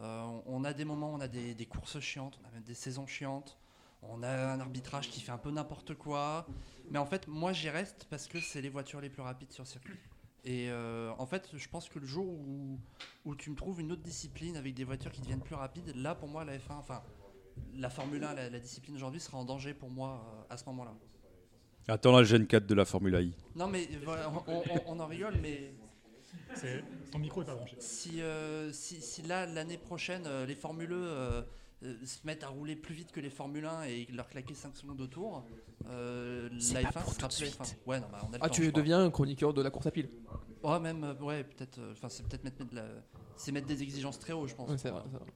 Euh, on, on a des moments, on a des, des courses chiantes, on a même des saisons chiantes. On a un arbitrage qui fait un peu n'importe quoi. Mais en fait, moi, j'y reste parce que c'est les voitures les plus rapides sur circuit. Et euh, en fait, je pense que le jour où, où tu me trouves une autre discipline avec des voitures qui deviennent plus rapides, là, pour moi, la F1, enfin, la Formule 1, la, la discipline aujourd'hui sera en danger pour moi euh, à ce moment-là. Attends la Gen 4 de la Formule I. Non, mais voilà, on, on- on en rigole, mais Ton micro est pas branché. si, euh, si, si là, l'année prochaine, euh, les Formule E euh, euh, se mettent à rouler plus vite que les Formule 1 et leur claquer 5 secondes au tour, euh, la F1 sera plus F1. Ouais, non, bah, on a le Ah, temps, tu deviens un chroniqueur de la course à pile. Ouais, même, ouais, peut-être. euh, Enfin, c'est peut-être mettre, mettre de la- c'est mettre des exigences très haut, je pense. Ouais, c'est vrai, c'est vrai.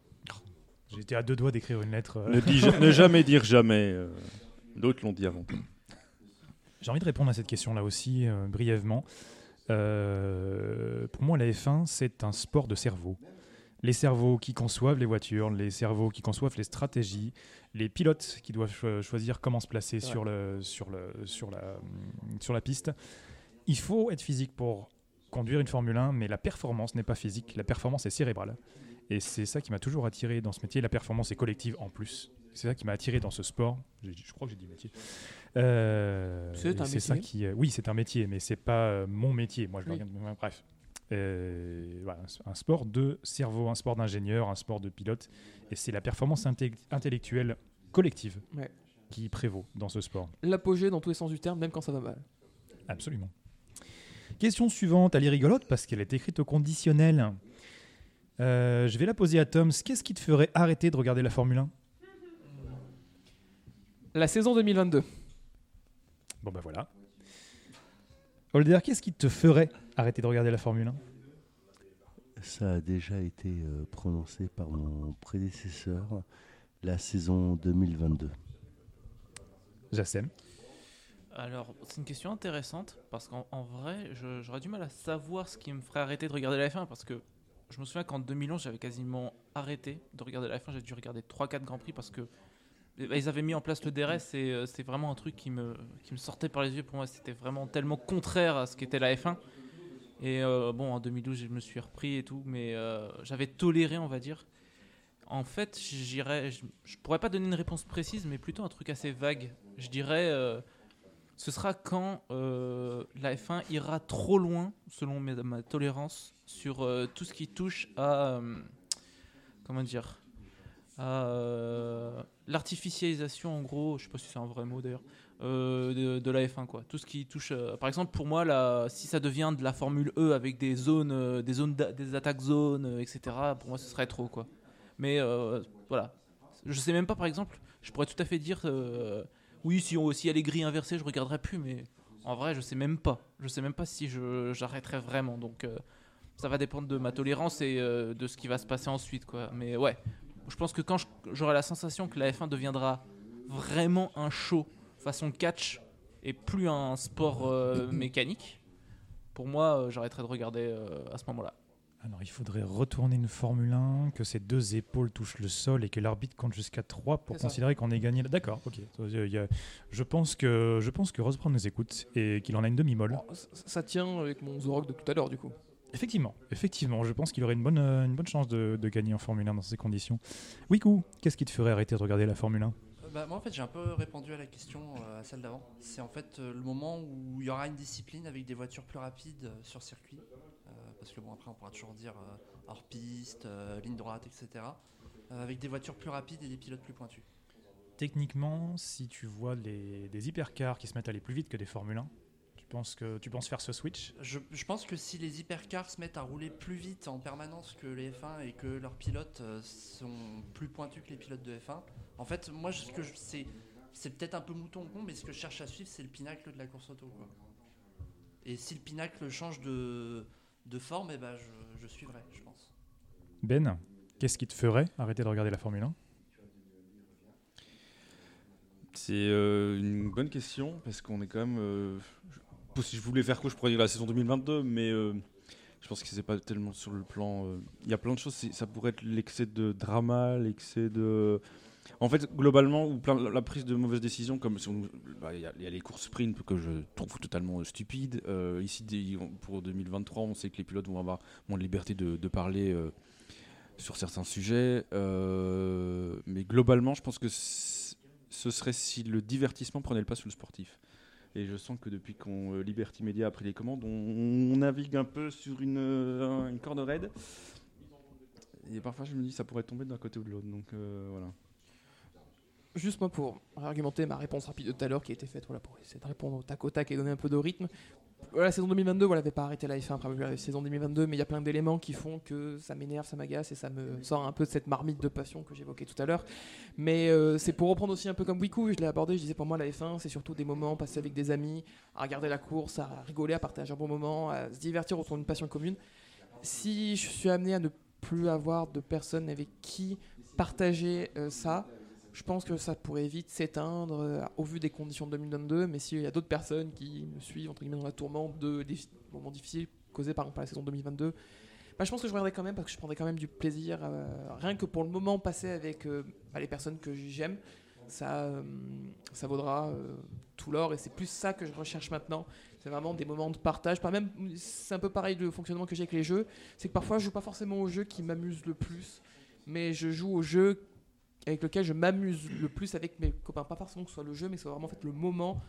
J'étais à deux doigts d'écrire une lettre. euh. Ne, dis- ne jamais dire jamais. euh, D'autres l'ont dit avant. J'ai envie de répondre à cette question-là aussi, euh, brièvement. Euh, pour moi, la F1, c'est un sport de cerveau. Les cerveaux qui conçoivent les voitures, les cerveaux qui conçoivent les stratégies, les pilotes qui doivent cho- choisir comment se placer C'est sur, le, sur, le, sur, la, sur la piste. Il faut être physique pour conduire une Formule 1, mais la performance n'est pas physique, la performance est cérébrale. Et c'est ça qui m'a toujours attiré dans ce métier. La performance est collective en plus. C'est ça qui m'a attiré dans ce sport. Je crois que j'ai dit métier. Euh, C'est un ça métier. qui, euh, oui, c'est un métier, mais c'est pas euh, mon métier. Moi, je Oui. regarde- bref. Voilà, un sport de cerveau, un sport d'ingénieur, un sport de pilote, et c'est la performance inte- intellectuelle collective Ouais. qui prévaut dans ce sport. L'apogée dans tous les sens du terme, même quand ça va mal. Absolument. Question suivante, elle est rigolote parce qu'elle est écrite au conditionnel. Euh, je vais la poser à Tom. Qu'est-ce qui te ferait arrêter de regarder la Formule 1 La saison 2022. Bon ben voilà. Holder, qu'est-ce qui te ferait arrêter de regarder la Formule 1 Ça a déjà été euh, prononcé par mon prédécesseur, la saison 2022. Jassem. Alors, c'est une question intéressante parce qu'en en vrai, j'aurais du mal à savoir ce qui me ferait arrêter de regarder la F1 parce que je me souviens qu'en 2011, j'avais quasiment arrêté de regarder la F1. J'ai dû regarder 3-4 Grands Prix parce que bah, ils avaient mis en place le DRS et euh, c'est vraiment un truc qui me, qui me sortait par les yeux. Pour moi, c'était vraiment tellement contraire à ce qu'était la F1. Et euh, bon, en 2012, je me suis repris et tout, mais euh, j'avais toléré, on va dire. En fait, j'irais, je, je pourrais pas donner une réponse précise, mais plutôt un truc assez vague. Je dirais, ce sera quand euh, la F1 ira trop loin, selon ma tolérance, sur euh, tout ce qui touche à, euh, comment dire, euh, l'artificialisation, en gros. Je sais pas si c'est un vrai mot d'ailleurs. de, de la F1 quoi tout ce qui touche par exemple pour moi si ça devient de la Formule E avec des zones des zones des attaques zones etc pour moi ce serait trop quoi mais voilà je sais même pas par exemple je pourrais tout à fait dire oui si on si elle est grille inversée je regarderai plus mais en vrai je sais même pas. Je sais même pas si j'arrêterai vraiment. Donc euh, ça va dépendre de ma tolérance et euh, de ce qui va se passer ensuite quoi. Mais ouais je pense que quand j'aurai la sensation que la F1 deviendra vraiment un show façon catch et plus un sport euh, mécanique pour moi j'arrêterai de regarder à ce moment-là Alors, il faudrait retourner une Formule 1, que ses deux épaules touchent le sol et que l'arbitre compte jusqu'à 3 pour considérer qu'on ait gagné. D'accord, ok. Je pense que, je pense que nous écoute et qu'il en a une demi-molle. Bon, ça- ça tient avec mon Zorok de tout à l'heure, du coup. Effectivement, effectivement, je pense qu'il aurait une bonne, euh, une bonne chance de, de gagner en Formule 1 dans ces conditions. Wiku, qu'est-ce qui te ferait arrêter de regarder la Formule 1 Euh, bah, moi en fait j'ai un peu répondu à la question euh, à celle d'avant. C'est en fait euh, le moment où il y aura une discipline avec des voitures plus rapides euh, sur circuit. Parce que bon après on pourra toujours dire euh, hors piste, euh, ligne droite, etc. Euh, avec des voitures plus rapides et des pilotes plus pointus. Techniquement, si tu vois les- des hypercars qui se mettent à aller plus vite que des Formule 1, tu penses, que, tu penses faire ce switch? Je, je pense que si les hypercars se mettent à rouler plus vite en permanence que les F1 et que leurs pilotes sont plus pointus que les pilotes de F1, en fait, moi, ce que je, c'est, c'est peut-être un peu mouton con, mais ce que je cherche à suivre, c'est le pinacle de la course auto. Quoi. Et si le pinacle change de, de forme, eh ben, je, je suivrai, je pense. Ben, qu'est-ce qui te ferait arrêter de regarder la Formule 1 C'est euh, une bonne question parce qu'on est quand même. euh, je- si je voulais faire quoi, je pourrais dire la saison 2022, mais euh, je pense que c'est pas tellement sur le plan. euh, Il y a plein de choses. Ça pourrait être l'excès de drama, l'excès de. En fait, globalement, la prise de mauvaises décisions, comme bah, il y, y a les courses sprint que je trouve totalement stupides. Euh, ici, pour 2023, on sait que les pilotes vont avoir moins de liberté de, parler euh, sur certains sujets. Euh, mais globalement, je pense que ce serait si le divertissement prenait le pas sur le sportif. Et je sens que depuis qu'on Liberty Media a pris les commandes, on, navigue un peu sur une, corde raide. Et parfois, je me dis ça pourrait tomber d'un côté ou de l'autre. Donc voilà. Juste moi pour argumenter ma réponse rapide de tout à l'heure qui a été faite voilà, pour essayer de répondre au tac au tac et donner un peu de rythme. La saison 2022, voilà, n'avait pas arrêté la F1 après la saison 2022, mais il y a plein d'éléments qui font que ça m'énerve, ça m'agace et ça me sort un peu de cette marmite de passion que j'évoquais tout à l'heure. Mais euh, c'est pour reprendre aussi un peu comme Wiku, je l'ai abordé, je disais pour moi la F1 c'est surtout des moments passés avec des amis, à regarder la course, à rigoler, à partager un bon moment, à se divertir autour d'une passion commune. Si je suis amené à ne plus avoir de personnes avec qui partager euh, ça, je pense que ça pourrait vite s'éteindre euh, au vu des conditions de 2022, mais s'il y a d'autres personnes qui me suivent entre guillemets dans la tourmente de des moments difficiles causés par la saison 2022, bah, je pense que je regarderai quand même parce que je prendrai quand même du plaisir, euh, rien que pour le moment passé avec euh, bah, les personnes que j'aime, ça, ça vaudra tout l'or et c'est plus ça que je recherche maintenant. C'est vraiment des moments de partage. Pas même, c'est un peu pareil le fonctionnement que j'ai avec les jeux, c'est que parfois je joue pas forcément au jeu qui m'amuse le plus, mais je joue au jeu avec lequel je m'amuse le plus avec mes copains. Pas forcément que ce soit le jeu, mais que ce soit vraiment en fait, le moment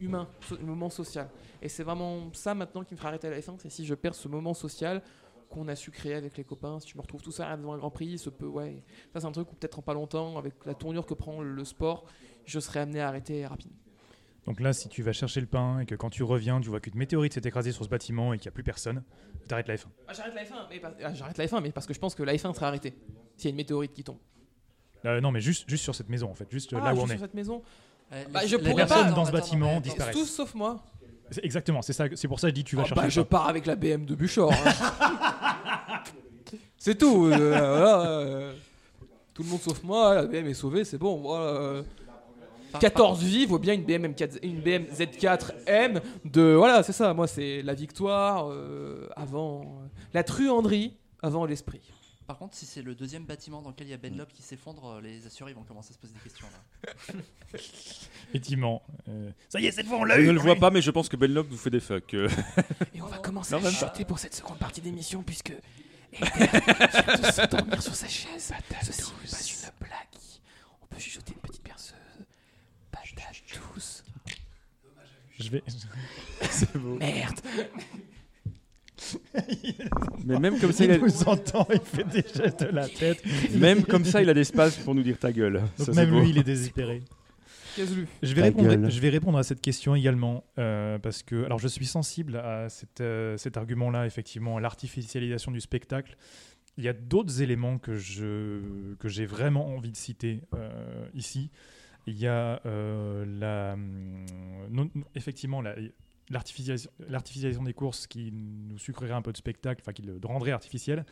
humain, so- le moment social. Et c'est vraiment ça maintenant qui me fera arrêter à la F1, c'est si je perds ce moment social qu'on a su créer avec les copains. Si je me retrouve tout ça devant un Grand Prix, ce peut, ouais, ça c'est un truc où peut-être en pas longtemps, avec la tournure que prend le sport, je serai amené à arrêter rapidement. Donc là, si tu vas chercher le pain et que quand tu reviens, tu vois qu'une météorite s'est écrasée sur ce bâtiment et qu'il n'y a plus personne, t'arrêtes la F1. Ah, j'arrête la F1, mais, pas- ah, j'arrête la F1, mais parce que je pense que la F1 sera arrêtée. S'il y a une météorite qui tombe. Euh, non, mais juste, juste sur cette maison, en fait, juste Ah, là où juste on sur est. cette maison. Euh, Bah, les- je les pourrais personnes pas. dans ce attends, bâtiment disparaissent. Tous sauf moi. C'est- Exactement, c'est ça. C'est pour ça que je dis tu vas Ah chercher. bah, je pars avec la BM de Buchor. hein. c'est tout. euh, voilà, euh, tout le monde sauf moi, la BM est sauvée, c'est bon. Voilà. euh. Par- 14 vies vaut bien une BM, M4, une BM Z4M de. Voilà, c'est ça. Moi, c'est la victoire euh, avant. la truanderie avant l'esprit. Par contre, si c'est le deuxième bâtiment dans lequel il y a Benlop qui s'effondre, euh, les assurés vont commencer à se poser des questions. Là. Effectivement. Euh, ça y est, cette fois on l'a Je eu ne le vois pas, mais je pense que Benlop vous fait des fucks. euh. Et on va commencer Non, à même chuter pour cette seconde partie d'émission puisque. Eder vient de s'endormir sur sa chaise. Ceci n'est pas une blague. On peut chuchoter une petite berceuse. Patate tous. Je vais. Merde. Mais même comme ça, il il a, nous entend, il fait des gestes de la tête. même comme ça, il a d'espace pour nous dire ta gueule. Donc Ça, même lui, il est désespéré. Je vais, répondre, je vais répondre à cette question également, euh, parce que alors je suis sensible à cette, euh, cet argument-là, effectivement, l'artificialisation du spectacle. Il y a d'autres éléments que je que j'ai vraiment envie de citer euh, ici. Il y a euh, la, hum, non, effectivement la- l'artificialisation des courses qui nous sucrerait un peu de spectacle, enfin qui le rendrait artificiel.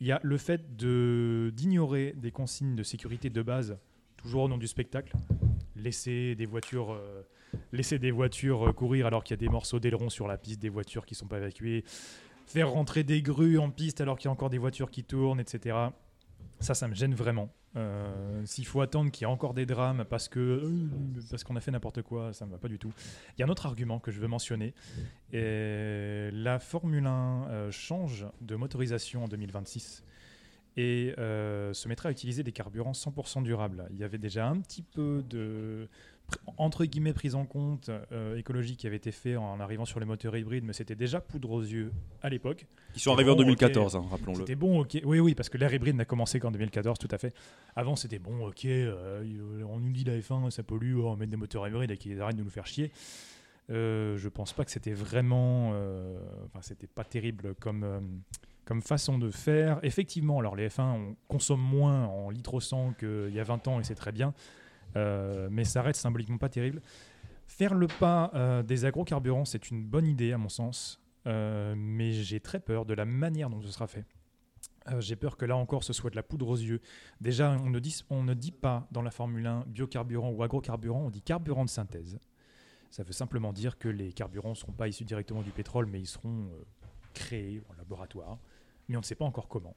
Il y a le fait d'ignorer des consignes de sécurité de base, toujours au nom du spectacle laisser des voitures, euh, laisser des voitures euh, courir alors qu'il y a des morceaux d'aileron sur la piste, des voitures qui sont pas évacuées, faire rentrer des grues en piste alors qu'il y a encore des voitures qui tournent, etc. Ça, ça me gêne vraiment. Euh, S'il faut attendre qu'il y ait encore des drames parce que euh, parce qu'on a fait n'importe quoi, ça me va pas du tout. Il y a un autre argument que je veux mentionner. La Formule 1 euh, change de motorisation en 2026 et se mettra à utiliser des carburants 100% durables. Il y avait déjà un petit peu de entre guillemets prise en compte euh, écologique qui avait été fait en arrivant sur les moteurs hybrides, mais c'était déjà poudre aux yeux à l'époque. Ils sont arrivés en Bon, ok. 2014, hein, rappelons-le. C'était bon, ok. Oui, oui, parce que l'ère hybride n'a commencé qu'en 2014, tout à fait. Avant, c'était bon, ok. euh, on nous dit la F1, ça pollue, oh, on met des moteurs hybrides et qu'ils arrêtent de nous faire chier. Euh, je pense pas que c'était vraiment. euh, Enfin, c'était pas terrible comme, comme façon de faire. Effectivement, alors les F1 on consomme moins en litres au 100 qu'il y a 20 ans et c'est très bien. Euh, mais ça reste symboliquement pas terrible. Faire le pas euh, des agrocarburants, c'est une bonne idée à mon sens. Euh, mais j'ai très peur de la manière dont ce sera fait. J'ai peur que là encore ce soit de la poudre aux yeux. Déjà, on ne dit, pas dans la Formule 1 biocarburant ou agrocarburant, on dit carburant de synthèse. Ça veut simplement dire que les carburants ne seront pas issus directement du pétrole, mais ils seront créés en laboratoire. Mais on ne sait pas encore comment.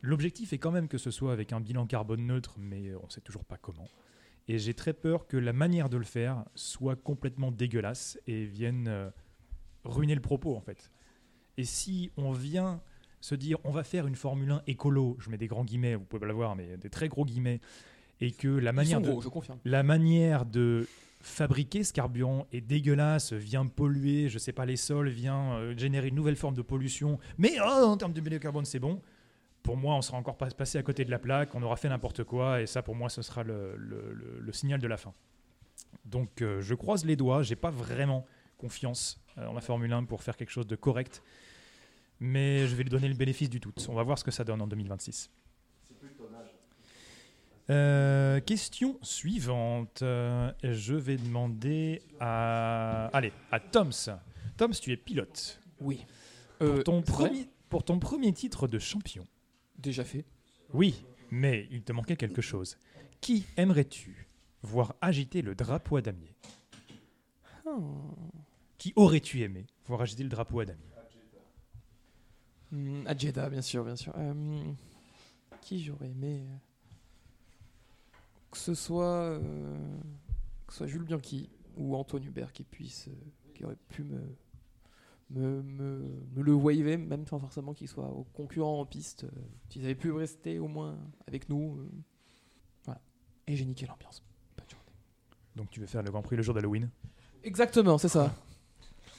L'objectif est quand même que ce soit avec un bilan carbone neutre, mais on ne sait toujours pas comment. Et j'ai très peur que la manière de le faire soit complètement dégueulasse et vienne euh, ruiner le propos en fait. Et si on vient se dire on va faire une Formule 1 écolo, je mets des grands guillemets, vous pouvez pas l'avoir, mais des très gros guillemets, et que la manière de, je la manière de fabriquer ce carburant est dégueulasse, vient polluer, je sais pas, les sols, vient euh, générer une nouvelle forme de pollution. Mais oh, en termes de biocarbone, c'est bon. Pour moi, on sera encore pas passé à côté de la plaque, on aura fait n'importe quoi, et ça, pour moi, ce sera le, le- le- le signal de la fin. Donc, euh, je croise les doigts. J'ai pas vraiment confiance euh, en la Formule 1 pour faire quelque chose de correct, mais je vais lui donner le bénéfice du doute. On va voir ce que ça donne en 2026. Euh, question suivante. Euh, je vais demander à. Allez, à Toms. Toms, tu es pilote. Oui. Pour, Euh, ton premier, pour ton premier titre de champion. Déjà fait. Oui, mais il te manquait quelque chose. Qui aimerais-tu voir agiter le drapeau à damier? Qui aurais-tu aimé voir agiter le drapeau à damier? À Jeddah, bien sûr, bien sûr. Euh, qui j'aurais aimé euh, que ce soit euh, que ce soit Jules Bianchi ou Antoine Hubert qui puisse euh, qui aurait pu me me, me, me le waver même sans forcément qu'il soit au concurrent en piste euh, s'ils avaient pu rester au moins avec nous euh, voilà. Et j'ai niqué l'ambiance. Bonne journée. Donc tu veux faire le Grand Prix le jour d'Halloween? Exactement c'est ça.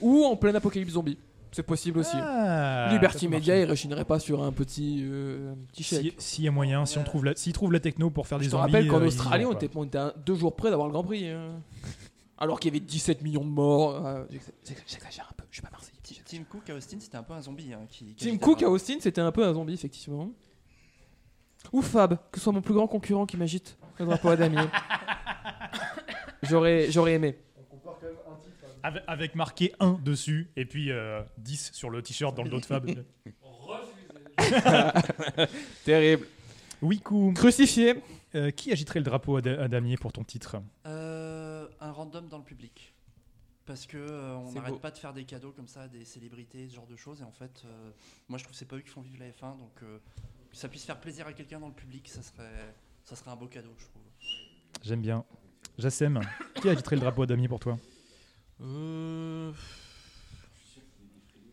Ou en plein apocalypse zombie. C'est possible aussi. Ah, Liberty Media marcher. il rechinerait pas sur un petit euh, un petit chèque. Si- S'il y a moyen, si on trouve la, s'ils trouvent la techno pour faire des Je te zombies, rappelle qu'en euh, ils Australie, on était, on était deux jours près d'avoir le Grand Prix. hein. Alors qu'il y avait 17 millions de morts. euh, j'exa- j'exa- J'exagère un peu, je suis pas Marseillais. Tim- Tim Cook à Austin, c'était un peu un zombie. hein, qui, qui Tim Cook à Austin, c'était un peu un zombie, effectivement. Ou Fab, que ce soit mon plus grand concurrent qui m'agite le drapeau à damier. J'aurais j'aurais aimé. Avec, avec marqué 1 dessus et puis euh, 10 sur le t-shirt dans le dos de Fab. Terrible. oui, coup. Crucifié. Euh, qui agiterait le drapeau à, da- à damier pour ton titre? Euh, un random dans le public. Parce que euh, on n'arrête pas de faire des cadeaux comme ça à des célébrités, ce genre de choses. Et en fait, euh, moi je trouve que c'est pas eux qui font vivre la F1. Donc euh, que ça puisse faire plaisir à quelqu'un dans le public, ça serait, ça serait un beau cadeau, je trouve. J'aime bien. Jassem, qui a agiterait le drapeau à damier pour toi? Euh...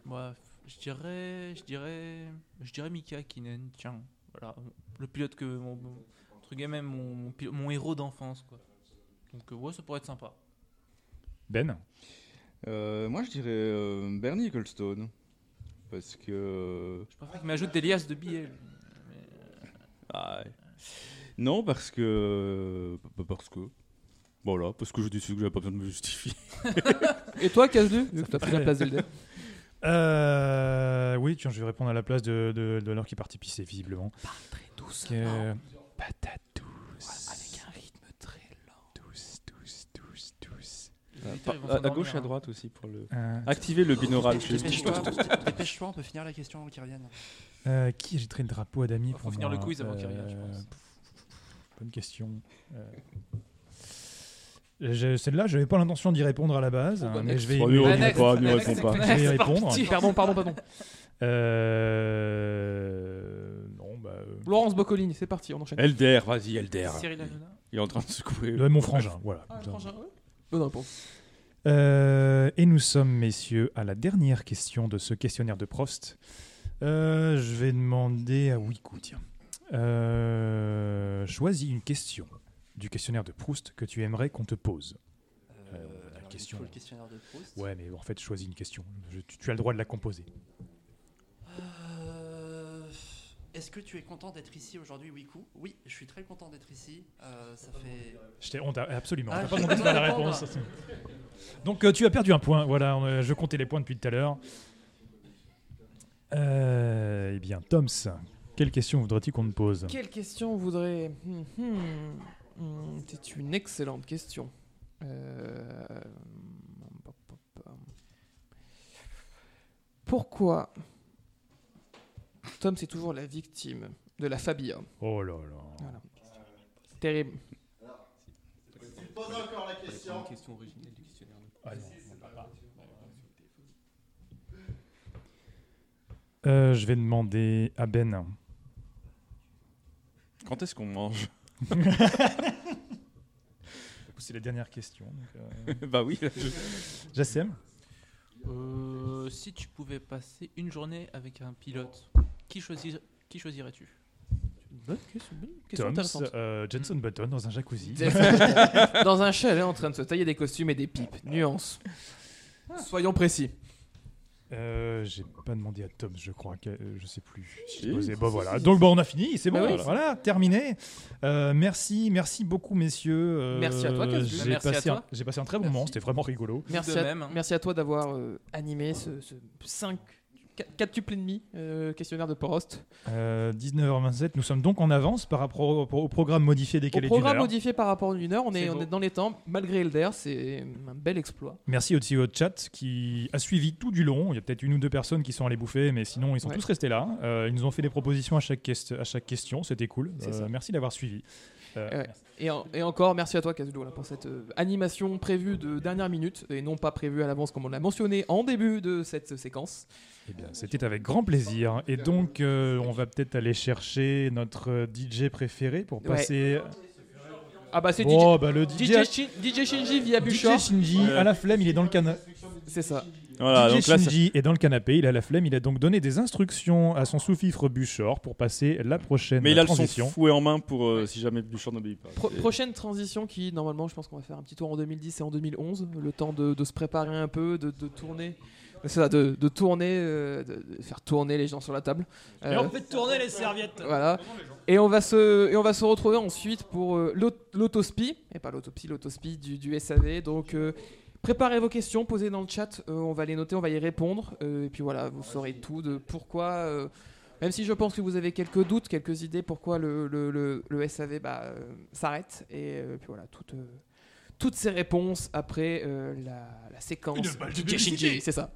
Ouais, je dirais, je dirais, je dirais Mika Kinen. Tiens, voilà, le pilote que mon, mon- entre guillemets mon, mon, mon héros d'enfance quoi. Donc euh, ouais, ça pourrait être sympa. Ben Euh, moi, je dirais euh, Bernie Ecclestone. Parce que. Je préfère qu'il m'ajoute des liasses de billets. Mais- Ah, ouais. Non, parce que. bah, Parce que. Voilà, parce que je décide que j'avais pas besoin de me justifier. Et toi, Caselu Vu que t'as pris la place d'Elder. Euh, oui, tiens, je vais répondre à la place de, de, de l'heure qui est parti pisser, visiblement. Très douce. Que- Patate douce. Avec un rythme très lent. Douce, douce, douce, ils vont à, gauche et à hein. droite aussi pour le. Euh, Activer le binaural. Dépêche-toi, on peut finir la question avant qu'ils reviennent. euh, qui agiterait le drapeau à damier Faut pour finir le quiz avant qu'il revienne, je Euh, pense. Bonne question. Euh, Celle-là, je n'avais pas l'intention d'y répondre à la base, Bon, bah, mais je vais, Oh, mais je y répondre. Pardon, pardon, pardon. Euh, non, bah, euh, Laurence Boccolini, c'est parti, on enchaîne. Elder, vas-y, Elder. Cyril Hanouna. Il est en train de secouer. euh, mon frangin, voilà. Ah, frangin, ouais. Bonne réponse. Euh, et nous sommes, messieurs, à la dernière question de ce questionnaire de Prost. Euh, je vais demander à Wiku, tiens. Euh, choisis une question du questionnaire de Proust que tu aimerais qu'on te pose. La question. le questionnaire de Proust. Ouais, mais en fait, choisis une question. Je- tu, tu as le droit de la composer. Est-ce que tu es content d'être ici aujourd'hui, Wiku? Oui, je suis très content d'être ici. Euh, ça fait. Je t'ai- on t'a- absolument. Ah, pas demandé la réponse. Donc, euh, tu as perdu un point. Voilà, euh, je comptais les points depuis tout à l'heure. Euh, eh bien, Toms, quelle question voudrais-tu qu'on te pose? Quelle question voudrait? Hmm, hmm, hmm, C'est une excellente question. Euh, Pourquoi Tom, c'est toujours la victime de la Fabia. Oh là là. Voilà. Terrible. Pose encore la question. question originelle du questionnaire. Ah non, Euh, je vais demander à Ben. Quand est-ce qu'on mange? C'est la dernière question. donc, euh, Bah oui. je- Jassem? Euh, si tu pouvais passer une journée avec un pilote, qui, choisir, qui choisirais-tu? Bonne question, bonne question Toms, intéressante. euh, Jenson Button dans un jacuzzi. Dans un chalet en train de se tailler des costumes et des pipes. Nuance. Soyons précis. Euh, j'ai pas demandé à Tom, je crois que euh, je sais plus. Si. J'ai posé- bon voilà. Donc bon, on a fini, c'est bon. Bah oui. Voilà, terminé. Euh, merci, merci beaucoup messieurs. Euh, Merci à toi. J'ai Merci à passé, toi. un, j'ai passé un très bon Merci. moment. C'était vraiment rigolo. Merci, de à, même, hein. merci à toi d'avoir euh, animé ce, 5, 4 tuples et demi euh, questionnaire de Prost. Euh, 19h27, nous sommes donc en avance par rapport au, au programme modifié Au décalé d'une programme modifié par rapport à une heure, on est, on est dans les temps, malgré Elder, c'est un bel exploit. Merci aussi au chat qui a suivi tout du long. Il y a peut-être une ou deux personnes qui sont allées bouffer, mais sinon ils sont Ouais. tous restés là. Euh, ils nous ont fait des propositions à chaque, quest- à chaque question, c'était cool. Euh, merci d'avoir suivi. Euh. Et, en- et encore, merci à toi, voilà, pour cette euh, animation prévue de dernière minute, et non pas prévue à l'avance comme on l'a mentionné en début de cette séquence. Eh bien, c'était avec grand plaisir. Et donc, euh, on va peut-être aller chercher notre DJ préféré pour Ouais. passer. Ah bah c'est Oh, bah, le DJ, DJ, Shin- DJ Shinji via DJ Buchor. Shinji à la flemme, il est dans le canapé. C'est ça. Voilà, DJ donc là, ça- Shinji est dans le canapé, il a la flemme, il a donc donné des instructions à son sous-fifre Buchor pour passer la prochaine Mais il a le son transition. fouet en main pour euh, si jamais Bouchard n'obéit pas. Pro- prochaine transition qui, normalement, je pense qu'on va faire un petit tour en 2010 et en 2011, le temps de, de se préparer un peu, de, de tourner. C'est ça, de, de tourner, euh, de, de faire tourner les gens sur la table. Euh, fait tourner les serviettes. Voilà. Et on va se, et on va se retrouver ensuite pour euh, l'autospi, et pas l'autopsie, l'autospi du, du SAV. Donc euh, préparez vos questions, posez dans le chat, euh, on va les noter, on va y répondre. euh, et puis voilà, vous saurez tout de pourquoi, euh, même si je pense que vous avez quelques doutes, quelques idées, pourquoi le, le, le- le SAV bah, s'arrête. Et puis voilà, toutes, toutes ces réponses après la, la séquence Une balle de DJ Shinji, publicité. c'est ça.